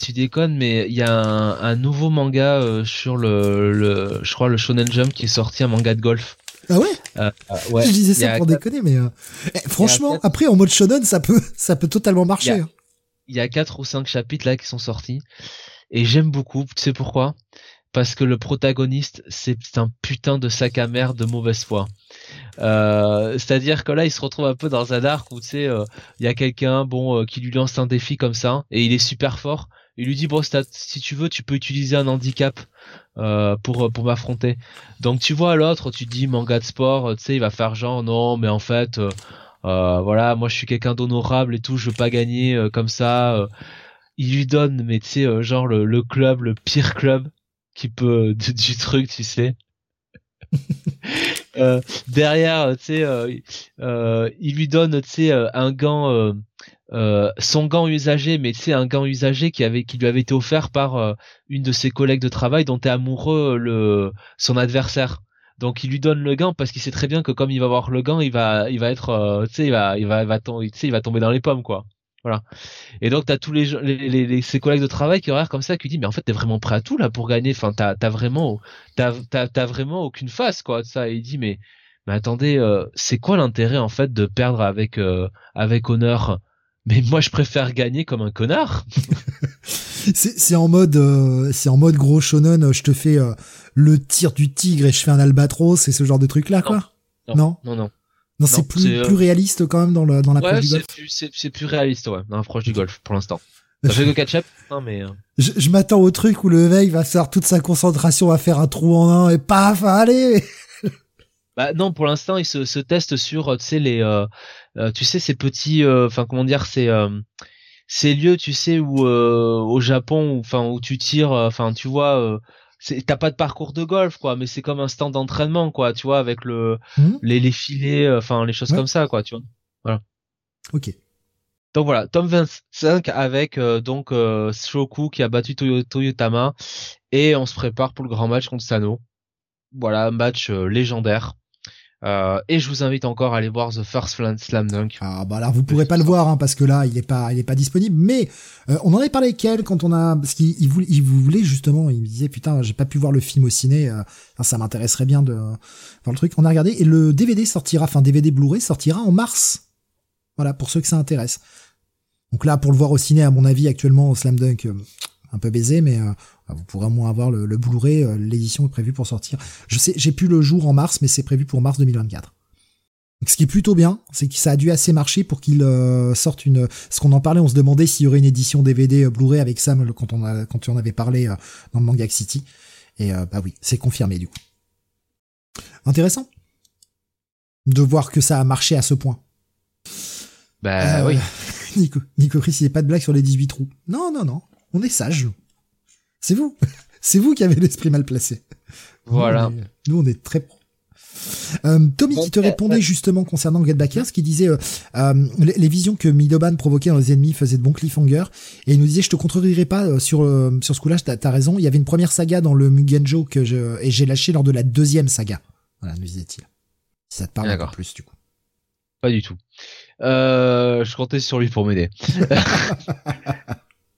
Tu déconnes, mais il y a un, un nouveau manga euh, sur le, le, je crois le Shonen Jump qui est sorti, un manga de golf. Ah ouais, Euh, euh, ouais. Je disais ça pour quatre- déconner, mais euh, eh, franchement, quatre- après en mode shonen, ça peut, ça peut totalement marcher. Il y a- hein. Il y a quatre ou cinq chapitres là qui sont sortis et j'aime beaucoup. Tu sais pourquoi? Parce que le protagoniste c'est un putain de sac à merde de mauvaise foi. Euh, C'est-à-dire que là il se retrouve un peu dans un arc où tu sais euh, il y a quelqu'un bon euh, qui lui lance un défi comme ça et il est super fort. Il lui dit bon si, tu veux tu peux utiliser un handicap euh, pour pour m'affronter. Donc tu vois l'autre tu te dis manga de sport euh, tu sais il va faire genre non mais en fait euh, euh, voilà, moi je suis quelqu'un d'honorable et tout, je veux pas gagner euh, comme ça. euh. il lui donne, mais tu sais, euh, genre le, le club, le pire club qui peut du, du truc, tu sais. Euh, derrière, tu sais, euh, euh, il lui donne, tu sais, euh, un gant, euh, euh, son gant usagé, mais tu sais, un gant usagé qui avait, qui lui avait été offert par euh, une de ses collègues de travail dont est amoureux euh, le, son adversaire. Donc il lui donne le gant parce qu'il sait très bien que comme il va avoir le gant, il va, il va être, euh, tu sais, il va, il va, il va il va tomber dans les pommes, quoi. Voilà. Et donc t'as tous les, gens- les, les, les- ses collègues de travail qui regardent comme ça, qui disent mais en fait t'es vraiment prêt à tout là pour gagner. Enfin t'as, t'as vraiment, t'as, t'as, t'as vraiment aucune face quoi. de Ça. Et il dit mais, mais attendez, euh, c'est quoi l'intérêt en fait de perdre avec, euh, avec honneur? Mais moi je préfère gagner comme un connard. <laughs> C'est c'est en mode, euh, c'est en mode gros shonen. euh, Je te fais euh, le tir du tigre et je fais un albatros et ce genre de truc là, quoi. Non. non? Non. Non, c'est plus, c'est, euh, plus réaliste quand même dans le dans l'approche Ouais, du golf. c'est plus, c'est, c'est plus réaliste ouais, dans l'approche du golf pour l'instant. Ça fait que catch-up Non mais. euh, Je, je m'attends au truc où le mec va faire toute sa concentration, va faire un trou en un et paf, allez. <laughs> Bah non, pour l'instant, il se, se teste sur, euh, tu sais, les, euh, tu sais, ces petits, euh, enfin comment dire, ces, euh, ces lieux, tu sais, où au Japon, où, enfin où tu tires, enfin tu vois, t'as pas de parcours de golf, quoi, mais c'est comme un stand d'entraînement, quoi, tu vois, avec le, Mhm. les, les filets, euh, enfin les choses Ouais. comme ça, quoi, tu vois. Ok. Donc voilà, tome 25 avec euh, donc euh, Shoku qui a battu Toyo- Toyotama et on se prépare pour le grand match contre Sano. Voilà, un match euh, légendaire. Euh, et je vous invite encore à aller voir The First Slam Dunk. Ah bah là vous pourrez pas le voir hein, parce que là il est pas il est pas disponible mais euh, on en avait parlé avec quand on a parce qu'il il voulait justement il me disait putain j'ai pas pu voir le film au ciné euh, ça m'intéresserait bien de voir le truc. On a regardé et le DVD sortira enfin DVD Blu-ray sortira en mars. Voilà pour ceux que ça intéresse. Donc là pour le voir au ciné à mon avis actuellement Slam Dunk euh, un peu baisé mais euh, vous pourrez au moins avoir le, le Blu-ray euh, l'édition est prévue pour sortir je sais j'ai plus le jour en mars mais c'est prévu pour mars 2024 donc, ce qui est plutôt bien, c'est que ça a dû assez marcher pour qu'il euh, sorte une. Ce qu'on en parlait, on se demandait s'il y aurait une édition DVD Blu-ray avec Sam quand on a quand tu en avais parlé euh, dans le Manga City. Et euh, bah oui, c'est confirmé du coup. Intéressant de voir que ça a marché à ce point. Bah oui. <laughs> Nico, Nico Chris, il n'y a pas de blague sur les 18 trous. Non, non, non. On est sage. C'est vous. <laughs> C'est vous qui avez l'esprit mal placé. Voilà. Nous, on est, nous, on est très pro. Euh, Tommy qui te répondait ouais. justement concernant Get Backers, qui disait euh, euh, les, les visions que Midoban provoquait dans les ennemis faisaient de bons cliffhangers, et il nous disait je te contredirai pas euh, sur euh, sur ce coup-là, t'as as raison. Il y avait une première saga dans le Mugenjo que je et j'ai lâché lors de la deuxième saga. Voilà, nous disait-il. Si ça te parle D'accord. plus du coup. Pas du tout. Euh, je comptais sur lui pour m'aider. <laughs>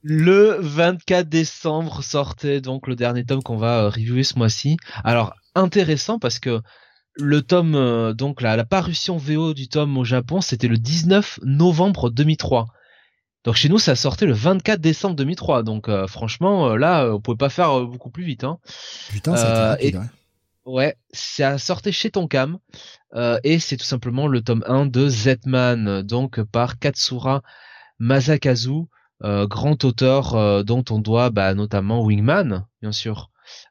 le 24 décembre sortait donc le dernier tome qu'on va euh, reviewer ce mois-ci. Alors intéressant parce que le tome euh, donc la, la parution VO du tome au Japon c'était le 19 novembre 2003. Donc chez nous ça sortait le 24 décembre 2003. Donc franchement là on pouvait pas faire beaucoup plus vite. Hein. Putain ça a été rapide, Ouais, ça sortait chez Tonkam euh, et c'est tout simplement le tome 1 de Z-Man, donc par Katsura Masakazu, euh, grand auteur euh, dont on doit bah, notamment Wingman, bien sûr,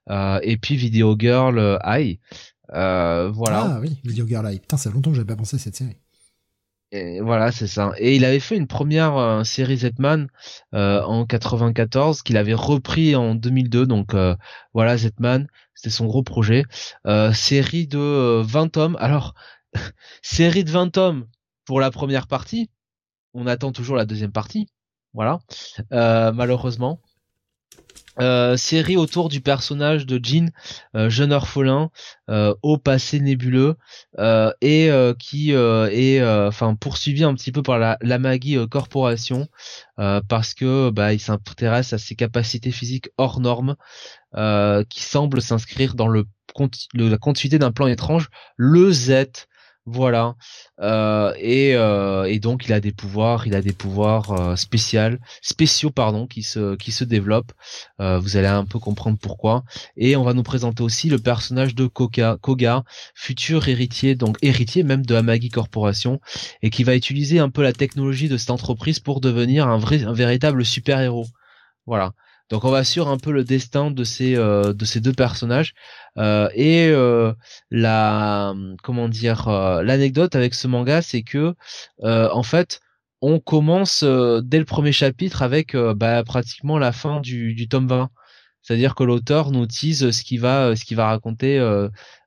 et puis Video Girl Eye. voilà. Ah oui, Video Girl Eye. Putain, ça fait longtemps que j'avais pas pensé à cette série. Et voilà, c'est ça. Et il avait fait une première série Z-Man en 94 qu'il avait repris en 2002. Donc voilà, Z-Man, c'était son gros projet. Euh, série de 20 euh, tomes. Alors, <laughs> série de 20 tomes pour la première partie. On attend toujours la deuxième partie. Voilà. Euh, malheureusement. Euh, série autour du personnage de Jean, euh, jeune orphelin, euh, au passé nébuleux, et qui est enfin poursuivi un petit peu par la, la Maggie Corporation parce que bah, il s'intéresse à ses capacités physiques hors normes, qui semblent s'inscrire dans le, le, la continuité d'un plan étrange, le Z voilà. Euh, et, euh, et, donc il a des pouvoirs, il a des pouvoirs euh, spéciaux, spéciaux pardon, qui se qui se développent. vous allez un peu comprendre pourquoi. Et on va nous présenter aussi le personnage de Koga, Koga, futur héritier, donc héritier même de Amagi Corporation, et qui va utiliser un peu la technologie de cette entreprise pour devenir un vrai, un véritable super héros. Voilà. Donc on va suivre un peu le destin de ces euh, de ces deux personnages euh, et euh, la comment dire l'anecdote avec ce manga c'est que en fait on commence dès le premier chapitre avec bah, pratiquement la fin du, du tome 20. C'est-à-dire que l'auteur nous tease ce qui va ce va raconter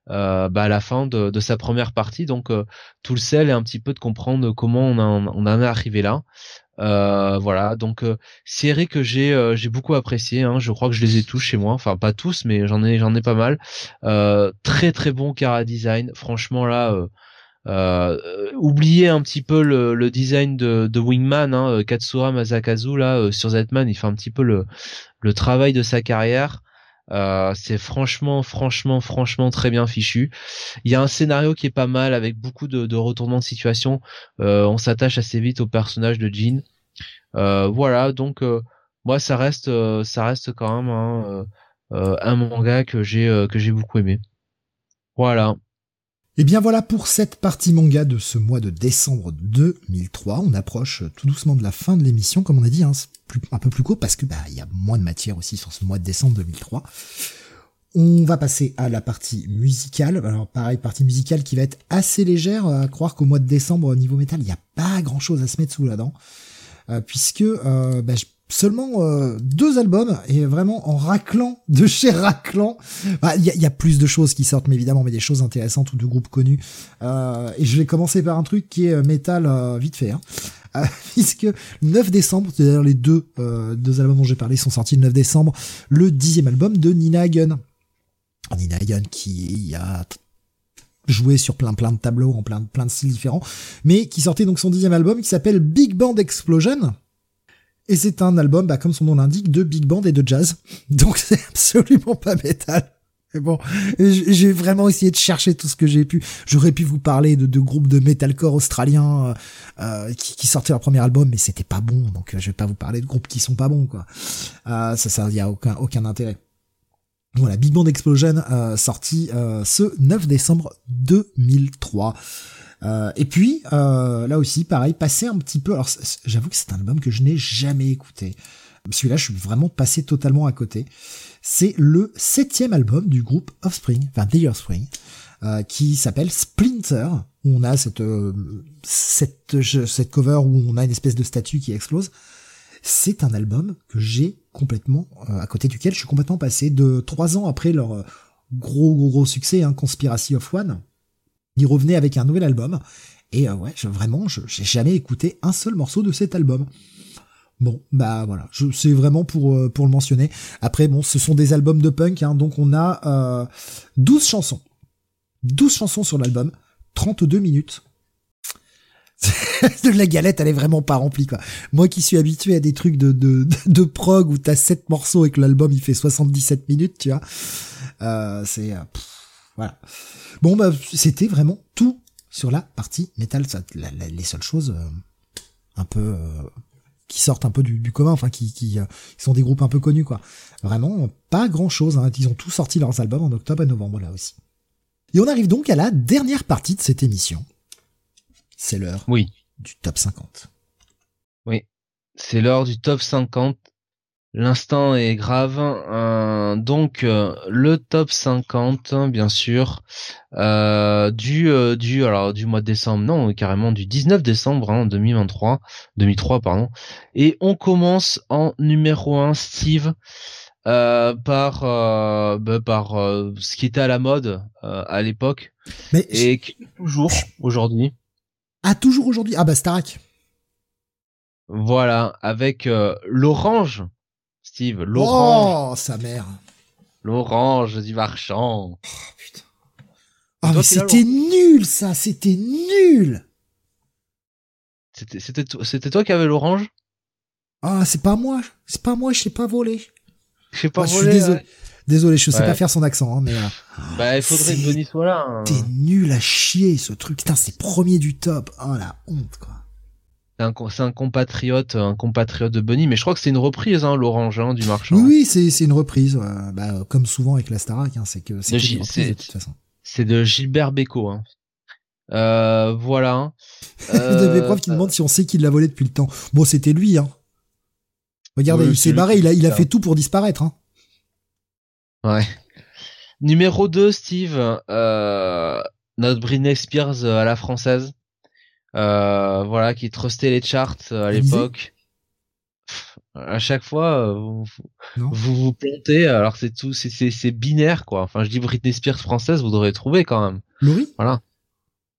bah, à la fin de, de, sa première partie. Donc tout le sel est un petit peu de comprendre comment on, en, on en est arrivé là. Euh, voilà, donc euh, série que j'ai euh, j'ai beaucoup apprécié. Hein, je crois que je les ai tous chez moi, enfin pas tous, mais j'en ai j'en ai pas mal. Euh, très très bon cara design. Franchement là, oubliez un petit peu le, le design de, de Wingman, hein, Katsura Masakazu là sur Zetman, il fait un petit peu le le travail de sa carrière. Euh, c'est franchement, franchement, franchement très bien fichu. Il y a un scénario qui est pas mal avec beaucoup de, de retournements de situation. Euh, on s'attache assez vite au personnage de Jean. Euh, voilà, donc moi ça reste, ça reste quand même hein, un manga que j'ai que j'ai beaucoup aimé. Voilà. Et eh bien voilà pour cette partie manga de ce mois de décembre 2003. On approche tout doucement de la fin de l'émission, comme on a dit, hein, un peu plus court parce que bah il y a moins de matière aussi sur ce mois de décembre 2003. On va passer à la partie musicale. Alors pareil, partie musicale qui va être assez légère. À croire qu'au mois de décembre, au niveau métal, il n'y a pas grand-chose à se mettre sous la dent. Euh, puisque euh, bah, seulement euh, deux albums et vraiment en raclant <laughs> de chez raclant. Bah, il y, a, plus de choses qui sortent, mais évidemment, mais des choses intéressantes ou de groupes connus. Euh, et je vais commencer par un truc qui est euh, métal vite fait. Hein. <laughs> puisque le 9 décembre, c'est-à-dire les deux, deux albums dont j'ai parlé sont sortis le 9 décembre, le dixième album de Nina Hagen. Nina Hagen qui a joué sur plein plein de tableaux en plein plein de styles différents, mais qui sortait donc son dixième album qui s'appelle Big Band Explosion et c'est un album, bah, comme son nom l'indique, de big band et de jazz. <laughs> Donc c'est absolument pas métal. Mais bon, j'ai vraiment essayé de chercher tout ce que j'ai pu. J'aurais pu vous parler de, de groupes de metalcore australiens euh, euh qui, sortaient leur premier album, mais c'était pas bon. Donc euh, je vais pas vous parler de groupes qui sont pas bons, quoi. Euh, ça, ça y a aucun aucun intérêt. Voilà, Big Band Explosion, euh, sorti ce 9 décembre 2003. Euh, et puis, euh, là aussi, pareil, passer un petit peu. Alors, j'avoue que c'est un album que je n'ai jamais écouté. Celui-là, je suis vraiment passé totalement à côté. C'est le septième album du groupe Offspring, enfin The Offspring, euh, qui s'appelle Splinter, où on a cette, euh, cette, cette cover où on a une espèce de statue qui explose. C'est un album que j'ai complètement, euh, à côté duquel je suis complètement passé de trois ans après leur gros gros gros succès, hein, Conspiracy of One, il revenait avec un nouvel album. Et euh, ouais, je, vraiment, je j'ai jamais écouté un seul morceau de cet album. Bon, bah voilà, c'est vraiment pour euh, pour le mentionner. Après, bon, ce sont des albums de punk, hein, donc on a euh, 12 chansons. 12 chansons sur l'album, 32 minutes. <laughs> la galette, elle est vraiment pas remplie, quoi. Moi qui suis habitué à des trucs de, de, de prog où t'as 7 morceaux et que l'album il fait 77 minutes, tu vois. Euh, c'est, euh, voilà. Bon, bah, c'était vraiment tout sur la partie métal. Ça, les seules choses, euh, un peu, qui sortent un peu du, du commun, enfin, qui, qui, sont des groupes un peu connus, quoi. Vraiment, pas grand chose, hein. Ils ont tous sorti leurs albums en octobre et novembre, là aussi. Et on arrive donc à la dernière partie de cette émission. C'est l'heure oui. du top 50. Oui, c'est l'heure du top 50. L'instant est grave. Euh, donc euh, le top 50, bien sûr, euh, du du alors du mois de décembre, non carrément du 19 décembre hein, 2023, 2003 pardon. Et on commence en numéro 1, Steve. Euh, par euh, bah, par euh, ce qui était à la mode à l'époque mais et toujours aujourd'hui. Ah toujours aujourd'hui ah bah Starak. Voilà avec l'orange Steve l'orange. Oh sa mère. L'orange du marchand. Oh putain. Ah mais c'était nul ça c'était nul. C'était c'était c'était toi qui avais l'orange? Ah c'est pas moi c'est pas moi je sais pas voler. Je sais pas voler, désolé. désolé, je sais pas faire son accent, hein, mais. Euh, bah, il faudrait que Bonnie soit là. Hein. T'es nul à chier, ce truc. Putain, c'est premier du top. Oh, la honte, quoi. C'est un, compatriote, un compatriote de Bunny, mais je crois que c'est une reprise, hein, l'orange, hein, du marchand. Oui, oui, c'est, une reprise. bah, comme souvent avec la Starac, hein, c'est que c'est de, de toute façon. C'est de Gilbert Bécaud, hein. Euh, voilà. <laughs> Euh, des profs qui demandent si on sait qui l'a volé depuis le temps. Bon, c'était lui, hein. Regardez, il s'est barré, il a, il a fait tout pour disparaître. Hein. Ouais. Numéro 2, Steve, euh, notre Britney Spears à la française. Euh, voilà, qui trustait les charts euh, à l'époque. À chaque fois, euh, vous vous, vous, plantez, alors c'est tout, c'est binaire quoi. Enfin, je dis Britney Spears française, vous devrez trouver quand même. Laurie Voilà.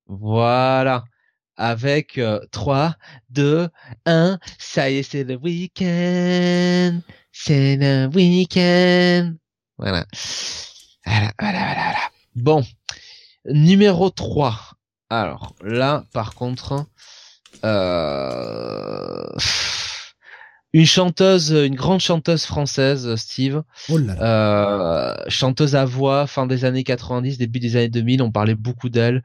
Voilà avec 3, 2, 1, ça y est, c'est le week-end, c'est le week-end. Voilà. Voilà, voilà, voilà, voilà. Bon, numéro 3. Alors, là, par contre, euh une chanteuse, une grande chanteuse française, Steve. Oh euh, chanteuse à voix, fin des années 90, début des années 2000, on parlait beaucoup d'elle.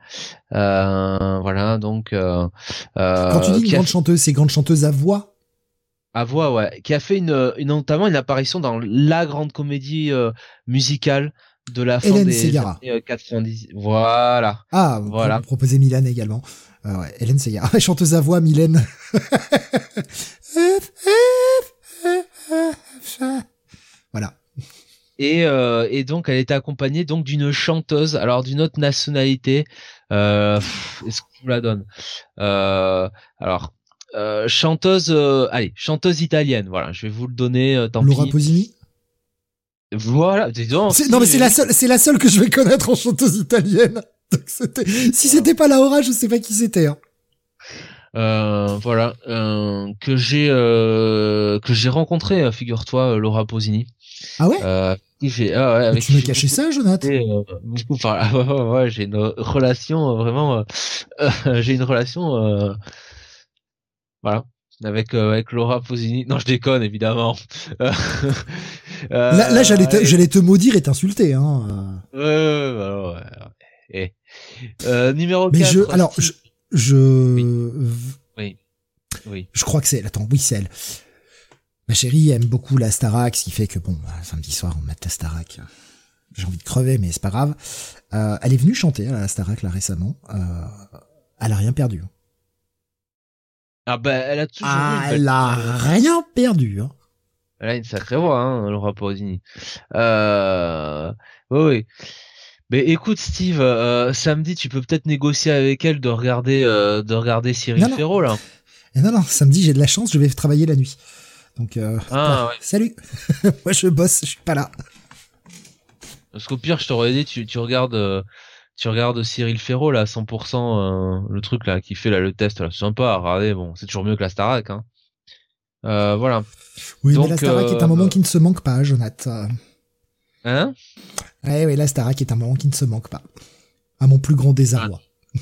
Euh, voilà, donc. Quand tu dis une grande chanteuse, c'est grande chanteuse à voix? À voix, ouais, qui a fait une, une notamment une apparition dans la grande comédie musicale de la fin des années 90. Voilà. Ah, voilà. Proposer Milan également. Euh, ouais, Hélène Segarra, <laughs> chanteuse à voix, Mylène. <laughs> voilà. Et, euh, et donc elle était accompagnée donc d'une chanteuse, alors d'une autre nationalité. Euh, Est-ce qu'on la donne? Euh, Alors euh, chanteuse, euh, allez, chanteuse italienne. Voilà, je vais vous le donner. Euh, tant Laura Posini. Voilà, Non mais c'est la seule, c'est la seule que je vais connaître en chanteuse italienne. <laughs> si c'était pas Laura, je sais pas qui c'était. Hein. Euh, voilà, euh, que j'ai euh, que j'ai rencontré, euh, figure-toi, euh, Laura Posini. Ah ouais? Euh, j'ai, ah ouais avec tu me caché ça, Jonathan Beaucoup, enfin, <laughs> ouais, ouais, j'ai une relation vraiment, <laughs> j'ai une relation, voilà, avec avec Laura Posini. Non, je déconne évidemment. <laughs> là, là j'allais te, j'allais te maudire et t'insulter, hein. Ouais, ouais, ouais. Et, euh, numéro Mais 4. Je, alors, je, je, oui. oui. Je crois que c'est, attends, oui, c'est elle. Ma chérie aime beaucoup la Starac, ce qui fait que bon, bah, samedi soir, on met la Starac. J'ai envie de crever, mais c'est pas grave. Euh, elle est venue chanter à la Starac, là, récemment. Euh, elle a rien perdu. Ah bah, elle a toujours ah, elle a rien perdu. Hein. Elle a une sacrée voix, hein, Laura Pausini. Euh, oui, oui. Mais écoute Steve, euh, samedi tu peux peut-être négocier avec elle de regarder euh, de regarder Cyril Ferraud là. Et non non, samedi j'ai de la chance, je vais travailler la nuit. Donc euh, ah, ouais. salut. <laughs> Moi je bosse, je suis pas là. Parce qu'au pire je t'aurais dit tu tu regardes tu regardes Cyril Ferraud là 100% euh, le truc là qui fait là le test là, c'est sympa, regardez bon, c'est toujours mieux que la Starac hein. voilà. Oui, mais la Starac est un moment qui ne se manque pas, Jonathan. Hein? Ouais, ouais, la Starac est un moment qui ne se manque pas. À mon plus grand désarroi. <laughs>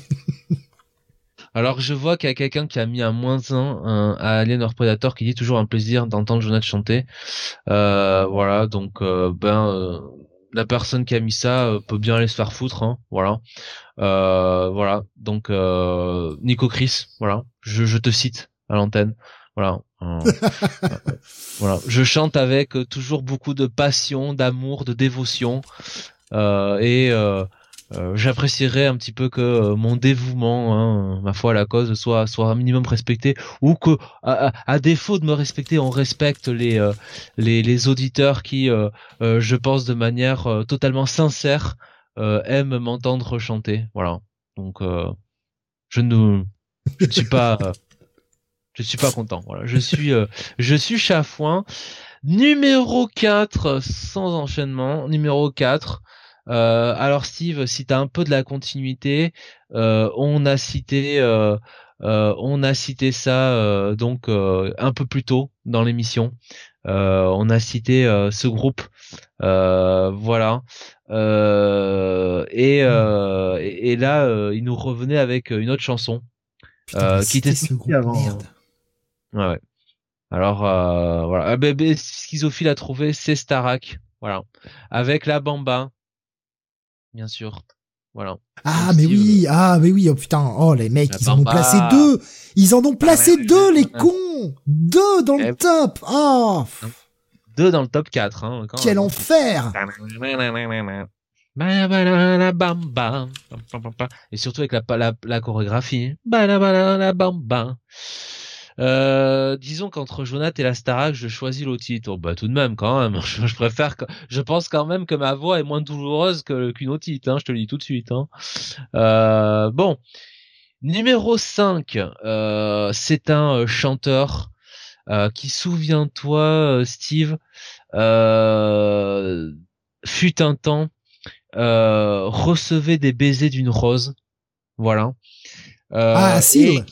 Alors je vois qu'il y a quelqu'un qui a mis un moins 1 à Alien or Predator qui dit toujours un plaisir d'entendre Jonathan chanter. Euh, voilà, donc euh, ben euh, la personne qui a mis ça peut bien aller se faire foutre, hein, voilà. voilà, donc Nico Chris, voilà, je, je te cite à l'antenne, voilà. <laughs> voilà, je chante avec toujours beaucoup de passion, d'amour, de dévotion et euh, j'apprécierais un petit peu que euh, mon dévouement, hein, ma foi à la cause, soit soit un minimum respecté, ou que à, défaut de me respecter, on respecte les euh, les, les, auditeurs qui, je pense, de manière totalement sincère, aiment m'entendre chanter. Voilà. Donc, je ne je suis pas je suis pas content. Voilà, je suis je suis chafouin. Numéro 4 sans enchaînement. Numéro 4 euh, alors Steve, si tu as un peu de la continuité, euh, on a cité euh, on a cité ça donc un peu plus tôt dans l'émission. on a cité ce groupe, voilà. Et, et, là, il nous revenait avec une autre chanson qui était ce groupe, avant. Ouais, Alors voilà, ah, ben, ben, Schizophile a trouvé c'est Starak, voilà, avec la bamba bien sûr. Voilà. Ah mais oui, ah mais oui, oh putain, oh les mecs, ils en ont placé deux, ils en ont placé deux les cons, deux dans le top, oh. Deux dans le top 4 hein, Quel enfer Et surtout avec la, la, la chorégraphie. Euh, disons qu'entre Jonathan et la Starac, je choisis l'autre titre. bah tout de même quand même. <laughs> Je, préfère. Je pense quand même que ma voix est moins douloureuse qu'une autre titre. Hein, je te le dis tout de suite. Hein. Euh, bon, numéro 5 euh, c'est un euh, chanteur qui, souviens-toi, Steve, fut un temps recevait des baisers d'une rose. Voilà. Euh, ah, Seal.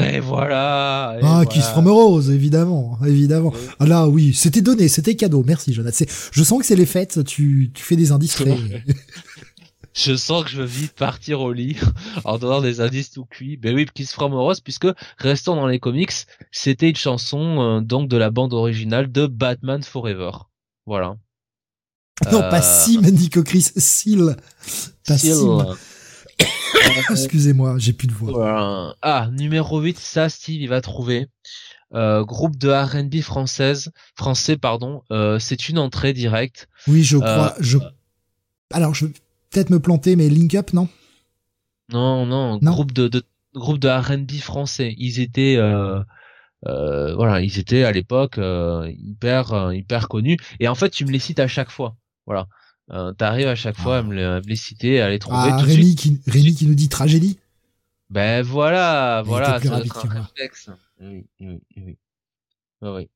Et voilà. Et ah, Kiss from a Rose, évidemment, évidemment. Ah là, oui, c'était donné, c'était cadeau. Merci, Jonathan. Je sens que c'est les fêtes. Tu, tu fais des indices très. <laughs> je sens que je veux vite partir au lit <laughs> en donnant des indices tout cuits. Ben oui, Kiss from a Rose, puisque restons dans les comics, c'était une chanson euh, donc de la bande originale de Batman Forever. Voilà. Non, pas euh, Sim, Nico Chris, Seal. Pas Seal. <coughs> Excusez-moi, j'ai plus de voix. Ah, numéro 8, ça Steve il va trouver. Euh, groupe de R&B française, français pardon, euh, c'est une entrée directe. Oui, je crois. Euh, je... Alors, je vais peut-être me planter, mais Link Up, non? Non, non, groupe de, de groupe de R&B français. Ils étaient voilà, ils étaient à l'époque hyper hyper connus. Et en fait, tu me les cites à chaque fois. Voilà. Euh, T'arrives à chaque fois à me, les citer, à les trouver. Ah, Rémi, qui, Rémi qui nous dit tragédie. Ben voilà, voilà, c'est un réflexe. Oui, oui, oui. oui.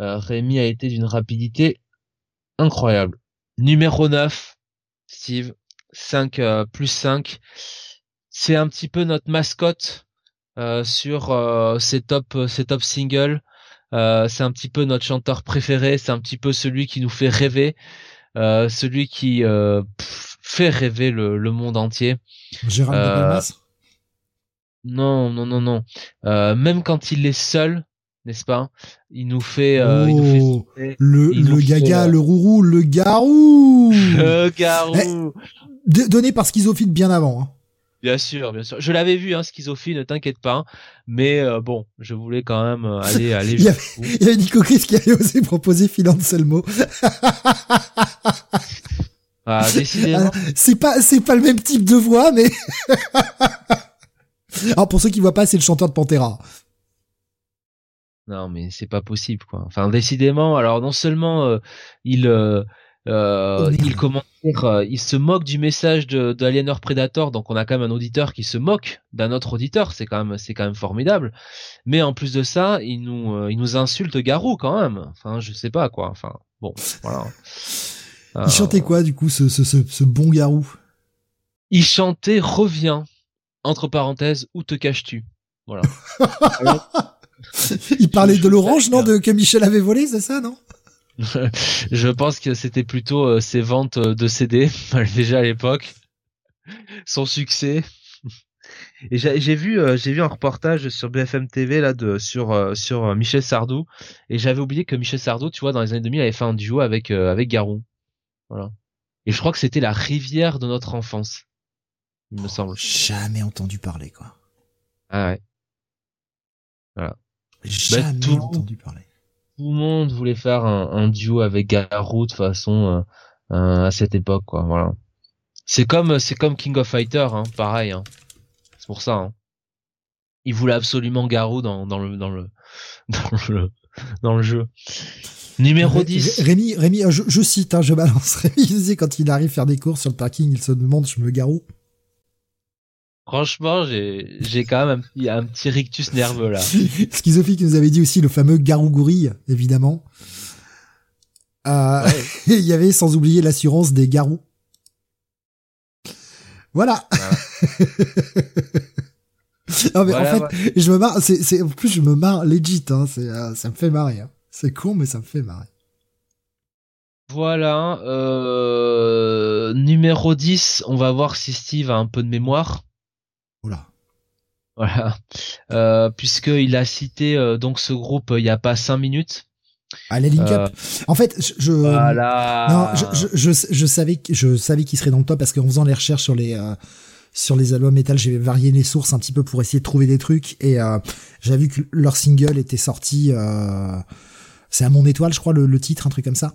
Euh, Rémi a été d'une rapidité incroyable. Numéro 9, Steve, 5 euh, plus 5. C'est un petit peu notre mascotte euh, sur euh, ces top ces top singles. Euh, c'est un petit peu notre chanteur préféré, c'est un petit peu celui qui nous fait rêver. Euh, celui qui euh, fait rêver le, le, monde entier. Gérald euh, Non, non, non, non. Euh, même quand il est seul, n'est-ce pas? Il nous fait, euh, il nous fait oh, le, le gaga, le rourou, le garou. <laughs> Le garou. Eh, donné par Schizophile bien avant. Hein. Bien sûr, bien sûr. Je l'avais vu, hein, schizophile, ne t'inquiète pas. Mais euh, bon, je voulais quand même euh, aller <laughs> aller. il, y avait, il y avait Nico Chris qui avait osé proposer Phil Anselmo. <laughs> ah, décidément. C'est pas c'est pas le même type de voix, mais. Alors <laughs> pour ceux qui voient pas, c'est le chanteur de Pantera. Non, mais c'est pas possible, quoi. Enfin, décidément. Alors non seulement euh, il euh, il comment euh, il se moque du message de, de Predator, donc on a quand même un auditeur qui se moque d'un autre auditeur, c'est quand même c'est quand même formidable. Mais en plus de ça, il nous euh, il nous insulte Garou quand même. Enfin, je sais pas quoi. Enfin, bon, voilà. <laughs> il chantait quoi du coup ce, ce, ce, ce bon Garou? Il chantait Reviens entre parenthèses où te caches-tu? Voilà. <laughs> il parlait de l'orange, non, de que Michel avait volé, c'est ça, non? <laughs> je pense que c'était plutôt euh, ses ventes euh, de CD, <laughs> déjà à l'époque, son succès. Et j'ai vu, euh, j'ai vu un reportage sur BFM TV là de sur euh, sur euh, Michel Sardou et j'avais oublié que Michel Sardou, tu vois, dans les années 2000, avait fait un duo avec avec Garou. Voilà. Et je crois que c'était la rivière de notre enfance. Il me semble. Jamais entendu parler quoi. Ah ouais. Voilà. Jamais tout, entendu parler. Tout le monde voulait faire un, un duo avec Garou de façon à cette époque quoi. Voilà. C'est comme c'est comme King of Fighter, hein, pareil. Hein. C'est pour ça. Hein. Il voulait absolument Garou dans, dans le dans le <laughs> dans le dans le jeu. Numéro 10. Rémi, Rémi, je, je cite, je balance. <laughs> Rémi disait quand il arrive faire des courses sur le parking, il se demande, je me garou. Franchement, j'ai, j'ai quand même un petit, un petit rictus nerveux là. <laughs> Schizophie qui nous avait dit aussi le fameux garou gourille, évidemment. Euh, <laughs> il y avait sans oublier l'assurance des garous. Voilà. <laughs> non mais en fait, je me marre. C'est, en plus je me marre legit. Hein, c'est, euh, ça me fait marrer. Hein. C'est con, mais ça me fait marrer. Voilà. Euh, numéro 10, on va voir si Steve a un peu de mémoire. Oula. Voilà. Euh, Puisqu'il a cité euh, donc ce groupe il n'y a pas 5 minutes. Ah, les Link Up. En fait, je, je, non, je, je, je, savais, je savais qu'il serait dans le top parce qu'en faisant les recherches sur les, euh, sur les albums metal, j'ai varié les sources un petit peu pour essayer de trouver des trucs et euh, j'ai vu que leur single était sorti. Euh, c'est à mon étoile, je crois, le, le, titre, un truc comme ça.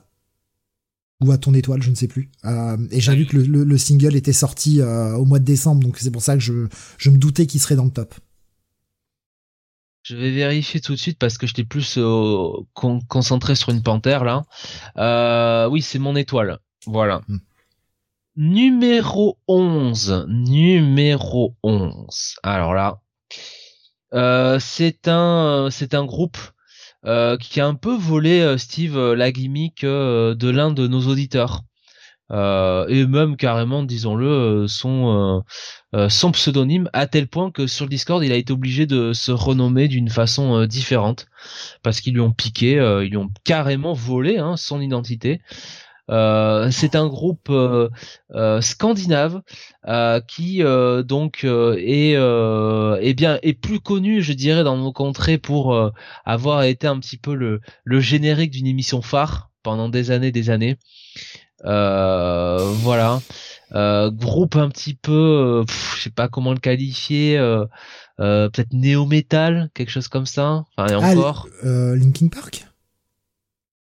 Ou à ton étoile, je ne sais plus. Euh, et j'ai vu que le, le, single était sorti euh, au mois de décembre, donc c'est pour ça que je, je me doutais qu'il serait dans le top. Je vais vérifier tout de suite parce que j'étais plus euh, concentré sur une panthère là. Euh, oui, c'est mon étoile. Voilà. Hmm. Numéro 11. Numéro 11. Alors là, euh, c'est un c'est un groupe qui a un peu volé Steve la gimmick de l'un de nos auditeurs. Euh, et même carrément, disons-le, euh, son euh, son pseudonyme à tel point que sur le Discord, il a été obligé de se renommer d'une façon différente parce qu'ils lui ont piqué, ils lui ont carrément volé hein, son identité. Euh, c'est un groupe euh, scandinave qui donc est est bien est plus connu, je dirais, dans nos contrées pour avoir été un petit peu le le générique d'une émission phare pendant des années, des années. Euh, voilà. Euh, groupe un petit peu, euh, je sais pas comment le qualifier, peut-être néo-metal, quelque chose comme ça. Enfin, et ah, encore. Linkin Park?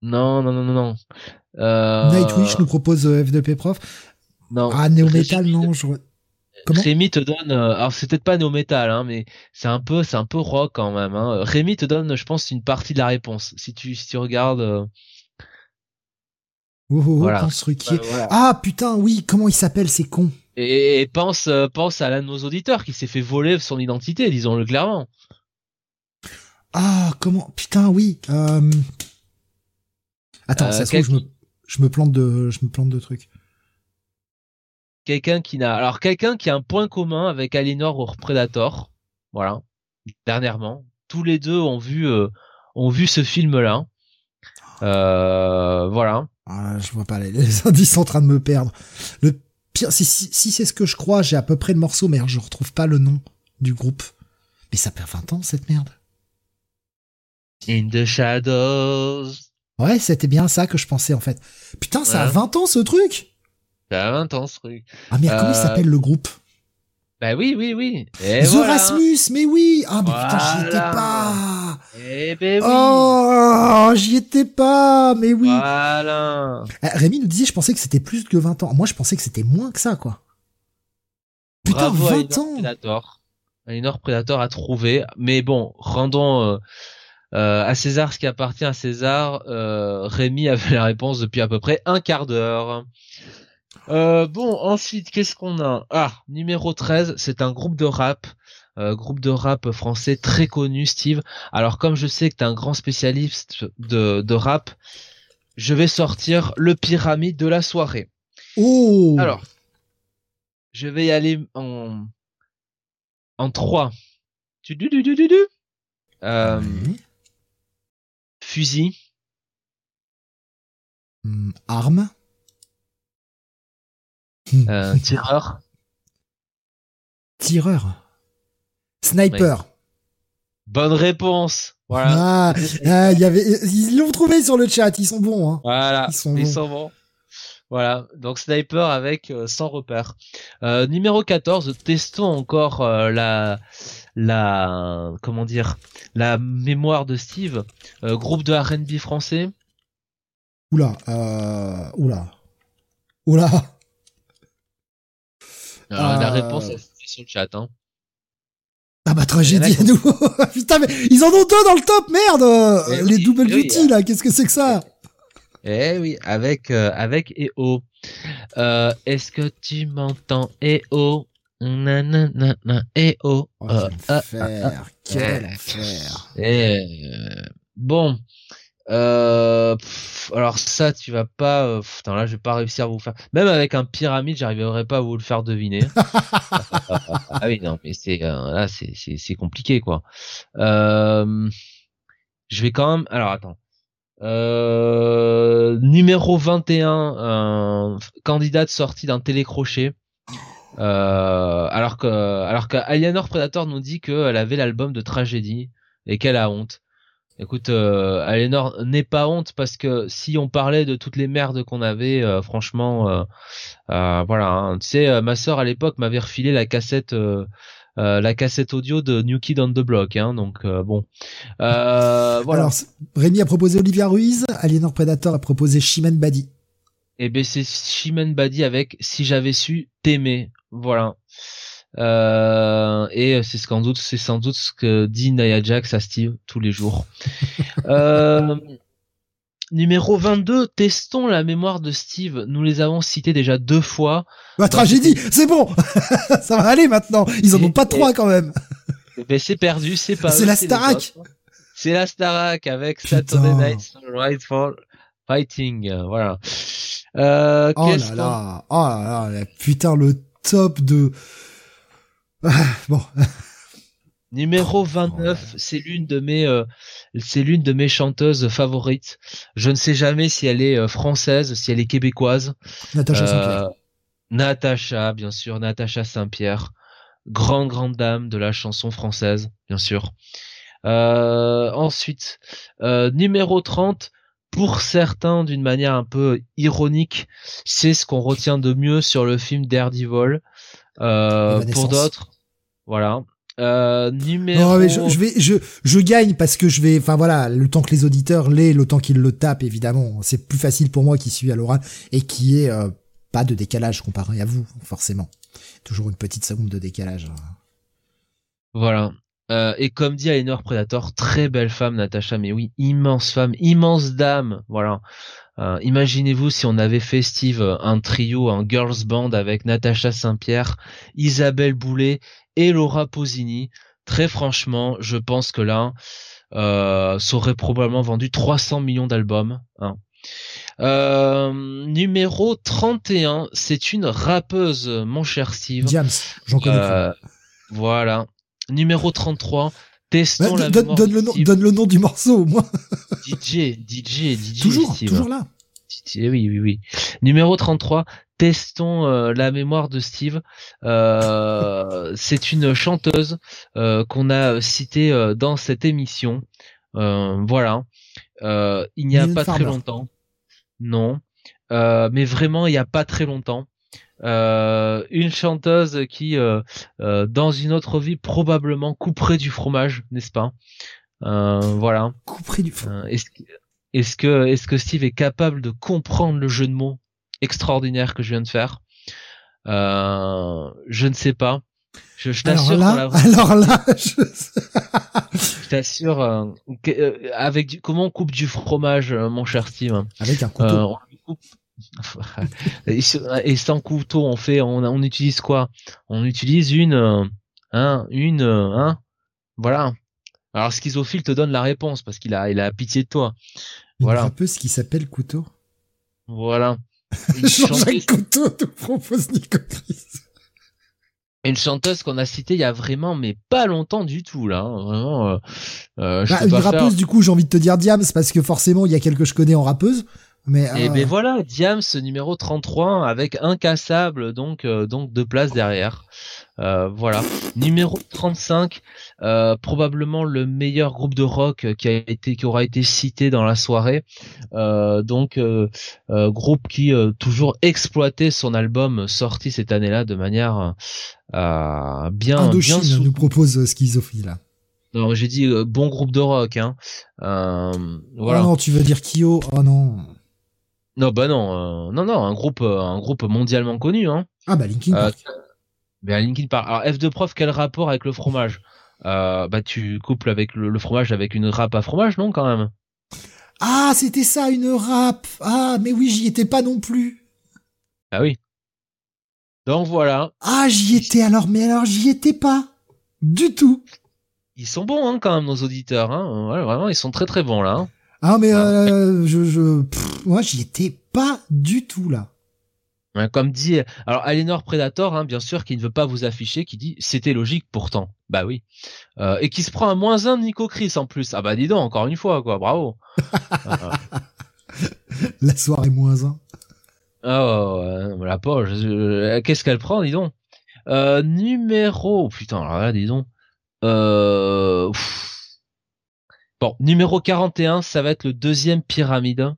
Non, non, non, non, non. Nightwish nous propose FDP Prof. Non. Ah, néo-metal, non. Je... Comment Rémi te donne, alors c'est peut-être pas néo-metal, hein, mais c'est un peu, c'est un peu rock quand même. Hein. Rémi te donne, je pense, une partie de la réponse. Si tu, si tu regardes. Oh, oh, voilà. Ah putain, oui, comment il s'appelle, c'est con. Et, pense, euh, pense à l'un de nos auditeurs qui s'est fait voler son identité, disons-le clairement. Ah, comment Putain, oui. Euh... Attends, ça se je me, je me plante de, je me plante de trucs. Quelqu'un qui n'a, alors quelqu'un qui a un point commun avec Alienor ou Predator, voilà. Dernièrement, tous les deux ont vu, euh, ont vu ce film-là. Euh, voilà. Ah, je vois pas les, indices sont en train de me perdre. Le pire, si, si, c'est ce que je crois, j'ai à peu près le morceau, mais je retrouve pas le nom du groupe. Mais ça perd 20 ans, cette merde. In the shadows. Ouais, c'était bien ça que je pensais, en fait. Putain, ça a 20 ans, ce truc! Ça a 20 ans, ce truc. Ah, mais comment il euh, s'appelle le groupe? Bah oui, oui, oui. Et The Rasmus, mais oui. Ah mais putain, j'y étais pas. Eh ben oui. Oh, j'y étais pas, mais oui. Voilà. Eh, Rémi nous disait, je pensais que c'était plus que 20 ans. Moi, je pensais que c'était moins que ça, quoi. Putain, 20 ans. Predator. Alienor Predator a trouvé. Mais bon, rendons euh, euh, à César ce qui appartient à César. Euh, Rémi avait la réponse depuis à peu près un quart d'heure. Euh, bon, ensuite, qu'est-ce qu'on a? Ah, numéro 13, c'est un groupe de rap. Euh, groupe de rap français très connu, Steve. Alors, comme je sais que tu es un grand spécialiste de, de rap, je vais sortir le pyramide de la soirée. Oh Alors, je vais y aller en en 3. Du, du, du, du, du. Euh, fusil. Hmm, arme? Euh, <laughs> tireur. Tireur. Sniper. Bonne réponse. Voilà. Ah, <laughs> ah, il y avait, ils l'ont trouvé sur le chat. Ils sont bons. Hein. Voilà. Ils sont Ils bons. sont bons. Voilà, donc sniper avec euh, 100 repères. Euh, numéro 14, testons encore euh, la la comment dire la mémoire de Steve, Euh, groupe de R&B français. Oula, euh, oula, oula. Alors, La Euh. réponse est sur le chat. Hein. Ah bah tragédie Il y à nouveau. <laughs> Putain mais ils en ont deux dans le top, merde. Eh Les oui, double eh oui, duty là, qu'est-ce que c'est que ça Eh oui, avec euh, avec EO. Euh, Est-ce que tu m'entends? EO Nanana EO. Oh, Euh, quel ah, enfer, quel ah. enfer. Et euh, bon, euh, pff, alors ça, tu vas pas. euh, putain, là, je vais pas réussir à vous faire. Même avec un pyramide, j'arriverai pas à vous le faire deviner. <laughs> ah oui, non, mais c'est euh, là, c'est c'est c'est compliqué quoi. Euh, je vais quand même. Alors attends. Euh, numéro 21, euh, candidate sortie d'un télécrochet. Euh, alors que alors qu'Aliénor Predator nous dit qu'elle avait l'album de tragédie et qu'elle a honte. Écoute, euh, n'aie pas honte parce que si on parlait de toutes les merdes qu'on avait, euh, franchement, euh, euh, voilà. hein. Tu sais, euh, ma sœur à l'époque m'avait refilé la cassette, euh, euh, la cassette audio de New Kid on the Block, hein, donc euh, bon. Euh, <laughs> voilà. Alors Rémi a proposé Olivia Ruiz, Aliénor Predator a proposé Chimène Badi. Et ben c'est Chimène Badi avec Si j'avais su t'aimer, voilà. Euh, et c'est sans doute c'est sans doute ce que dit Nia Jax à Steve tous les jours. <laughs> euh, numéro 22, testons la mémoire de Steve. Nous les avons cités déjà deux fois. Bah tragédie, c'est bon, <laughs> ça va aller maintenant. Ils en ont pas trois quand même. Mais c'est perdu, c'est pas. C'est la Starac. C'est la Starac avec Putain. Saturday Night Right for Fighting. Voilà. Euh, Oh là là, oh là, là, putain le top de. Ah, bon, <laughs> Numéro Oh, 29, c'est l'une de mes euh, c'est l'une de mes chanteuses favorites. Je ne sais jamais si elle est euh, française, si elle est québécoise. Natacha Saint-Pierre. Euh, Natacha, bien sûr, Natacha Saint-Pierre, grande grande dame de la chanson française, bien sûr. Euh, ensuite, euh, numéro 30, pour certains d'une manière un peu ironique, c'est ce qu'on retient de mieux sur le film Daredevil. Euh, pour d'autres, voilà. Euh, numéro. Non, mais je, je vais, je, je gagne parce que je vais, enfin voilà, le temps que les auditeurs l'aient, le temps qu'ils le tapent, évidemment, c'est plus facile pour moi qui suis à l'oral et qui est euh, pas de décalage comparé à vous, forcément. Toujours une petite seconde de décalage. Voilà. Euh, et comme dit Aliénor Predator, très belle femme, Natacha, mais oui, immense femme, immense dame, voilà. Euh, Imaginez-vous si on avait fait Steve un trio, un girls band avec Natacha Saint-Pierre, Isabelle Boulet et Laura Pausini. Très franchement, je pense que là, euh, ça aurait probablement vendu 300 millions d'albums. hein. Euh, numéro 31, c'est une rappeuse, mon cher Steve. Diams, j'en connais Euh, voilà. Numéro 33. plus. Testons la donne, mémoire donne de le nom, Steve. donne le nom du morceau, au moins. DJ, DJ, DJ. toujours, Steve. toujours là. DJ, oui, oui, oui. Numéro 33. Testons euh, la mémoire de Steve. Euh, <laughs> c'est une chanteuse euh, qu'on a citée euh, dans cette émission. Euh, voilà. Euh, il n'y a Mylène pas très longtemps. Non. Euh, mais vraiment, il n'y a pas très longtemps. Euh, une chanteuse qui, euh, euh, dans une autre vie, probablement couperait du fromage, n'est-ce pas? Euh, Voilà. Couperie du. Euh, Est-ce que, est-ce que, Steve est capable de comprendre le jeu de mots extraordinaire que je viens de faire? Euh, Je ne sais pas. Je, je Alors t'assure, la- <laughs> alors là, <laughs> je... je t'assure, euh, euh, avec du, comment on coupe du fromage, mon cher Steve? Avec un couteau. On coupe. <laughs> et, sans couteau, on fait, on, on utilise quoi? On utilise une, euh, hein, une, euh, hein, voilà. Alors schizophile te donne la réponse parce qu'il a, il a pitié de toi. Voilà. rappeuse qui s'appelle Couteau. Voilà. <laughs> Jean-Jacques chanteuse, Couteau te propose Nico une chanteuse qu'on a citée il y a vraiment, mais pas longtemps du tout là. hein. Vraiment, euh, euh, je Bah, une faire- rappeuse, du coup, j'ai envie de te dire Diams, parce que forcément, il y a quelques que je connais en rappeuse. Mais Et euh, ben voilà, Diams numéro 33 avec incassable donc euh, donc deux places derrière. Euh, voilà. Numéro 35, euh, probablement le meilleur groupe de rock qui a été qui aura été cité dans la soirée. Euh, donc euh, euh, groupe qui euh, toujours exploitait son album sorti cette année-là de manière euh, bien bien Indochine sou- nous propose euh, Schizophie là. Non, j'ai dit euh, bon groupe de rock hein. Euh, voilà. Oh non, tu veux dire Kyo? Oh non. Non, bah non, euh, non, non, un groupe, euh, un groupe mondialement connu, hein. Ah bah Linkin Euh, Park. mais à Linkin Park. Alors F de prof, quel rapport avec le fromage? Bah tu couples avec le, le fromage avec une râpe à fromage, non quand même? Ah, c'était ça, une rap. Ah, mais oui, j'y étais pas non plus. Ah oui. Donc voilà, Ah, j'y étais alors, mais alors j'y étais pas. Du tout. ils sont bons hein, quand même nos auditeurs, hein. Ouais, vraiment, ils sont très très bons là. hein. Ah, mais euh, je, je, pff, moi, j'y étais pas du tout là. Comme dit, alors Aliénor Predator, hein, bien sûr, qui ne veut pas vous afficher, qui dit c'était logique pourtant. Bah oui. Euh, et qui se prend un moins un de Nico Chris en plus. Ah bah dis donc, encore une fois, quoi, bravo. Euh, <laughs> La soirée moins un. Oh, la poche. je- Qu'est-ce qu'elle prend, dis donc? Euh, Numéro... Putain, alors là, dis donc. Euh... pff. Bon, numéro 41, ça va être le deuxième pyramide.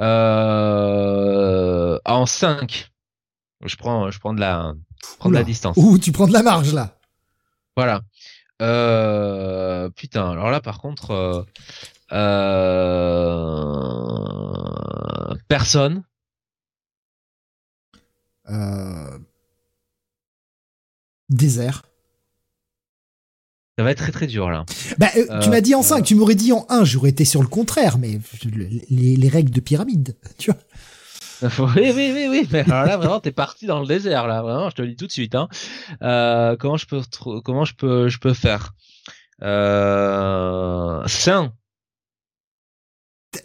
Euh... En 5. Je prends, je prends de la, je prends de la distance. Ouh, tu prends de la marge là. Voilà. Euh... Putain, alors là, par contre... Euh... euh, Personne. Euh... Désert. Ça va être très très dur là. Bah, euh, tu Euh, m'as dit en euh. 5, tu m'aurais dit en 1, j'aurais été sur le contraire, mais le- les, les règles de pyramide, <laughs> tu vois. <laughs> Oui, oui, oui, oui. Mais alors là, vraiment, t'es parti dans le désert, là. Vraiment, je te le dis tout de suite. Hein. Euh, comment je peux, comment je peux, je peux faire? Euh... Saint.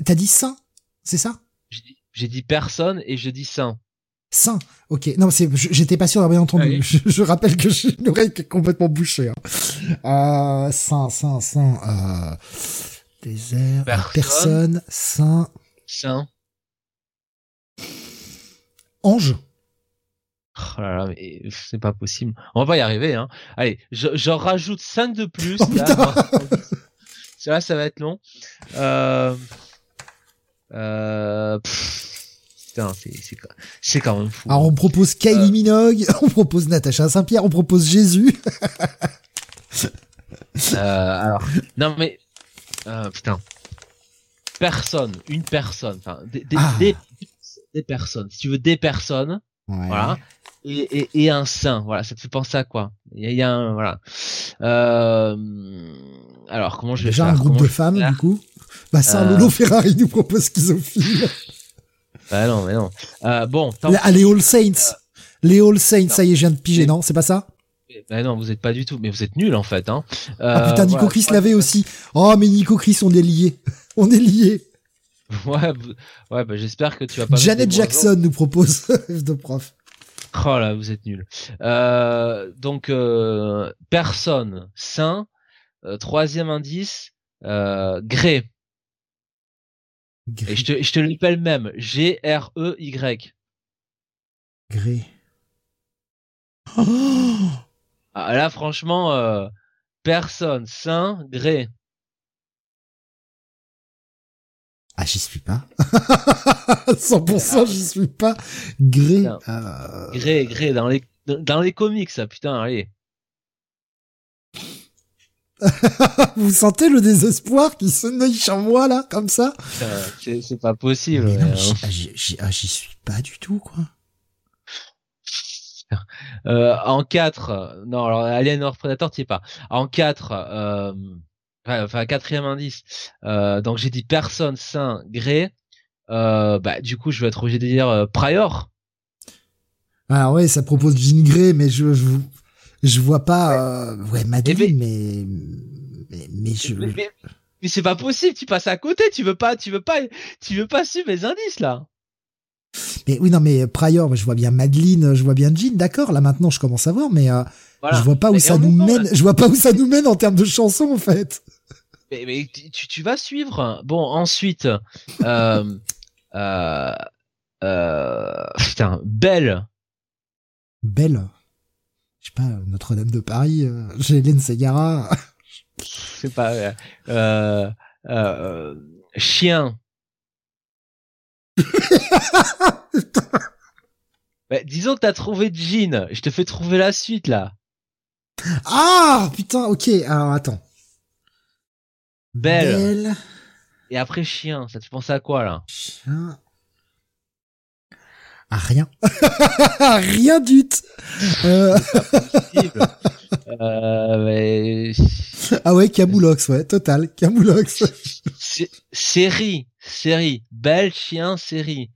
T'as dit saint, c'est ça? J'ai dit- personne et je dis saint. Saint. Ok. Non, c'est, j'étais pas sûr d'avoir bien entendu. <laughs> Je, je rappelle que j'ai une oreille qui est complètement bouchée. Hein. Euh, saint, saint, saint. Euh, désert. euh, Personne. Personne. Saint. Saint. Ange. Oh là là, mais c'est pas possible. On va pas y arriver, hein. Allez, je- j'en rajoute 5 de plus. Oh, là, <laughs> ça va être long. Euh... Euh... pff, Putain, c'est, quand- c'est quand même fou. Alors on propose Kylie Minogue, <laughs> on propose Natacha Saint-Pierre, on propose Jésus. <laughs> Euh, alors, non mais, euh, putain, personne, une personne, enfin, des, des, Ah. des, des personnes. Si tu veux des personnes, Ouais. voilà, et, et, et un saint, voilà, ça te fait penser à quoi? Il y a, il y a un, voilà. Euh, alors, comment je vais Déjà faire? un groupe Comment de femmes, du coup? Bah, Saint Euh. Lolo Ferrari nous propose schizophile. Ah non, mais non. Bon, tant Ah, les All Saints. Les All Saints, ça y est, je viens de piger, non C'est pas ça? Ah non, vous êtes pas du tout, mais vous êtes nuls en fait, hein. Ah putain, Euh, Nico voilà, Chris l'avait aussi. Oh, mais Nico Chris, on est liés. <laughs> On est liés. <laughs> Ouais, ouais, bah, j'espère que tu vas pas. Janet Jackson nous propose <laughs> de prof. Oh là, vous êtes nuls. Euh, donc euh, personne, saint. Euh, troisième indice, euh, gré. Et je te, je te l'appelle même, E Y. Gré. <gasps> Oh Ah, là, franchement, euh, personne, saint, gré. ah, j'y suis pas. <laughs> 100% j'y suis pas. Gré. Euh, Gré, gré dans les dans les comics, ça putain, allez. <laughs> Vous sentez le désespoir qui se niche en moi, là, comme ça? C'est pas possible. Mais j'y- ah, j'y ah, j'y suis pas du tout, quoi. Euh, en 4, non, alors Alien or Predator, t'y es pas. En 4, euh, enfin, quatrième indice, euh, donc j'ai dit personne, saint, gré. Euh, bah, du coup, je vais être obligé de dire euh, Prior. Alors ouais, ça propose Jean Grey, mais je, je, je vois pas... euh, ouais, Madeleine, mais... Mais, mais je... Mais, mais- mais c'est pas possible, tu passes à côté, tu veux pas, tu veux pas, tu veux pas suivre mes indices, là. Mais oui, non, mais Prior, je vois bien Madeleine, je vois bien Jean, d'accord, là maintenant je commence à voir, mais euh, Voilà. je vois pas où ça nous temps, mène, là- je vois pas où ça nous mène en termes de chansons, en fait. Mais, mais tu, tu vas suivre. Bon, ensuite, euh, <laughs> euh, euh, putain, Belle. Belle. Je sais pas, Notre-Dame de Paris, euh, j'ai Hélène Segara. C'est pas, euh, euh, euh, chien. <laughs> Bah, disons que t'as trouvé Jean. Je te fais trouver la suite, là. ah, putain, ok, alors attends. Belle. Belle. Et après chien. Ça te fait penser à quoi, là? Chien. Ah, rien. <laughs> rien du tout. <laughs> Euh, euh, mais... ah ouais, Camoulox, ouais, total, Camoulox. sé- Série. Série. Belle, chien, série.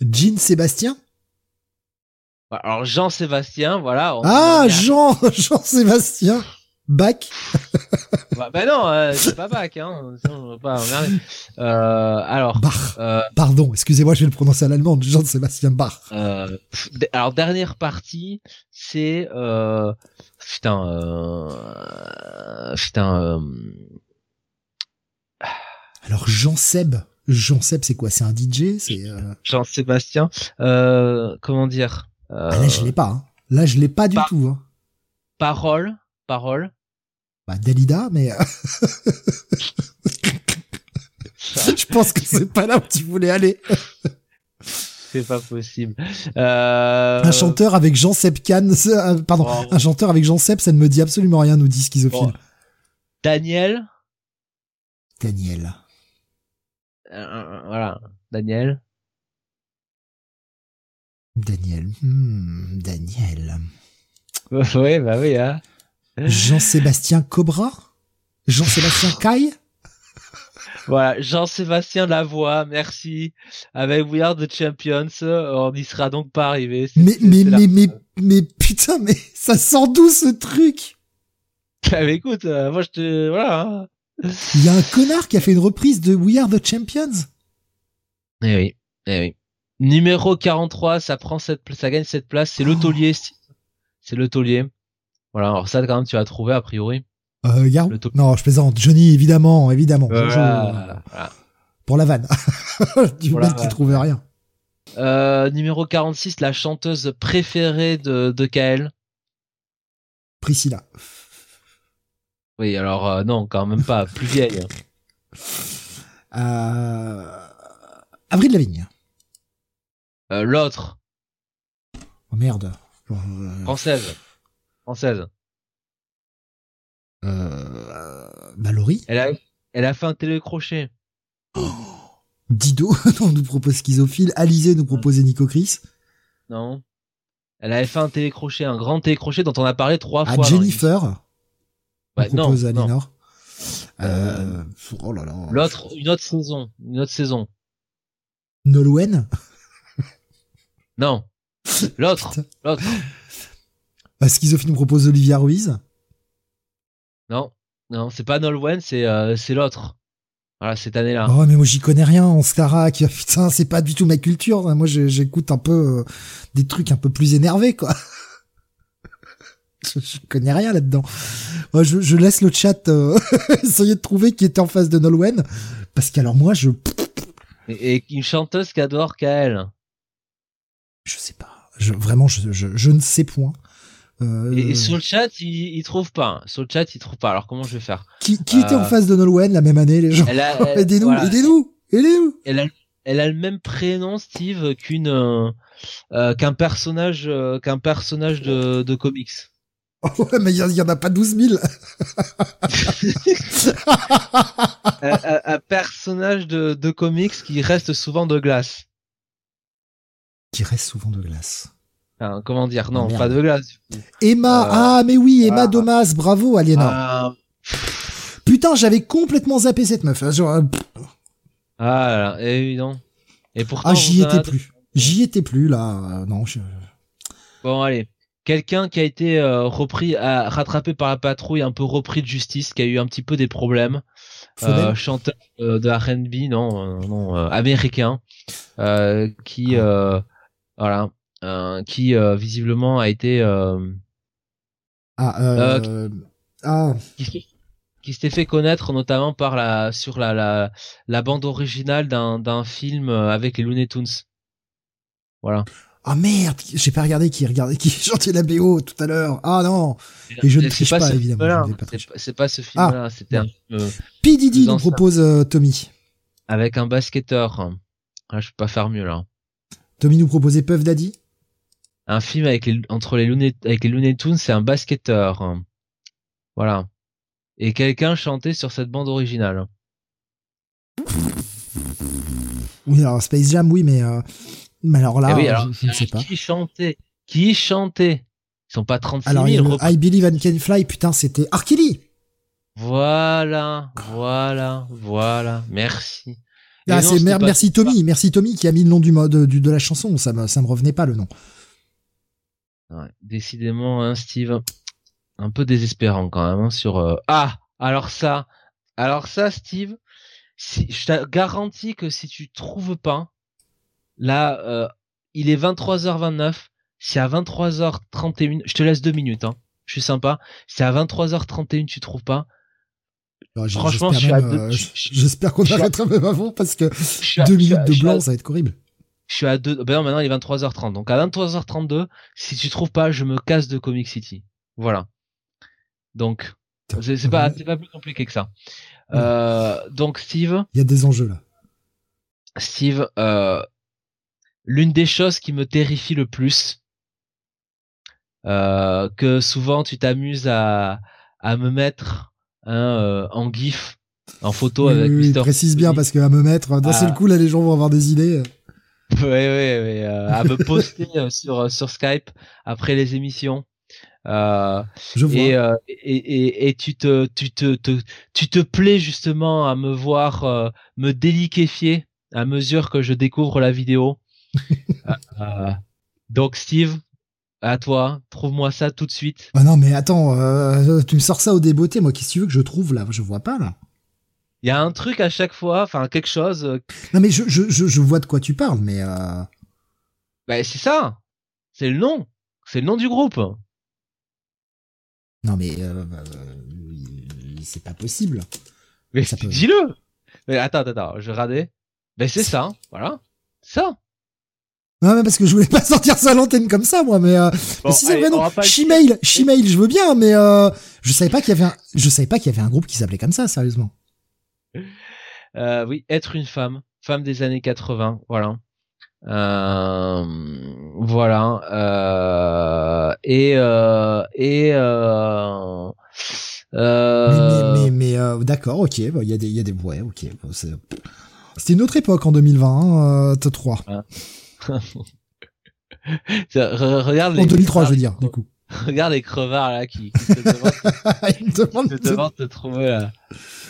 Jean Sébastien? Alors, Jean-Sébastien, voilà. Ah, Jean, <laughs> Jean-Sébastien. Bac? <laughs> Bah, bah non, euh, c'est pas bac, hein. Sinon, on va pas. Euh, alors, Bach. euh, Pardon, excusez-moi, je vais le prononcer à l'allemande. Jean-Sébastien Bach. euh, alors dernière partie, c'est euh, putain, euh, putain, euh, Alors, Jean-Seb. Jean-Seb, c'est quoi? C'est un DJ C'est euh... Jean-Sébastien. Euh, comment dire? Euh, ah, Là, je l'ai pas. Hein. Là, je l'ai pas du tout. Hein. Parole, parole. Bah, Dalida, mais euh, <laughs> je pense que c'est pas là où tu voulais aller. C'est pas possible. Euh, Un chanteur avec Kahn, c'est- euh, pardon, Oh. un chanteur avec Jean-Seb, ça ne me dit absolument rien, nous dit Schizophile. Daniel. Daniel. Euh, voilà, Daniel? Daniel. Hmm, Daniel. <laughs> oui, bah oui, hein. Jean-Sébastien Cobra? Jean-Sébastien <laughs> Caille? Voilà, Jean-Sébastien Lavoie, merci. Avec We Are the Champions, on n'y sera donc pas arrivé. Mais, mais, mais, mais, mais, putain, mais ça sort d'où ce truc? <laughs> Ah, mais écoute, euh, moi je te, voilà. hein. Il y a un connard qui a fait une reprise de We Are the Champions Eh oui, eh oui. Numéro 43, ça prend cette, ça gagne cette place. C'est le Oh. taulier, Steve. c'est le taulier. Voilà, alors ça quand même tu vas trouver a priori. euh, Garou. Non, je plaisante. Johnny, évidemment, évidemment. Voilà, Je- voilà. Pour la vanne. <laughs> du la mec qui vanne. trouvait rien. Euh, numéro 46, la chanteuse préférée de, de Kael. Priscilla. Oui, alors euh, non, quand même pas, plus vieille. Euh... Avril Lavigne. Euh, L'autre, Oh merde. Euh, française. Française. euh. Elle a, elle a fait un télécrochet. <gasps> Dido <laughs> on nous propose Schizophile. Alizé nous proposait Nico Chris. Non. Elle avait fait un télécrochet, un grand télécrochet dont on a parlé trois À fois. Jennifer. Ouais, on non, propose à non. Lénore. Euh, oh là là. L'autre, une autre saison, une autre saison. Nolwenn. <laughs> Non. L'autre, l'autre. Euh, Schizophile nous propose Olivia Ruiz. Non, non, c'est pas Nolwenn, c'est euh, c'est l'autre. Voilà, cette année-là. Oh, mais moi, j'y connais rien en Starac. <laughs> Putain, c'est pas du tout ma culture. Moi, j'écoute un peu euh, des trucs un peu plus énervés, quoi. Je, connais rien là-dedans. Moi, je, je laisse le chat euh, <laughs> essayer de trouver qui était en face de Nolwenn. Parce qu'alors, moi, je, Et, et une chanteuse qui adore Kael. je sais pas. Je, vraiment, je, je, je ne sais point. Euh, Et, et sur le chat, il, il trouve pas. Sur le chat, il trouve pas. Alors comment je vais faire? Qui, qui était euh, en face de Nolwenn la même année, les gens? Elle a, <laughs> elle- Aidez-nous, aidez-nous, aidez-nous. elle a, elle a le même prénom, Steve, qu'une euh, euh, qu'un personnage euh, qu'un personnage de, de comics. Oh, ouais, mais il y, en- a pas 12 000. <laughs> un, un- un personnage de, de comics qui reste souvent de glace. qui reste souvent de glace. Enfin, comment dire? Non, Oh, merde. pas de glace. Emma, Euh, ah mais oui, Emma. Domas, bravo Aliénor. Ah, Putain, j'avais complètement zappé cette meuf. hein, Genre, euh, ah là, là, évident. Et pourtant, ah, j'y étais plus. J'y étais plus là. euh, non, je... Bon, allez. Quelqu'un qui a été euh, repris, à, rattrapé par la patrouille, un peu repris de justice, qui a eu un petit peu des problèmes. Euh, chanteur euh, de R&B, non, euh, non, euh, américain, euh, qui, euh, voilà, euh, qui euh, visiblement a été, euh, Ah, euh, ah, qui, se- qui s'était fait connaître notamment par la sur la la, la bande originale d'un d'un film avec les Looney Tunes. Voilà. Ah merde, j'ai pas regardé qui regardait qui <laughs> chantait la BO tout à l'heure. Ah non. Et je ne triche pas, évidemment. C'est pas ce film-là, ah, c'était un film. Euh, P Diddy nous propose euh, Tommy. Avec un basketteur. Ah, je peux pas faire mieux là. Tommy nous proposait Puff Daddy. Un film avec les entre les Looney avec les Looney Tunes, c'est un basketteur. Voilà. Et quelqu'un chantait sur cette bande originale. Oui, alors Space Jam, oui, mais euh, mais alors là, eh je, ne sais pas. Qui chantait Qui chantait? Ils sont pas 36 alors, 000. I Believe I Can Fly, putain, c'était Arkily. Voilà, voilà, voilà. Merci. Ah, merci Tommy, merci Tommy qui a mis le nom du mode du, de la chanson. Ça me ça me revenait pas le nom. Ouais, décidément, hein, Steve, un peu désespérant quand même hein, sur. Euh, ah, alors ça, alors ça, Steve, si, je te garantis que si tu trouves pas, Là, euh, il est 23h29. Si à 23h31, je te laisse deux minutes, hein. Je suis sympa. Si à 23h31 tu trouves pas, franchement, à deux, euh, J'espère qu'on arrêtera même avant parce que deux minutes de blanc, ça va être horrible. Je suis à deux. Ben non, maintenant il est 23h30. Donc à 23h32, si tu trouves pas, je me casse de Comic City. Voilà. Donc c'est pas, pas plus compliqué que ça. Euh, donc Steve. Il y a des enjeux là. Steve, euh, l'une des choses qui me terrifie le plus, euh, que souvent tu t'amuses à, à me mettre hein, euh, en gif, en photo avec oui, Mister. Précise bien parce que à me mettre d'un seul ah. coup là les gens vont avoir des idées. Oui, oui, oui, euh, à me poster sur sur Skype après les émissions. Euh, Je vois. Et, euh, et, et, et, tu te tu te, te, tu te plais justement à me voir me déliquéfier à mesure que je découvre la vidéo euh, <laughs> donc Steve, à toi, trouve-moi ça tout de suite. Ah non mais attends, euh, tu me sors ça au débeauté, moi qu'est-ce que tu veux que je trouve là? Je vois pas là. Il y a un truc à chaque fois, enfin quelque chose. Euh, non mais je, je, je, vois de quoi tu parles, mais. Bah c'est ça, c'est le nom, c'est le nom du groupe. Non mais c'est pas possible. Mais <laughs> dis-le. Mais attends, attends, je radais. Mais c'est ça, voilà, ça. Non, mais parce que je voulais pas <laughs> sortir ça à l'antenne comme ça, moi. Mais, euh, si c'est vrai, non. Shemail, Shemail, je veux bien, mais euh, je savais pas qu'il y avait un, je savais pas qu'il y avait un groupe qui s'appelait comme ça, sérieusement. <laughs> Euh, oui, être une femme, femme des années 80, voilà. Euh, voilà. Euh, et euh, et euh, euh... mais mais, mais, euh, d'accord, ok, il y a des il y a des ouais, ok. C'était une autre époque en 2020, hein, euh, 3. Regarde en 2003, je veux dire, du coup. <laughs> Regarde les crevards là qui, qui te demandent, <laughs> il me demande te, demande de trouver là.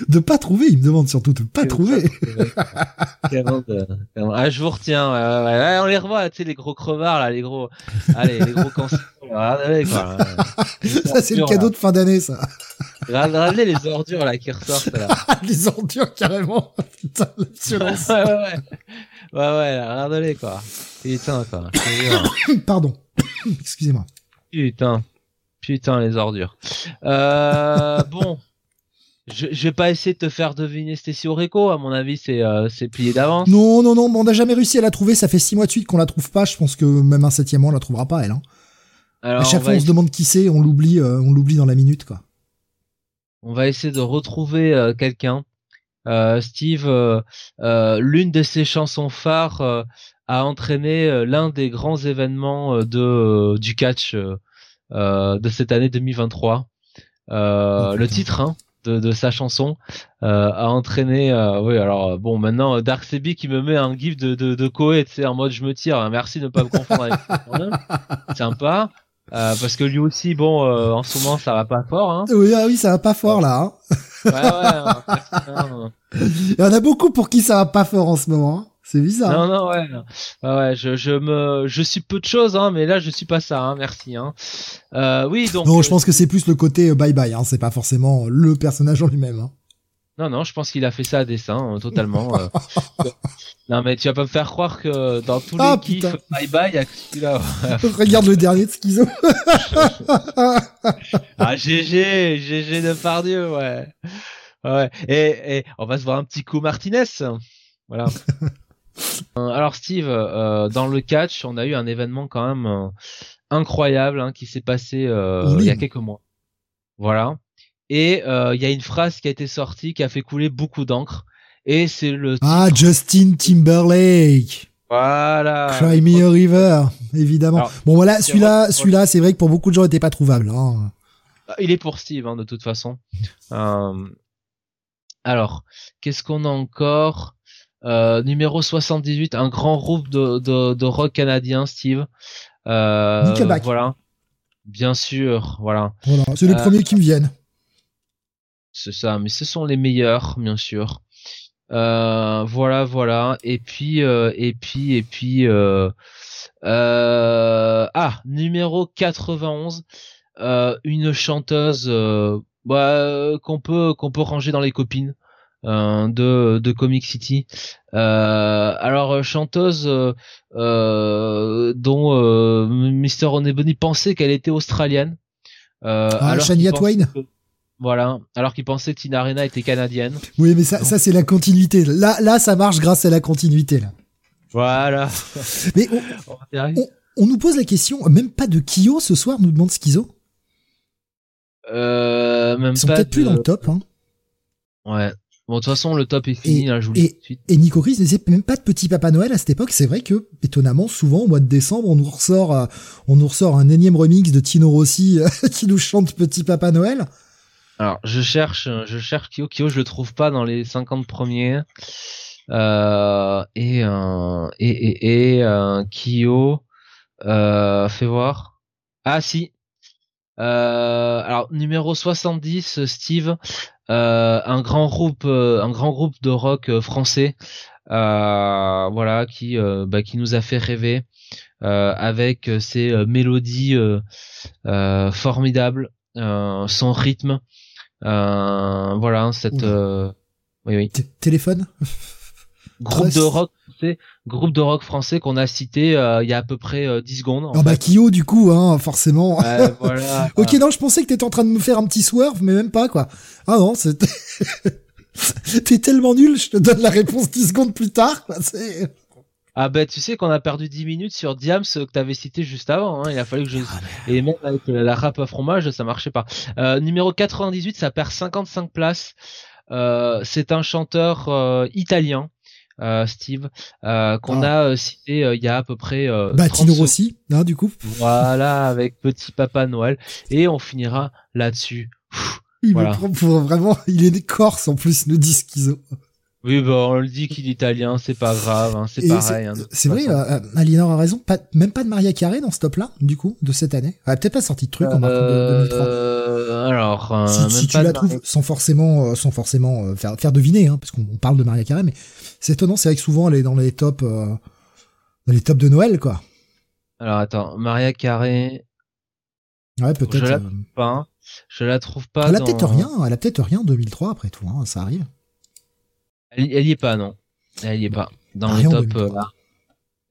De pas trouver, il me demande surtout de pas trouver. ah, je vous retiens. Ouais, ouais, ouais, on les revoit, tu sais, les gros crevards là, les gros, allez, les gros cancers. <laughs> Regardez quoi. ça c'est le cadeau de fin d'année, ça. Regardez les ordures là qui ressortent là. les ordures carrément. Putain, ouais, ouais, ouais. Ouais, ouais, regardez quoi. Putain, quoi. <coughs> Pardon. <coughs> Excusez-moi. Putain. Putain, les ordures. Euh, <laughs> bon. Je, je vais pas essayer de te faire deviner Stacy Oreco, à mon avis, c'est euh, c'est plié d'avance. Non, non, non, on n'a jamais réussi à la trouver, ça fait six mois de suite qu'on la trouve pas, je pense que même un septième mois on la trouvera pas, elle. Hein. Alors, à chaque fois on se demande qui c'est, on l'oublie euh, on l'oublie dans la minute, quoi. On va essayer de retrouver euh, quelqu'un. Steve, l'une de ses chansons phares a entraîné l'un des grands événements de du catch de cette année 2023. le titre, hein, de, de, sa chanson euh, a entraîné euh, oui alors bon maintenant Dark Sebi qui me met un gif de de, de Koei tu sais en mode je me tire hein, merci de ne pas me confondre avec <laughs> sympa euh, parce que lui aussi bon euh, en ce moment ça va pas fort hein. oui ah oui ça va pas fort là hein. ouais ouais hein, <laughs> il y en a beaucoup pour qui ça va pas fort en ce moment hein. C'est bizarre. Non, non, ouais, ouais, ouais, je, je me, je suis peu de choses, hein, mais là, je suis pas ça, hein, merci, hein. Euh, oui, donc. Non, je pense que c'est plus le côté euh, bye bye, hein, c'est pas forcément le personnage en lui-même, hein. Non, non, je pense qu'il a fait ça à dessein, euh, totalement. euh. <laughs> non, mais tu vas pas me faire croire que dans tous les Ah, kiffs, bye bye, il y a que celui-là. Regarde le dernier de Schizo. <laughs> ah, GG, GG de Pardieu, ouais. Ouais. Et, et on va se voir un petit coup Martinez. Voilà. <laughs> Euh, Alors Steve, euh, dans le catch, on a eu un événement quand même euh, incroyable hein, qui s'est passé euh, Oui. il y a quelques mois. Voilà. Et il y a une phrase qui a été sortie qui a fait couler beaucoup d'encre. Et c'est le Ah, Justin Timberlake. voilà. Cry Me a River, évidemment. Alors, bon voilà, celui-là, celui-là, c'est vrai que pour beaucoup de gens, il était pas trouvable. Hein. Il est pour Steve, hein, de toute façon. Alors, qu'est-ce qu'on a encore? Euh, Numéro 78, un grand groupe de, de, de rock canadien, Steve. Euh, Nickelback. Voilà. Bien sûr, voilà. Voilà, c'est les Euh, premiers qui me viennent. C'est ça, mais ce sont les meilleurs, bien sûr. Euh, voilà, voilà. Et puis, euh, et puis, et puis, euh, euh, ah, numéro 91, euh, une chanteuse, euh, bah, qu'on peut, qu'on peut ranger dans les copines. Euh, de de Comic City. Euh, alors euh, chanteuse dont Mr. Onebony pensait qu'elle était australienne. Ah, alors Shania Twain que- voilà, alors qu'il pensait que Tina Arena était canadienne. Oui, mais ça, ça c'est la continuité. Là, là, ça marche grâce à la continuité. Là. Voilà. Mais <laughs> on, nous pose la question, même pas de Kyo ce soir, nous demande Schizo. Euh, même Ils sont peut-être plus dans le top. Hein. Ouais. Bon, de toute façon, le top est fini, Et- là, je vous le dis et- tout de suite. Et Nico Chris ne disait même pas de petit Papa Noël à cette époque. C'est vrai que, étonnamment, souvent au mois de décembre, on nous ressort, euh, on nous ressort un énième remix de Tino Rossi euh, <laughs> qui nous chante Petit Papa Noël. Alors, je cherche, euh, je cherche Kyo. Kyo, je le trouve pas dans les 50 premiers. Euh, et, euh, et, et, et, euh, Kyo, euh, fais voir. Ah, si. Euh, alors, numéro 70, Steve, un grand groupe, euh, un grand groupe de rock euh, français, euh, voilà, qui, euh, bah, qui nous a fait rêver, euh, avec euh, ses euh, mélodies euh, euh, formidables, euh, son rythme, euh, voilà, cette, euh, oui, oui, Téléphone? Groupe de rock français, groupe de rock français qu'on a cité euh, il y a à peu près euh, 10 secondes. Ah bah. Kyo du coup, hein, forcément. Ouais, <laughs> voilà. ok, non, je pensais que t'étais en train de me faire un petit swerve, mais même pas quoi. Ah non, c'était... <laughs> T'es tellement nul, je te donne la réponse 10 secondes plus tard. quoi, c'est- Ah bah tu sais qu'on a perdu 10 minutes sur Diams euh, que t'avais cité juste avant. Hein. Il a fallu que je et même avec euh, la rap à fromage ça marchait pas. Euh, numéro 98 ça perd 55 places. Euh, c'est un chanteur euh, italien. Euh, Steve, euh, qu'on Ah. a euh, cité euh, il y a à peu près euh, Bah 30 Tino secondes. Rossi, hein, du coup. Voilà, avec Petit Papa Noël. Et on finira là-dessus. Il Voilà. me prend pour vraiment, il est né corse en plus, nous dit Schizo. Oui, bah, on le dit qu'il est italien, c'est pas grave, hein, c'est pareil. hein, C'est vrai, façon. euh, Aliénor a raison, pas, même pas de Maria Carré dans ce top-là, du coup, de cette année. Elle a peut-être pas sorti de truc en marquant de 2003. Euh, alors, euh, si même si tu la trouves sans forcément, euh, sans forcément euh, faire, faire deviner, hein, parce qu'on on parle de Maria Carré, mais c'est étonnant, c'est vrai que souvent elle est dans les tops, euh, dans les tops de Noël, quoi. Alors attends, Maria Carré, Ouais, peut-être. Je la- euh, pas, je la trouve pas. elle a dans- peut-être rien, elle a peut-être rien en 2003 après tout, ça arrive. Elle, elle y est pas, non. Elle y est pas. Dans les en top. 2003. euh, là.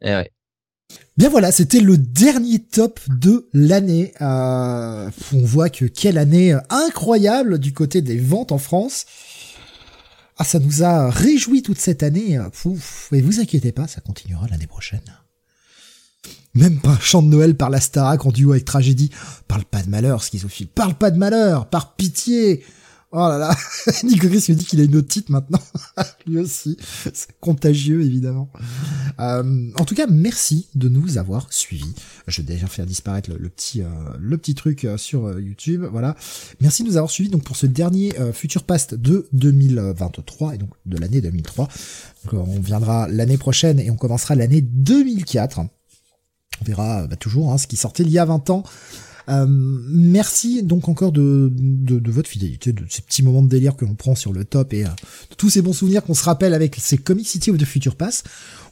Eh ouais. Bien voilà, c'était le dernier top de l'année. Euh, on voit que quelle année incroyable du côté des ventes en France. Ah, ça nous a réjoui toute cette année. Pouf. Et vous inquiétez pas, ça continuera l'année prochaine. Même pas un chant de Noël par la Starac en duo avec Tragédie. Parle pas de malheur, schizophile. Parle pas de malheur, par pitié. Oh là là. <laughs> Nico Chris me dit qu'il a une titre maintenant. <laughs> Lui aussi. C'est contagieux, évidemment. Euh, en tout cas, merci de nous avoir suivis. Je vais déjà faire disparaître le, petit euh, le petit truc euh, sur euh, YouTube. Voilà. Merci de nous avoir suivis donc pour ce dernier Future Past de 2023 et donc de l'année 2003. Donc, on viendra l'année prochaine et on commencera l'année 2004. On verra bah, toujours hein, ce qui sortait il y a 20 ans. Euh, merci donc encore de, de, de votre fidélité, de ces petits moments de délire que l'on prend sur le top et euh, de tous ces bons souvenirs qu'on se rappelle avec ces Comic City of the Future Pass.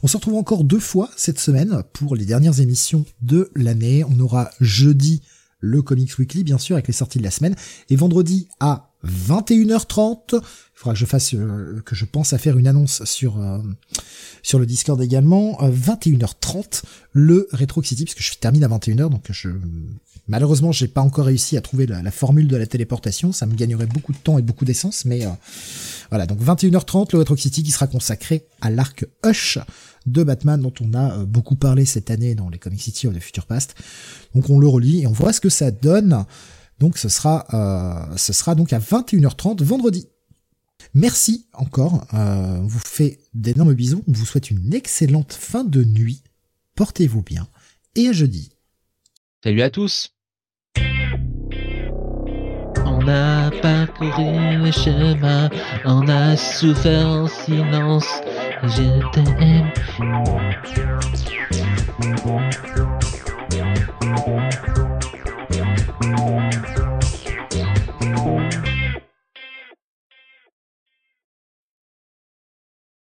On se retrouve encore deux fois cette semaine pour les dernières émissions de l'année. On aura jeudi le Comics Weekly, bien sûr, avec les sorties de la semaine, et vendredi à 21h30. Il faudra que je fasse, euh, que je pense à faire une annonce sur euh, sur le Discord également. 21h30, le Retro City, parce que je termine à 21h, donc je malheureusement j'ai pas encore réussi à trouver la, formule de la téléportation. Ça me gagnerait beaucoup de temps et beaucoup d'essence, mais voilà. Donc 21h30, le Retro City qui sera consacré à l'arc Hush de Batman dont on a beaucoup parlé cette année dans les Comic City of the Future Past. Donc on le relit et on voit ce que ça donne. Donc ce sera, euh, ce sera donc à 21h30 vendredi. Merci encore. Euh, on vous fait d'énormes bisous. On vous souhaite une excellente fin de nuit. Portez-vous bien. Et à jeudi. Salut à tous. On a parcouru le chemin, on a souffert en silence. Je t'aime.